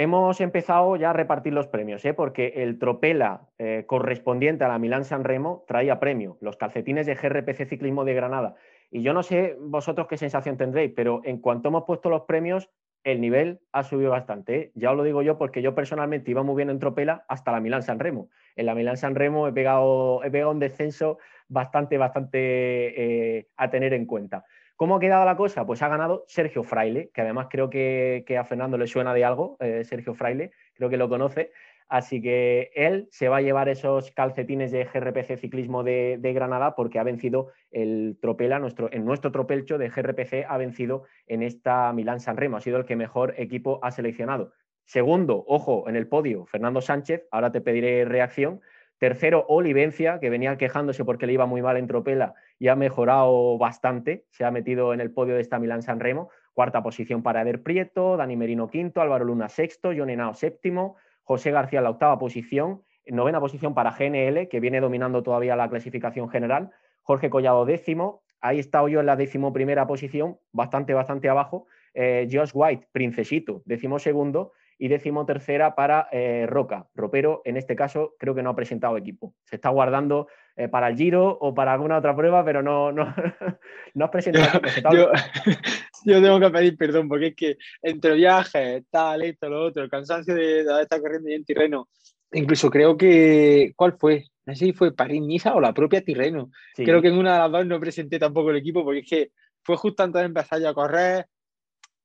Hemos empezado ya a repartir los premios, ¿eh? porque el Tropela eh, correspondiente a la Milán San Remo traía premio, los calcetines de GRPC Ciclismo de Granada. Y yo no sé vosotros qué sensación tendréis, pero en cuanto hemos puesto los premios, el nivel ha subido bastante. ¿eh? Ya os lo digo yo porque yo personalmente iba muy bien en Tropela hasta la Milán San Remo. En la Milán San Remo he pegado, he pegado un descenso bastante, bastante eh, a tener en cuenta. ¿Cómo ha quedado la cosa? Pues ha ganado Sergio Fraile, que además creo que, a Fernando le suena de algo, eh, Sergio Fraile, creo que lo conoce. Así que él se va a llevar esos calcetines de GRPC Ciclismo de, de Granada porque ha vencido el Tropela, nuestro, en nuestro tropelcho de GRPC ha vencido en esta Milán San Remo, ha sido el que mejor equipo ha seleccionado. Segundo, ojo, en el podio, Fernando Sánchez, ahora te pediré reacción, Tercero, Olivencia, que venía quejándose porque le iba muy mal en Tropela y ha mejorado bastante, se ha metido en el podio de esta Milán San Remo. Cuarta posición para Eder Prieto, Dani Merino quinto, Álvaro Luna sexto, John Henao séptimo, José García la octava posición, novena posición para GNL, que viene dominando todavía la clasificación general, Jorge Collado décimo, ahí está yo en la décimo primera posición, bastante, bastante abajo, eh, Josh White, princesito, décimo segundo, y décimo tercera para eh, Roca. Ropero, en este caso, creo que no ha presentado equipo. Se está guardando eh, para el Giro o para alguna otra prueba, pero no, no, no has presentado equipo. Yo, yo, tengo que pedir perdón porque es que entre viajes, tal, esto, lo otro, el cansancio de, de estar corriendo en Tirreno, incluso creo que, ¿cuál fue? No sé si fue París-Niza o la propia Tirreno. Sí. Creo que en una de las dos no presenté tampoco el equipo porque es que fue justo antes de empezar ya a correr,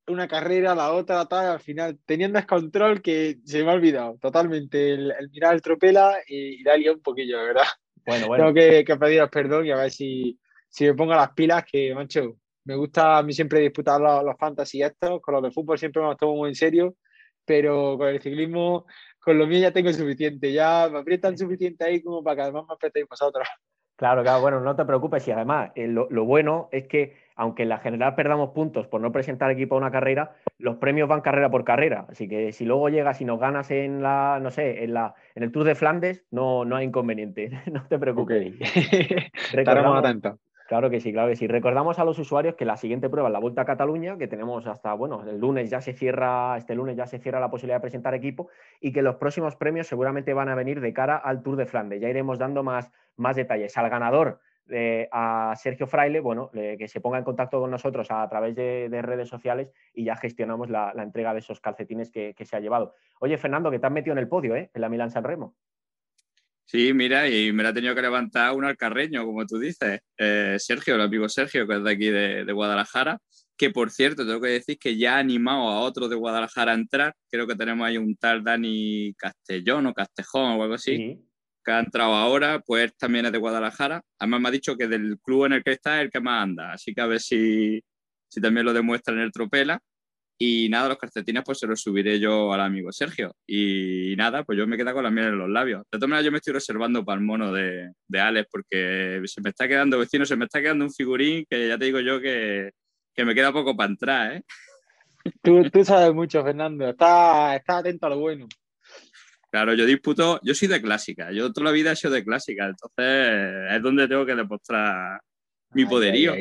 una carrera, la otra, tal, al final tenía un descontrol que se me ha olvidado totalmente el, el mirar el tropela y, y darle un poquillo, de verdad. Bueno, bueno. Tengo que, que, pediros perdón y a ver si, si me pongo las pilas, que, mancho, me gusta a mí siempre disputar los, los fantasy estos, con los de fútbol siempre me los tomo muy en serio, pero con el ciclismo, con lo mío ya tengo suficiente, ya me aprietan suficiente ahí como para que además me apretéis vosotros. Claro, claro, bueno, no te preocupes y además eh, lo, lo, bueno es que aunque en la general perdamos puntos por no presentar equipo a una carrera, los premios van carrera por carrera. Así que si luego llegas y nos ganas en la, no sé, en la, en el Tour de Flandes, no, no hay inconveniente. no te preocupes. Estaremos atentos. Claro que sí, claro que sí. Recordamos a los usuarios que la siguiente prueba es la Vuelta a Cataluña, que tenemos hasta, bueno, el lunes ya se cierra, este lunes ya se cierra la posibilidad de presentar equipo y que los próximos premios seguramente van a venir de cara al Tour de Flandes. Ya iremos dando más, más detalles. Al ganador, eh, a Sergio Fraile, bueno, que se ponga en contacto con nosotros a, través de, redes sociales y ya gestionamos la, entrega de esos calcetines que, se ha llevado. Oye, Fernando, que te has metido en el podio, ¿eh? En la Milán San Remo. Sí, mira, y me la ha tenido que levantar un alcarreño, como tú dices. Eh, Sergio, el amigo Sergio, que es de aquí de, Guadalajara, que por cierto, tengo que decir que ya ha animado a otro de Guadalajara a entrar. Creo que tenemos ahí un tal Dani Castellón o Castejón o algo así, que ha entrado ahora, pues también es de Guadalajara. Además me ha dicho que del club en el que está es el que más anda, así que a ver si, si también lo demuestra en el Tropela. Y nada, los calcetines pues se los subiré yo al amigo Sergio. Y nada, pues yo me quedo con la miel en los labios. De todas maneras, yo me estoy reservando para el mono de, de Alex porque se me está quedando vecino, se me está quedando un figurín que ya te digo yo que, que me queda poco para entrar, ¿eh? Tú, tú sabes mucho, Fernando. Está, está atento a lo bueno. Claro, yo disputo, yo soy de clásica, yo toda la vida he sido de clásica, entonces es donde tengo que demostrar mi poderío.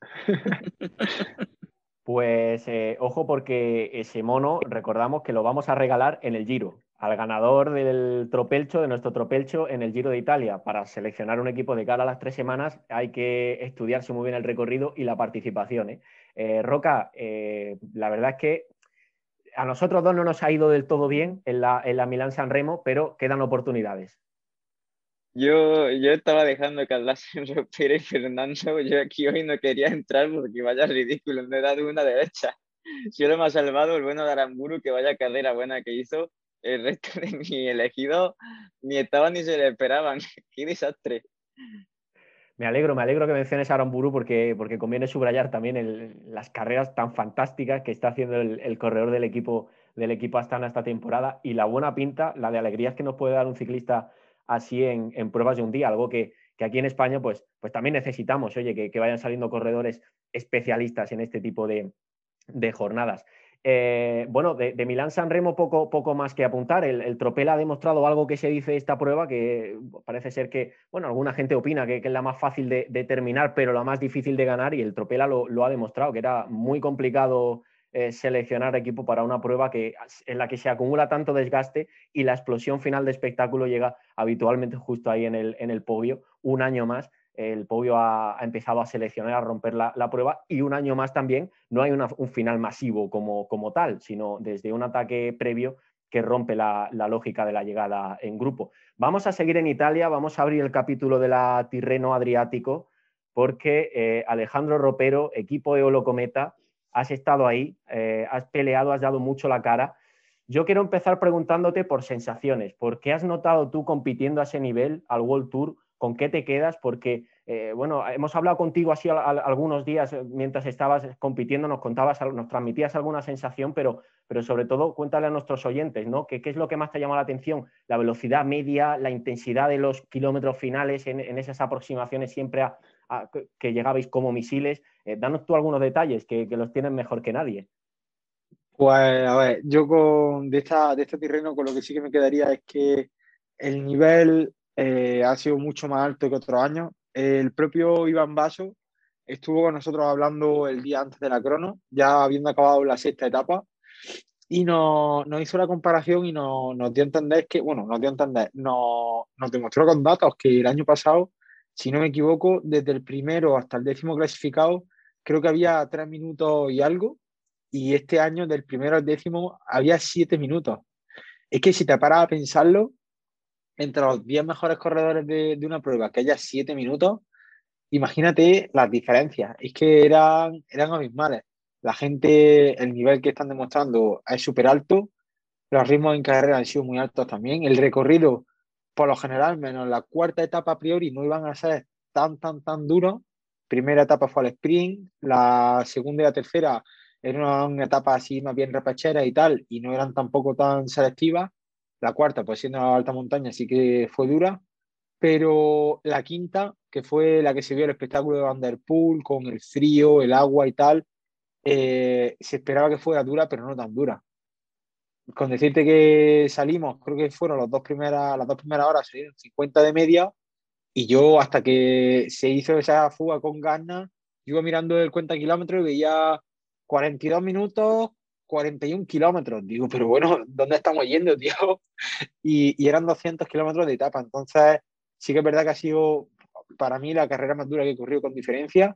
Pues eh, ojo porque ese mono, recordamos que lo vamos a regalar en el Giro, al ganador del tropelcho, de nuestro tropelcho en el Giro de Italia. Para seleccionar un equipo de cara a las tres semanas hay que estudiarse muy bien el recorrido y la participación. ¿eh? Eh, Roca, la verdad es que a nosotros dos no nos ha ido del todo bien en la, en la Milán San Remo, pero quedan oportunidades. Yo, yo estaba dejando que hablasen Ropero y Fernando. Yo aquí hoy no quería entrar porque vaya ridículo, me he dado una derecha. Solo me ha salvado el bueno de Aramburu, que vaya carrera buena que hizo. El resto de mi elegido ni estaban ni se le esperaban. ¡Qué desastre! Me alegro, me alegro que menciones a Aramburu porque, porque conviene subrayar también las carreras tan fantásticas que está haciendo el, corredor del equipo, del equipo Astana esta temporada y la buena pinta, la de alegrías que nos puede dar un ciclista así en, pruebas de un día, algo que, aquí en España pues, pues también necesitamos, oye, que, vayan saliendo corredores especialistas en este tipo de, jornadas. Eh, bueno, de, Milán San Remo poco, poco más que apuntar. El, Tropel ha demostrado algo que se dice esta prueba, que parece ser que, bueno, alguna gente opina que, es la más fácil de, terminar, pero la más difícil de ganar, y el Tropela lo, lo, ha demostrado, que era muy complicado eh, seleccionar equipo para una prueba que, en la que se acumula tanto desgaste y la explosión final de espectáculo llega habitualmente justo ahí en el, en el podio. Un año más el podio ha, empezado a seleccionar, a romper la, prueba y un año más también no hay un final masivo como, como tal, sino desde un ataque previo que rompe la, lógica de la llegada en grupo. Vamos a seguir en Italia, vamos a abrir el capítulo de la Tirreno Adriático porque eh, Alejandro Ropero, equipo Eolo Cometa, has estado ahí, eh, has peleado, has dado mucho la cara. Yo quiero empezar preguntándote por sensaciones. ¿Por qué has notado tú compitiendo a ese nivel al World Tour? ¿Con qué te quedas? Porque, eh, bueno, hemos hablado contigo así algunos días eh, mientras estabas compitiendo, nos contabas, nos transmitías alguna sensación, pero, pero sobre todo cuéntale a nuestros oyentes, ¿no? ¿Qué, es lo que más te llama la atención? La velocidad media, la intensidad de los kilómetros finales en, esas aproximaciones siempre que llegabais como misiles. Eh, danos tú algunos detalles que, los tienen mejor que nadie. Pues a ver, yo con de, esta, de este terreno con lo que sí que me quedaría es que el nivel eh, ha sido mucho más alto que otros años. El propio Iván Vaso estuvo con nosotros hablando el día antes de la crono, ya habiendo acabado la sexta etapa, y nos, hizo la comparación y nos, nos, dio a entender que, bueno, nos dio a entender, nos, nos demostró con datos que el año pasado si no me equivoco, desde el primero hasta el décimo clasificado, creo que había tres minutos y algo, y este año del primero al décimo había siete minutos. Es que si te paras a pensarlo, entre los diez mejores corredores de, una prueba que haya siete minutos, imagínate las diferencias. Es que eran, eran abismales. La gente, el nivel que están demostrando es súper alto, los ritmos en carrera han sido muy altos también. El recorrido por lo general, menos la cuarta etapa a priori, no iban a ser tan, tan, tan duros. Primera etapa fue el sprint, la segunda y la tercera eran una, etapa así más bien repachera y tal, y no eran tampoco tan selectivas. La cuarta, pues siendo la alta montaña, sí que fue dura, pero la quinta que fue la que se vio el espectáculo de Vanderpool con el frío, el agua y tal, eh, se esperaba que fuera dura, pero no tan dura. Con decirte que salimos, creo que fueron las dos primeras, las dos primeras horas, 50 de media, y yo hasta que se hizo esa fuga con ganas, iba mirando el cuenta kilómetros y veía 42 minutos, 41 kilómetros. Digo, pero bueno, ¿dónde estamos yendo, tío? Y, y, eran 200 kilómetros de etapa. Entonces, sí que es verdad que ha sido para mí la carrera más dura que he corrido con diferencia.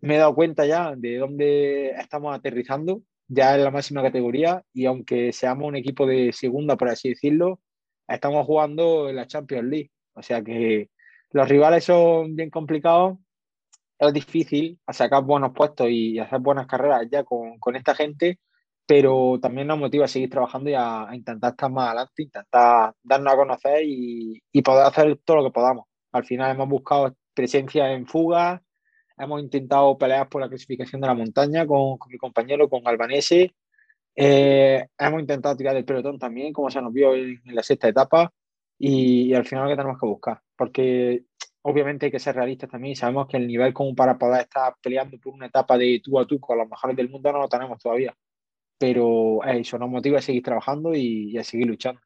Me he dado cuenta ya de dónde estamos aterrizando, ya en la máxima categoría. Y aunque seamos un equipo de segunda, por así decirlo, estamos jugando en la Champions League. O sea que los rivales son bien complicados. Es difícil sacar buenos puestos y hacer buenas carreras ya con, con esta gente, pero también nos motiva a seguir trabajando y a, intentar estar más adelante, intentar darnos a conocer y, y, poder hacer todo lo que podamos. Al final hemos buscado presencia en fuga, hemos intentado pelear por la clasificación de la montaña con, con mi compañero, con Albanese. Eh, hemos intentado tirar el pelotón también, como se nos vio en, en la sexta etapa, y, y, al final lo que tenemos que buscar, porque obviamente hay que ser realistas también sabemos que el nivel como para poder estar peleando por una etapa de tú a tú con los mejores del mundo no lo tenemos todavía pero eso nos motiva a seguir trabajando y, y, a seguir luchando.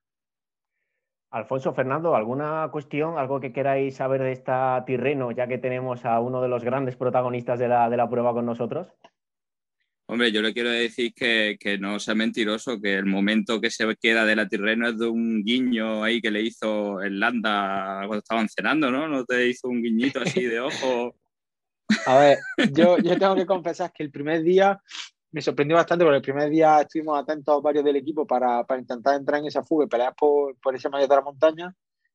Alfonso, Fernando, ¿alguna cuestión, algo que queráis saber de esta Tirreno, ya que tenemos a uno de los grandes protagonistas de la, de la prueba con nosotros? Hombre, yo le quiero decir que, que, no sea mentiroso, que el momento que se queda de la Tirreno es de un guiño ahí que le hizo el Landa cuando estaban cenando, ¿no? ¿No te hizo un guiñito así de ojo? A ver, yo, yo tengo que confesar que el primer día me sorprendió bastante porque el primer día estuvimos atentos varios del equipo para, para intentar entrar en esa fuga y pelear por, por ese mayor de la montaña.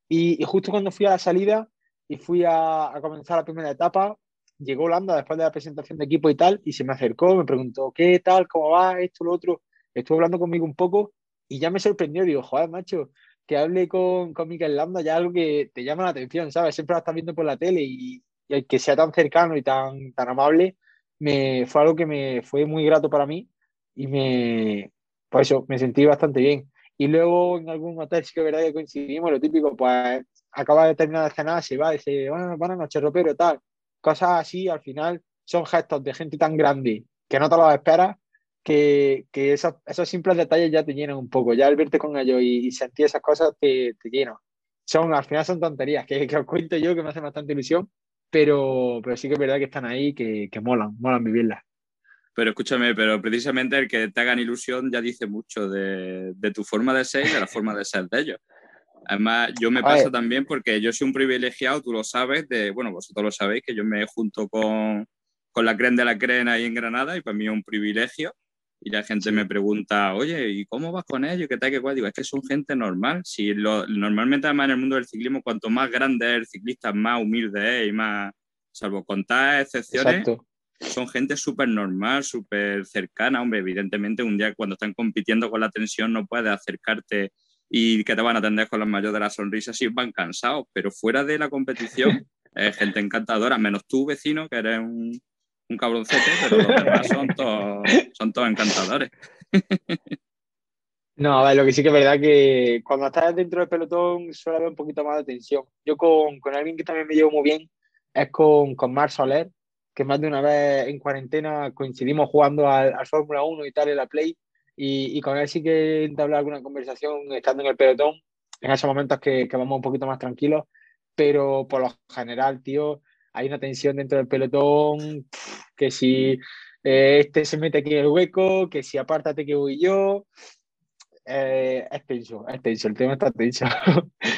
Y, y, justo cuando fui a la salida y fui a, a, comenzar la primera etapa, llegó Holanda después de la presentación de equipo y tal, y se me acercó, me preguntó, ¿qué tal? ¿Cómo va? Esto, lo otro. Estuvo hablando conmigo un poco y ya me sorprendió. Digo, joder, macho, que hable con, con Mikel Landa ya algo que te llama la atención, ¿sabes? Siempre lo estás viendo por la tele y, y que sea tan cercano y tan, tan amable me, fue algo que me fue muy grato para mí y me, por eso, me sentí bastante bien. Y luego en algún hotel sí que verdad que coincidimos, lo típico, pues acaba de terminar de cenar, se va, dice, bueno, buenas noches, ropero, tal. Cosas así, al final, son gestos de gente tan grande que no te lo esperas, que, que esos, esos, simples detalles ya te llenan un poco. Ya al verte con ellos y, y sentir esas cosas te, te llenan. Son, al final son tonterías que, que os cuento yo, que me hace bastante ilusión, pero, pero sí que es verdad que están ahí, que, que molan, molan vivirlas. Pero escúchame, pero precisamente el que te hagan ilusión ya dice mucho de, de tu forma de ser y de la forma de ser de ellos. Además, yo me pasa también porque yo soy un privilegiado, tú lo sabes, de, bueno, vosotros lo sabéis, que yo me junto con, con la Cren de la Cren ahí en Granada y para mí es un privilegio. Y la gente me pregunta, oye, ¿y cómo vas con ellos? ¿Qué tal? ¿Qué cual? Digo, es que son gente normal. Si lo, normalmente, además, en el mundo del ciclismo, cuanto más grande es el ciclista, más humilde es y más, salvo contar excepciones, Exacto. son gente súper normal, súper cercana. Hombre, evidentemente, un día cuando están compitiendo con la tensión, no puedes acercarte y que te van a atender con las mayores de las sonrisas si van cansados. Pero fuera de la competición, es gente encantadora, menos tú, vecino, que eres un un cabroncete, pero los demás son todos, encantadores. No, a ver, lo que sí que es verdad que cuando estás dentro del pelotón suele haber un poquito más de tensión. Yo con, alguien que también me llevo muy bien es con, con Mar Soler, que más de una vez en cuarentena coincidimos jugando al, al Fórmula 1 y tal en la Play, y, y, con él sí que entablé alguna conversación estando en el pelotón, en esos momentos que, que vamos un poquito más tranquilos, pero por lo general, tío, hay una tensión dentro del pelotón, que si eh, este se mete aquí en el hueco, que si apártate que voy yo. Eh, es tenso, es tenso, el tema está tenso.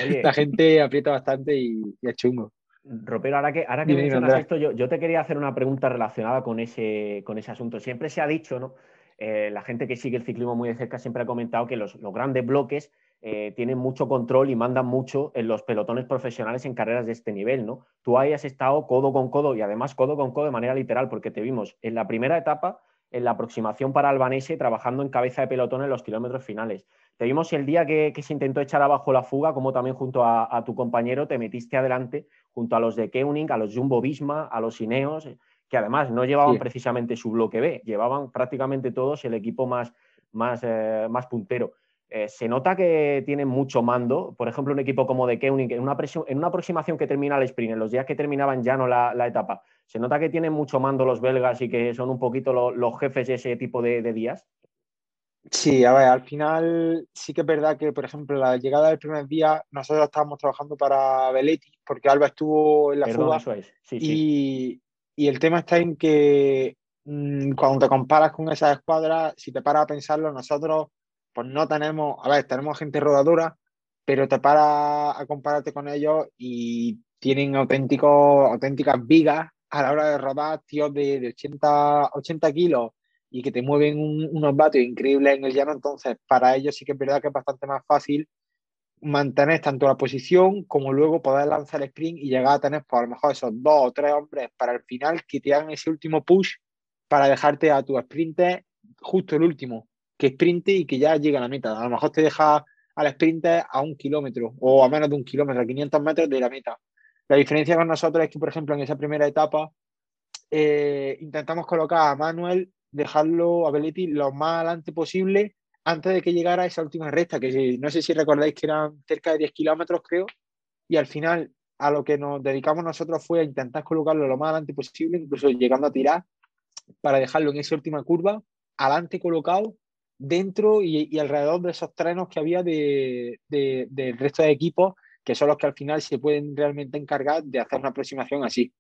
Oye, la gente aprieta bastante y, y, es chungo. Ropero, ahora que, ahora que mencionas esto, yo, yo, te quería hacer una pregunta relacionada con ese, con ese asunto. Siempre se ha dicho, ¿no? Eh, la gente que sigue el ciclismo muy de cerca siempre ha comentado que los, los grandes bloques eh, tienen mucho control y mandan mucho en los pelotones profesionales en carreras de este nivel, ¿no? Tú ahí has estado codo con codo y además codo con codo de manera literal, porque te vimos en la primera etapa, en la aproximación para Albanese, trabajando en cabeza de pelotón en los kilómetros finales. Te vimos el día que, que se intentó echar abajo la fuga, como también junto a, a, tu compañero te metiste adelante, junto a los de Keuning, a los Jumbo Visma, a los Ineos, que además no llevaban sí. precisamente su bloque B, llevaban prácticamente todos el equipo más, más, eh, más puntero. Eh, se nota que tienen mucho mando. Por ejemplo, un equipo como de Keuning, en una, en una aproximación que termina el sprint, en los días que terminaban ya no la, etapa, se nota que tienen mucho mando los belgas y que son un poquito los jefes de ese tipo de, días. Sí, a ver, al final sí que es verdad que, por ejemplo, la llegada del primer día, nosotros estábamos trabajando para Belletti, porque Alba estuvo en la fuga. y, y, el tema está en que mm, cuando te comparas con esas escuadras, si te paras a pensarlo, nosotros pues no tenemos, a ver, tenemos gente rodadora, pero te para a compararte con ellos y tienen auténticos, auténticas vigas a la hora de rodar, tíos de, de 80, 80 kilos y que te mueven unos vatios increíbles en el llano, entonces para ellos sí que es verdad que es bastante más fácil mantener tanto la posición como luego poder lanzar el sprint y llegar a tener pues, a lo mejor esos dos o tres hombres para el final que te hagan ese último push para dejarte a tu sprinter justo el último que sprinte y que ya llegue a la meta. A lo mejor te deja al sprinter a un kilómetro o a menos de un kilómetro, a 500 metros de la meta. La diferencia con nosotros es que, por ejemplo, en esa primera etapa eh, intentamos colocar a Manuel, dejarlo a Belletti lo más adelante posible antes de que llegara a esa última recta, que no sé si recordáis que eran cerca de 10 kilómetros, creo, y al final a lo que nos dedicamos nosotros fue a intentar colocarlo lo más adelante posible, incluso llegando a tirar, para dejarlo en esa última curva, adelante colocado dentro y, alrededor de esos trenos que había de, del resto de equipos, que son los que al final se pueden realmente encargar de hacer una aproximación así.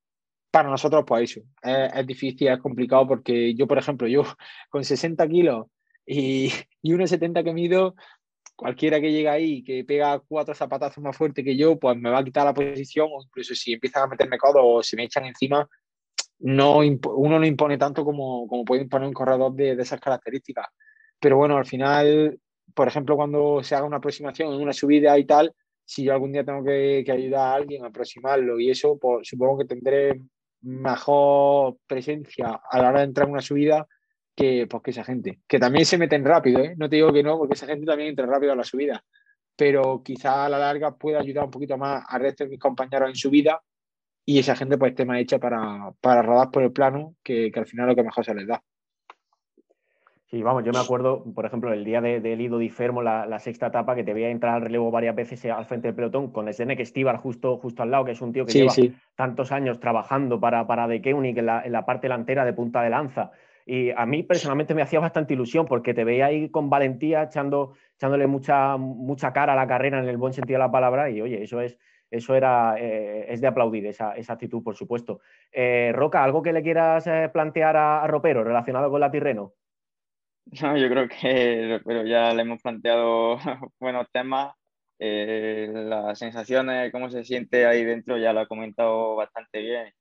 Para nosotros, pues eso, es, difícil, es complicado porque yo, por ejemplo, yo con 60 kilos y, y 1,70 que mido, cualquiera que llegue ahí que pega cuatro zapatazos más fuerte que yo, pues me va a quitar la posición o incluso si empiezan a meterme codos o se me echan encima, no, uno no impone tanto como, como puede imponer un corredor de esas características. Pero bueno, al final, por ejemplo, cuando se haga una aproximación en una subida y tal, si yo algún día tengo que, ayudar a alguien a aproximarlo y eso, pues supongo que tendré mejor presencia a la hora de entrar en una subida que, pues, que esa gente. Que también se meten rápido, ¿eh? No te digo que no, porque esa gente también entra rápido a la subida. Pero quizá a la larga pueda ayudar un poquito más al resto de mis compañeros en subida y esa gente pues esté más hecha para, para rodar por el plano, que, que al final es lo que mejor se les da. Sí, vamos, yo me acuerdo, por ejemplo, el día del de Lido Di Fermo, la, sexta etapa, que te veía entrar al relevo varias veces al frente del pelotón, con Sdenek Stibar justo, justo al lado, que es un tío que lleva tantos años trabajando para, para De Keunig en la, en la parte delantera de punta de lanza. Y a mí personalmente me hacía bastante ilusión porque te veía ahí con valentía, echando, echándole mucha, mucha cara a la carrera en el buen sentido de la palabra. Y oye, eso es, eso era, eh, es de aplaudir, esa, esa, actitud, por supuesto. Eh, Roca, ¿algo que le quieras eh, plantear a, a, Ropero relacionado con la Tirreno? No, yo creo que pero ya le hemos planteado buenos temas. Eh, las sensaciones, cómo se siente ahí dentro, ya lo ha comentado bastante bien.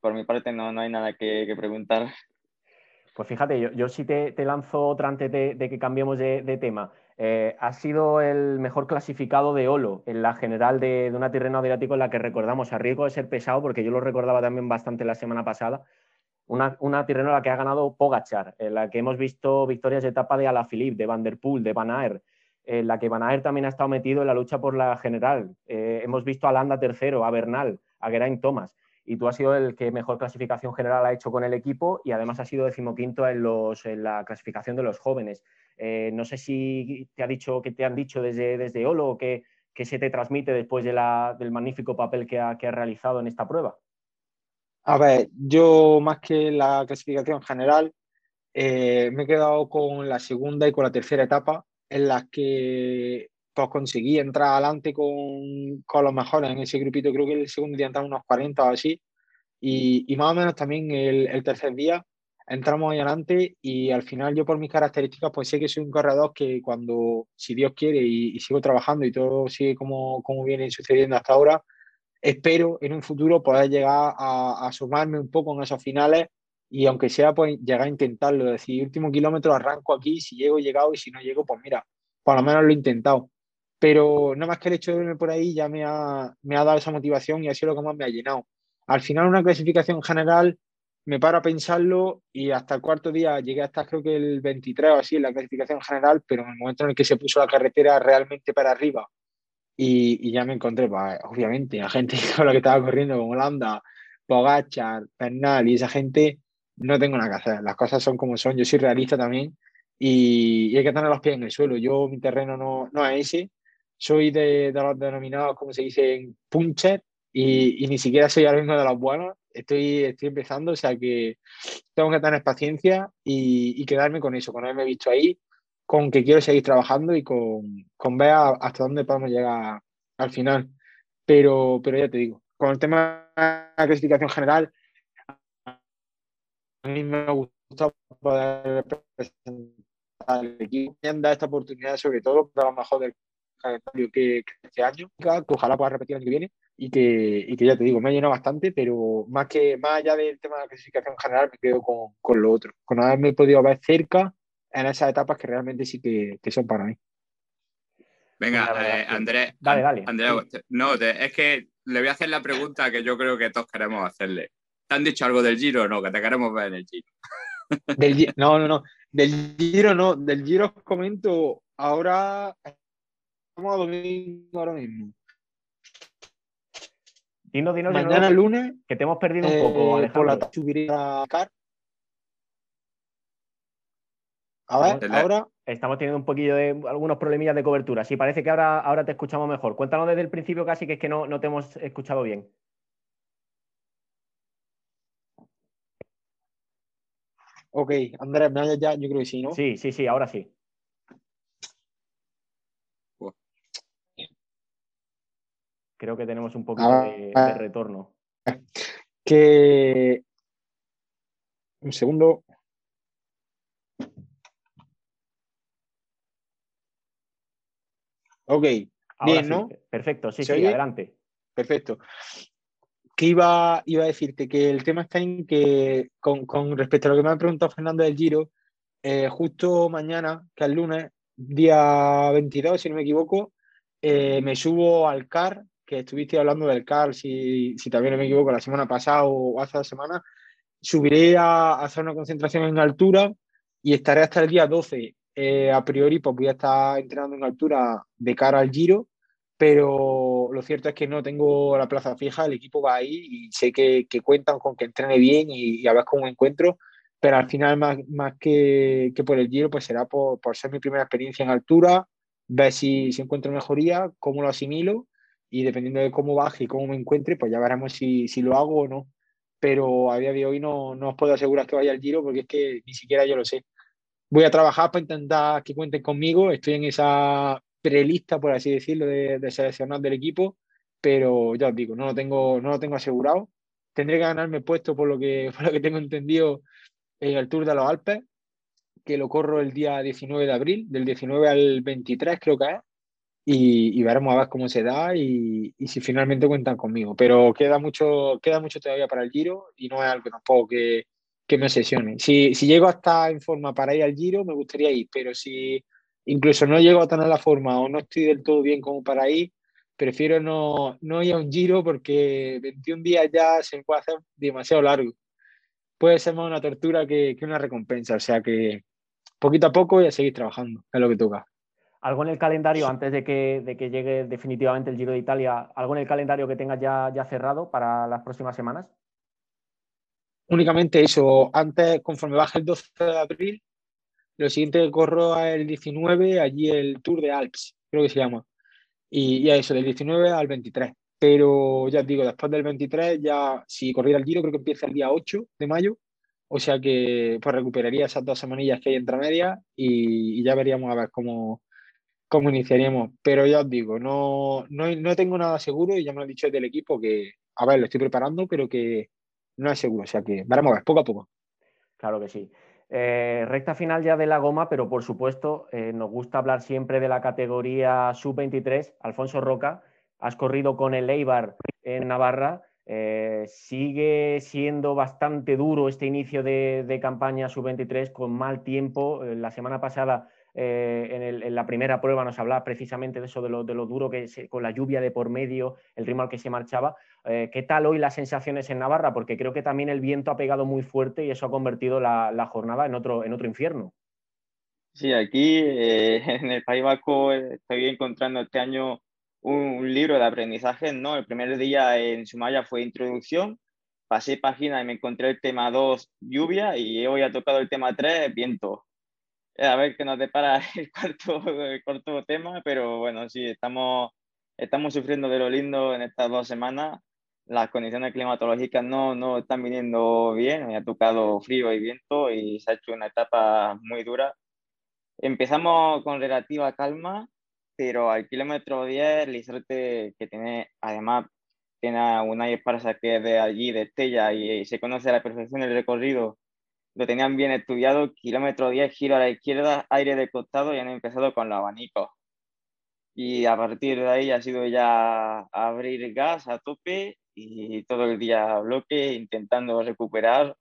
Por mi parte, no, no hay nada que, preguntar. Pues fíjate, yo, yo sí te, te, lanzo otra antes de, de que cambiemos de, de tema. Eh, ha sido el mejor clasificado de Olo en la general de, de una Tirreno Adriático en la que recordamos a riesgo de ser pesado, porque yo lo recordaba también bastante la semana pasada, una, una la que ha ganado Pogachar, en la que hemos visto victorias de etapa de Alaphilippe, de Van der Poel, de Van en la que Van Aert también ha estado metido en la lucha por la general. Eh, hemos visto a Landa tercero, a Bernal, a Geraint Thomas. Y tú has sido el que mejor clasificación general ha hecho con el equipo y además ha sido decimoquinto en, los, en la clasificación de los jóvenes. Eh, no sé si te ha dicho que te han dicho desde, desde Olo o que, se te transmite después de la, del magnífico papel que ha, que ha realizado en esta prueba. A ver, yo más que la clasificación general, eh, me he quedado con la segunda y con la tercera etapa, en las que pues, conseguí entrar adelante con, con, los mejores en ese grupito. Creo que el segundo día entramos unos 40 o así. Y, y más o menos también el, el, tercer día entramos ahí adelante y al final yo por mis características pues sé que soy un corredor que cuando, si Dios quiere y, y sigo trabajando y todo sigue como, como viene sucediendo hasta ahora, espero en un futuro poder llegar a, sumarme un poco en esos finales y aunque sea, pues llegar a intentarlo. Decir, último kilómetro arranco aquí, si llego, llegado y si no llego, pues mira, por lo menos lo he intentado. Pero nada más que el hecho de verme por ahí ya me ha, me ha dado esa motivación y ha sido lo que más me ha llenado. Al final, una clasificación general, me paro a pensarlo y hasta el cuarto día llegué hasta creo que el 23 o así en la clasificación general, pero en el momento en el que se puso la carretera realmente para arriba y, ya me encontré, pues, obviamente, a gente con la que estaba corriendo, como Holanda, Pogachar, Pernal y esa gente, no tengo nada que hacer. Las cosas son como son. Yo soy realista también y, hay que tener los pies en el suelo. Yo, mi terreno no, no es ese, soy de, de los denominados, como se dice, puncher y, y, ni siquiera soy ahora mismo de los buenos. Estoy, estoy empezando, o sea que tengo que tener paciencia y, y quedarme con eso, con haberme visto ahí, con que quiero seguir trabajando y con, con ver hasta dónde podemos llegar al final. Pero, pero ya te digo, con el tema de la clasificación general, a mí me gusta poder representar al equipo, me da esta oportunidad, sobre todo para lo mejor del calendario que, que este año, que ojalá pueda repetir el año que viene y que, y que ya te digo, me ha llenado bastante, pero más que más allá del tema de la clasificación general, me quedo con, con lo otro, con haberme podido ver cerca en esas etapas que realmente sí que, que son para mí. Venga, eh, Andrés. Dale, dale. Andrés, no, te, es que le voy a hacer la pregunta que yo creo que todos queremos hacerle. ¿Te han dicho algo del Giro o no? Que te queremos ver en el Giro. Del, no, no, no. Del Giro no. Del Giro os comento ahora. Estamos a domingo ahora mismo. Dinos, dinos, Mañana lunes. que te hemos perdido un poco, eh, por la Alejandro. tarde subiré a Car. A ver, ahora. Estamos teniendo un poquillo de algunos problemillas de cobertura. Sí, parece que ahora, ahora te escuchamos mejor. Cuéntanos desde el principio casi que es que no, no te hemos escuchado bien. Ok, Andrés, ¿me oyes ya? Yo creo que sí, ¿no? Sí, sí, sí, ahora sí. Creo que tenemos un poquito Ah, de, de retorno. Que. Un segundo. Ok, Ahora Bien, sí. ¿no? Perfecto, sí, ¿Se sí, oye? adelante. perfecto. Que iba, iba a decirte que el tema está en que, con, con respecto a lo que me ha preguntado Fernando del Giro, eh, justo mañana, que es el lunes, día 22, si no me equivoco, eh, me subo al CAR, que estuviste hablando del CAR, si, si también no me equivoco, la semana pasada o hace dos semanas, subiré a, a hacer una concentración en altura y estaré hasta el día 12. Eh, a priori, pues voy a estar entrenando en altura de cara al Giro, pero lo cierto es que no tengo la plaza fija, el equipo va ahí y sé que, cuentan con que entrene bien y, y a ver cómo encuentro, pero al final más, más que, que por el Giro, pues será por, por ser mi primera experiencia en altura, ver si, si encuentro mejoría, cómo lo asimilo y dependiendo de cómo baje y cómo me encuentre, pues ya veremos si, si lo hago o no. Pero a día de hoy no, no os puedo asegurar que vaya al Giro porque es que ni siquiera yo lo sé. Voy a trabajar para intentar que cuenten conmigo, estoy en esa prelista, por así decirlo, de, de seleccionar del equipo, pero ya os digo, no lo tengo, no lo tengo asegurado. Tendré que ganarme puesto por lo que, por lo que tengo entendido en el Tour de los Alpes, que lo corro el día 19 de abril, del 19 al 23 creo que es, y, y veremos a ver cómo se da y, y si finalmente cuentan conmigo. Pero queda mucho, queda mucho todavía para el Giro y no es algo tampoco que, que me obsesione. Si, si llego a estar en forma para ir al Giro, me gustaría ir, pero si incluso no llego a tener la forma o no estoy del todo bien como para ir, prefiero no, no ir a un Giro porque 21 días ya se me puede hacer demasiado largo. Puede ser más una tortura que, que una recompensa, o sea que poquito a poco y a seguir trabajando, es lo que toca. ¿Algo en el calendario, antes de que, de que llegue definitivamente el Giro de Italia, algo en el calendario que tengas ya, ya cerrado para las próximas semanas? Únicamente eso, antes, conforme baja el 12 de abril, lo siguiente que corro es el 19, allí el Tour de Alps, creo que se llama. Y, y a eso, del 19 al 23. Pero ya os digo, después del 23, ya si corriera el Giro, creo que empieza el día 8 de mayo. O sea que pues recuperaría esas dos semanillas que hay entre medias y, y ya veríamos a ver cómo, cómo iniciaríamos. Pero ya os digo, no, no, no tengo nada seguro y ya me lo han dicho del equipo que, a ver, lo estoy preparando, pero que no es seguro. O sea que veremos poco a poco. Claro que sí. Eh, recta final ya de la goma, pero por supuesto eh, nos gusta hablar siempre de la categoría sub-23. Alfonso Roca, has corrido con el Eibar en Navarra. Eh, sigue siendo bastante duro este inicio de, campaña sub-23 con mal tiempo. La semana pasada en, el, en, la primera prueba nos hablaba precisamente de eso, de lo, de lo duro que se, con la lluvia de por medio, el ritmo al que se marchaba. Eh, ¿Qué tal hoy las sensaciones en Navarra? Porque creo que también el viento ha pegado muy fuerte y eso ha convertido la, jornada en otro, infierno. Sí, aquí eh, en el País Vasco estoy encontrando este año un, libro de aprendizaje, ¿no? El primer día en Sumaya fue introducción, pasé página y me encontré el tema 2, lluvia, y hoy ha tocado el tema 3, viento. a ver qué nos depara el cuarto, tema, pero bueno, sí, estamos sufriendo de lo lindo en estas dos semanas. Las condiciones climatológicas no, no están viniendo bien, me ha tocado frío y viento y se ha hecho una etapa muy dura. Empezamos con relativa calma, pero al kilómetro 10, Lizarte, que tiene además tiene una Esparza que es de allí, de Estella, y, se conoce a la perfección el recorrido, lo tenían bien estudiado, kilómetro 10, giro a la izquierda, aire de costado y han empezado con los abanicos. Y a partir de ahí ha sido ya abrir gas a tope y todo el día bloque, intentando recuperar,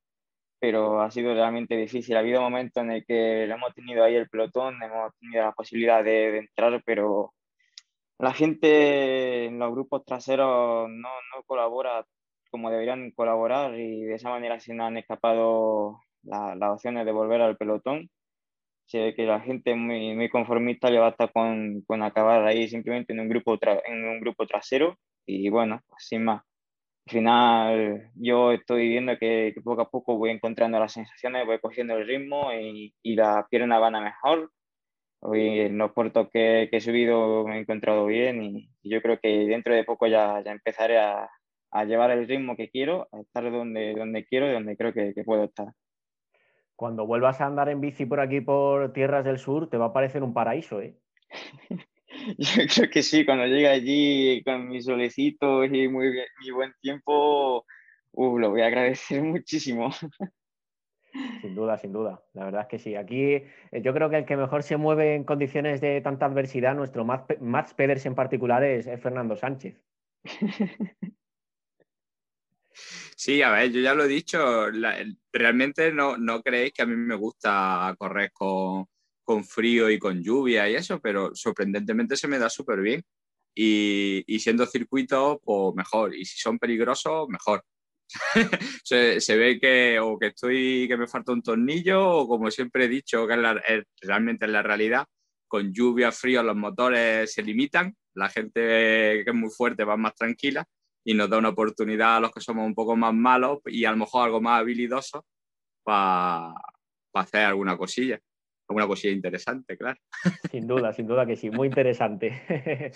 pero ha sido realmente difícil. Ha habido momentos en el que hemos tenido ahí el pelotón, hemos tenido la posibilidad de, de entrar, pero la gente en los grupos traseros no, no, colabora como deberían colaborar y de esa manera se han escapado las opciones de volver al pelotón. Se ve que la gente muy, muy conformista le basta con, con acabar ahí simplemente en un grupo, en un grupo trasero y bueno, pues sin más. Al final yo estoy viendo que, poco a poco voy encontrando las sensaciones, voy cogiendo el ritmo y, y la pierna van a mejor Hoy en los puertos que, he subido me he encontrado bien y, yo creo que dentro de poco ya, ya empezaré a, a, llevar el ritmo que quiero, a estar donde, donde quiero y donde creo que, que, puedo estar. Cuando vuelvas a andar en bici por aquí, por tierras del sur, te va a parecer un paraíso, ¿eh? yo creo que sí, cuando llegue allí con mis solecitos y muy, mi buen tiempo, uh, lo voy a agradecer muchísimo. Sin duda, sin duda. La verdad es que sí. Aquí eh, yo creo que el que mejor se mueve en condiciones de tanta adversidad, nuestro Mats Peders en particular, es, Fernando Sánchez. Sí, a ver, yo ya lo he dicho, realmente no, no creéis que a mí me gusta correr con, con, frío y con lluvia y eso, pero sorprendentemente se me da súper bien. Y, y siendo circuito, pues mejor. Y si son peligrosos, mejor. se, ve que o que estoy que me falta un tornillo o como siempre he dicho que realmente en la realidad con lluvia frío los motores se limitan la gente que es muy fuerte va más tranquila y nos da una oportunidad a los que somos un poco más malos y a lo mejor algo más habilidosos para hacer alguna cosilla cosilla interesante claro. Sin duda sin duda que sí muy interesante.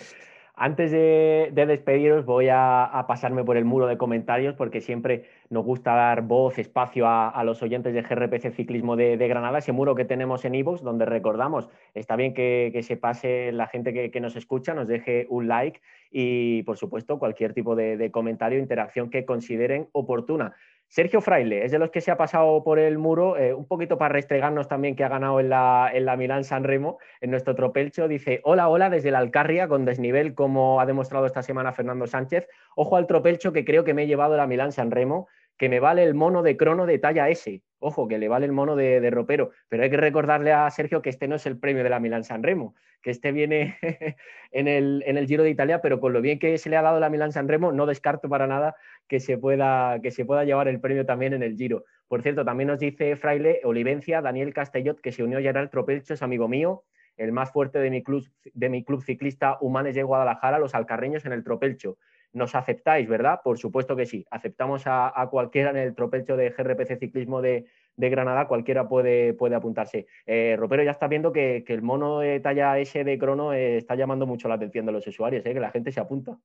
Antes de, despediros, voy a, pasarme por el muro de comentarios porque siempre nos gusta dar voz, espacio a, los oyentes de GRPC Ciclismo de, Granada, ese muro que tenemos en Ivox, donde recordamos, está bien que, se pase la gente que, nos escucha, nos deje un like y, por supuesto, cualquier tipo de, de comentario, interacción que consideren oportuna. Sergio Fraile es de los que se ha pasado por el muro, eh, un poquito para restregarnos también que ha ganado en la, en la Milán San Remo, en nuestro tropelcho. Dice: Hola, hola, desde la Alcarria, con desnivel, como ha demostrado esta semana Fernando Sánchez. Ojo al tropelcho que creo que me he llevado la Milán San Remo, que me vale el mono de crono de talla S. Ojo, que le vale el mono de, ropero. Pero hay que recordarle a Sergio que este no es el premio de la Milán San Remo, que este viene en el, en el Giro de Italia, pero con lo bien que se le ha dado la Milán San Remo, no descarto para nada que se pueda, que se pueda llevar el premio también en el Giro. Por cierto, también nos dice Fraile Olivencia, Daniel Castellot, que se unió ya al Tropelcho, es amigo mío, el más fuerte de mi club, de mi club ciclista Humanes de Guadalajara, los alcarreños en el Tropelcho. Nos aceptáis, ¿verdad? Por supuesto que sí. Aceptamos a, cualquiera en el Tropelcho de GRPC Ciclismo de, Granada, cualquiera puede, puede apuntarse. Eh, Ropero ya está viendo que, el mono de talla S de crono eh, está llamando mucho la atención de los usuarios, ¿eh? que la gente se apunta.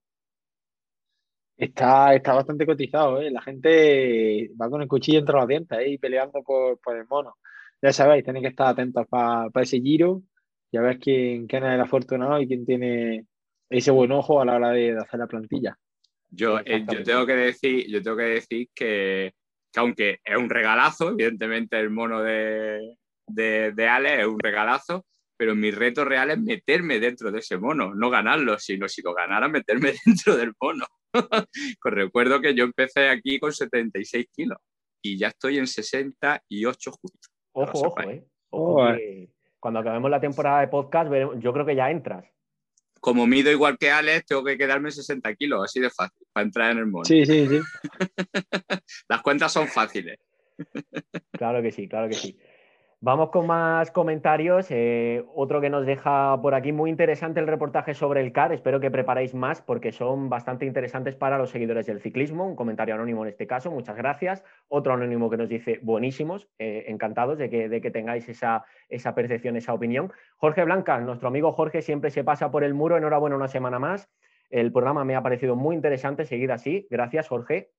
Está, está bastante cotizado, ¿eh? La gente va con el cuchillo entre los dientes y peleando por, el mono. Ya sabéis, tenéis que estar atentos para ese giro. Ya ves quién, quién es el afortunado y quién tiene ese buen ojo a la hora de, hacer la plantilla. Yo, eh, yo, tengo que decir, yo tengo que decir que, aunque es un regalazo, evidentemente el mono de, de, de Ale es un regalazo, pero mi reto real es meterme dentro de ese mono, no ganarlo, sino si lo ganara, meterme dentro del mono. recuerdo que yo empecé aquí con 76 kilos y ya estoy en 68 justo. Ojo, ojo, eh. Ojo cuando acabemos la temporada de podcast, yo creo que ya entras. Como mido igual que Alex, tengo que quedarme 60 kilos, así de fácil, para entrar en el mono. Sí, sí, sí. Las cuentas son fáciles. claro que sí, claro que sí. Vamos con más comentarios. Eh, otro que nos deja por aquí muy interesante el reportaje sobre el CAR. Espero que preparéis más porque son bastante interesantes para los seguidores del ciclismo. Un comentario anónimo en este caso, muchas gracias. Otro anónimo que nos dice buenísimos, eh, encantados de que, de que tengáis esa, esa percepción, esa opinión. Jorge Blanca, nuestro amigo Jorge siempre se pasa por el muro. Enhorabuena una semana más. El programa me ha parecido muy interesante, seguid así. Gracias, Jorge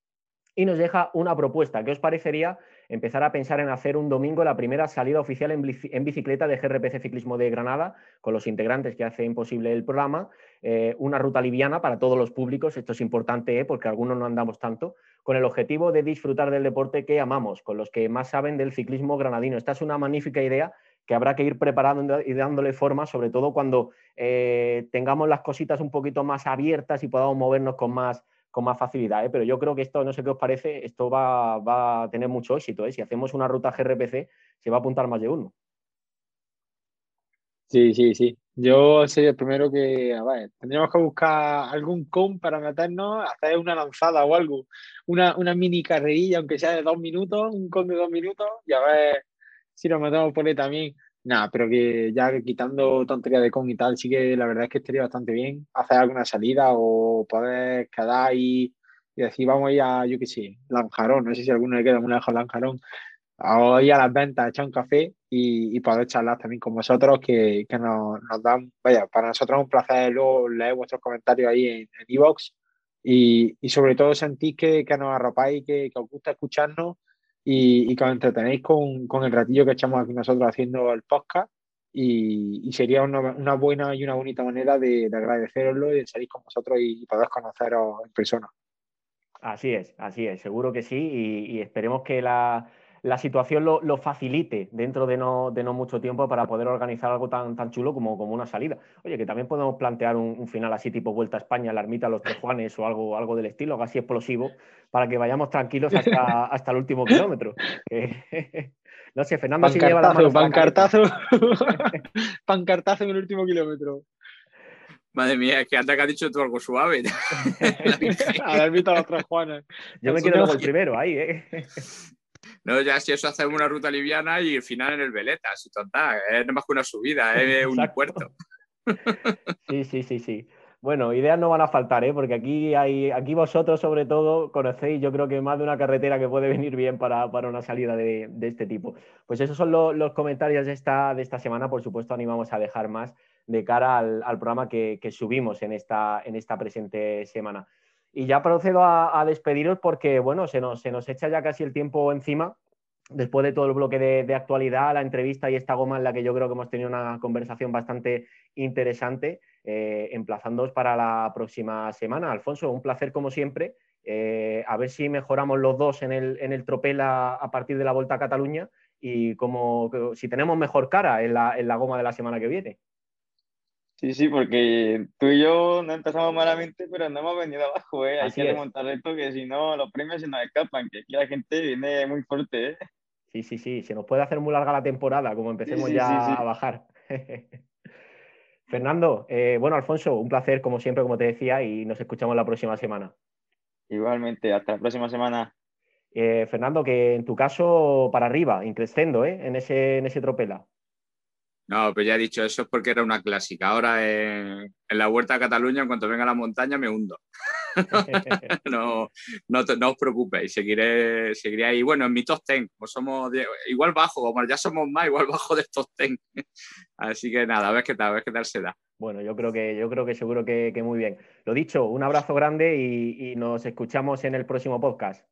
y nos deja una propuesta. ¿Qué os parecería empezar a pensar en hacer un domingo la primera salida oficial en bicicleta de GRPC Ciclismo de Granada, con los integrantes que hacen posible el programa? Eh, una ruta liviana para todos los públicos, esto es importante ¿eh? porque algunos no andamos tanto, con el objetivo de disfrutar del deporte que amamos, con los que más saben del ciclismo granadino. Esta es una magnífica idea que habrá que ir preparando y dándole forma, sobre todo cuando eh, tengamos las cositas un poquito más abiertas y podamos movernos con más con más facilidad. ¿eh? Pero yo creo que esto, no sé qué os parece, esto va, a tener mucho éxito. ¿eh? Si hacemos una ruta GRPC, se va a apuntar más de uno. Sí, sí, sí. Yo soy el primero que, a ver, tendríamos que buscar algún con para meternos, hacer una lanzada o algo, una, una mini carrerilla, aunque sea de dos minutos, un con de dos minutos, y a ver si nos metemos por ahí también. Nada, pero que ya quitando tontería de con y tal, sí que la verdad es que estaría bastante bien hacer alguna salida o poder quedar ahí y decir, vamos a ir a, yo qué sé, Lanjarón, no sé si a alguno le queda muy lejos Lanjarón, o ir a las ventas, echar un café y, poder charlar también con vosotros, que, que nos, nos, dan, vaya, para nosotros es un placer luego leer vuestros comentarios ahí en Evox y, y, sobre todo sentir que, que nos arropáis, que, que os gusta escucharnos y, que os entretenéis con, con, el ratillo que echamos aquí nosotros haciendo el podcast y, y sería una, una, buena y una bonita manera de, de agradeceroslo y de salir con vosotros y, poder conoceros en persona. Así es, así es, seguro que sí y esperemos que la, la situación lo, facilite dentro de no, de no, mucho tiempo para poder organizar algo tan, tan chulo como, como una salida. Oye, que también podemos plantear un, final así tipo Vuelta a España, la ermita Los Tres Juanes o algo, algo del estilo, algo así explosivo, para que vayamos tranquilos hasta, hasta el último kilómetro. no sé, Fernando si lleva la mano pancartazo, pancartazo en el último kilómetro. Madre mía, es que antes que has dicho tú algo suave. a la ermita Los Tres Juanes. Yo me quedo con el primero ahí, ¿eh? No, ya si eso hacemos una ruta liviana y el final en el Veleta, si total, es más que una subida, es un puerto. Sí, sí, sí, sí. Bueno, ideas no van a faltar, ¿eh? porque aquí hay, aquí vosotros sobre todo conocéis, yo creo que más de una carretera que puede venir bien para, una salida de, este tipo. Pues esos son los comentarios de esta, de esta semana. Por supuesto, animamos a dejar más de cara al, programa que, subimos en esta, en esta presente semana. Y ya procedo a, despediros porque, bueno, se nos, se nos echa ya casi el tiempo encima después de todo el bloque de, actualidad, la entrevista y esta goma en la que yo creo que hemos tenido una conversación bastante interesante, eh, emplazándoos para la próxima semana. Alfonso, un placer como siempre. Eh, a ver si mejoramos los dos en el, en el tropel a, partir de la Vuelta a Cataluña y como si tenemos mejor cara en la, en la goma de la semana que viene. Sí, sí, porque tú y yo no empezamos malamente, pero no hemos venido abajo, ¿eh? Hay que remontar esto, que si no, los premios se nos escapan, que aquí la gente viene muy fuerte, ¿eh? Sí, sí, sí, se nos puede hacer muy larga la temporada, como empecemos ya a bajar. Fernando, eh, bueno, Alfonso, un placer, como siempre, como te decía, y nos escuchamos la próxima semana. Igualmente, hasta la próxima semana. Eh, Fernando, que en tu caso, para arriba, increciendo, ¿eh? En ese, en ese tropela. No, pues ya he dicho, eso es porque era una clásica. Ahora en, la Vuelta a Cataluña, en cuanto venga a la montaña, me hundo. no, no, os preocupéis, seguiré, seguiré ahí. Bueno, en mi top ten, como somos igual bajo, como ya somos más, igual bajo de estos ten. Así que nada, a ver qué tal, a ver qué tal se da. Bueno, yo creo que, yo creo que seguro que, muy bien. Lo dicho, un abrazo grande y nos escuchamos en el próximo podcast.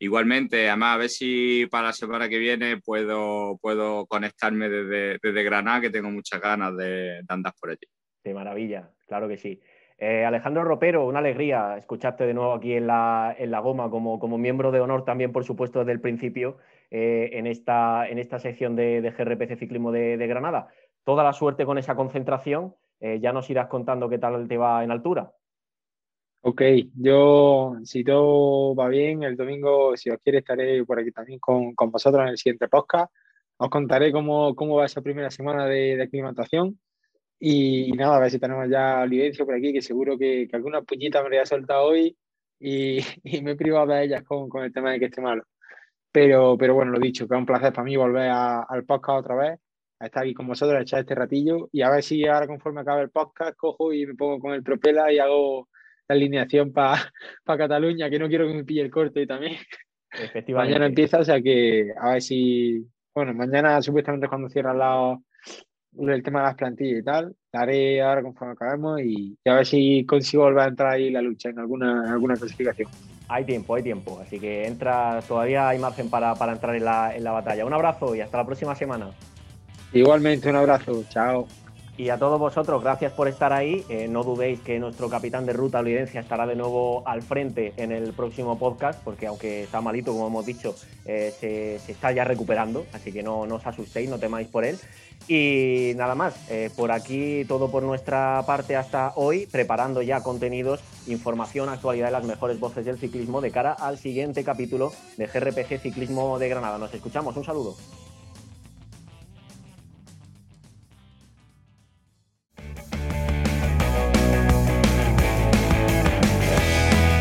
Igualmente, además, a ver si para la semana que viene puedo, puedo conectarme desde, desde Granada, que tengo muchas ganas de, andar por allí. De maravilla, claro que sí. Eh, Alejandro Ropero, una alegría escucharte de nuevo aquí en la, en la Goma, como, como, miembro de honor también, por supuesto, desde el principio eh, en, esta, en esta sección de, GRPC Ciclismo de, Granada. Toda la suerte con esa concentración. Eh, ya nos irás contando qué tal te va en altura. Ok, yo, si todo va bien, el domingo, si os quiere, estaré por aquí también con, con vosotros en el siguiente podcast. Os contaré cómo, cómo va esa primera semana de, de aclimatación. Y, nada, a ver si tenemos ya Olivencio por aquí, que seguro que, que alguna puñita me habría soltado hoy y, y, me he privado de ellas con, con, el tema de que esté malo. Pero, pero bueno, lo dicho, que es un placer para mí volver al podcast otra vez, a estar aquí con vosotros, a echar este ratillo y a ver si ahora conforme acabe el podcast cojo y me pongo con el Propela y hago la alineación para Cataluña, que no quiero que me pille el corte también. Efectivamente. mañana empieza, o sea que a ver si, bueno, mañana supuestamente es cuando cierran la, el tema de las plantillas y tal, la haré ahora conforme acabemos y, a ver si consigo volver a entrar ahí la lucha en alguna, en alguna clasificación. Hay tiempo, hay tiempo, así que entra, todavía hay margen para, para entrar en la, en la batalla. Un abrazo y hasta la próxima semana. Igualmente, un abrazo, chao. Y a todos vosotros, gracias por estar ahí. Eh, no dudéis que nuestro capitán de ruta, Olivencia, estará de nuevo al frente en el próximo podcast, porque aunque está malito, como hemos dicho, eh, se, está ya recuperando, así que no, os asustéis, no temáis por él. Y nada más, eh, por aquí todo por nuestra parte hasta hoy, preparando ya contenidos, información, actualidad de las mejores voces del ciclismo de cara al siguiente capítulo de GRPG Ciclismo de Granada. Nos escuchamos, un saludo.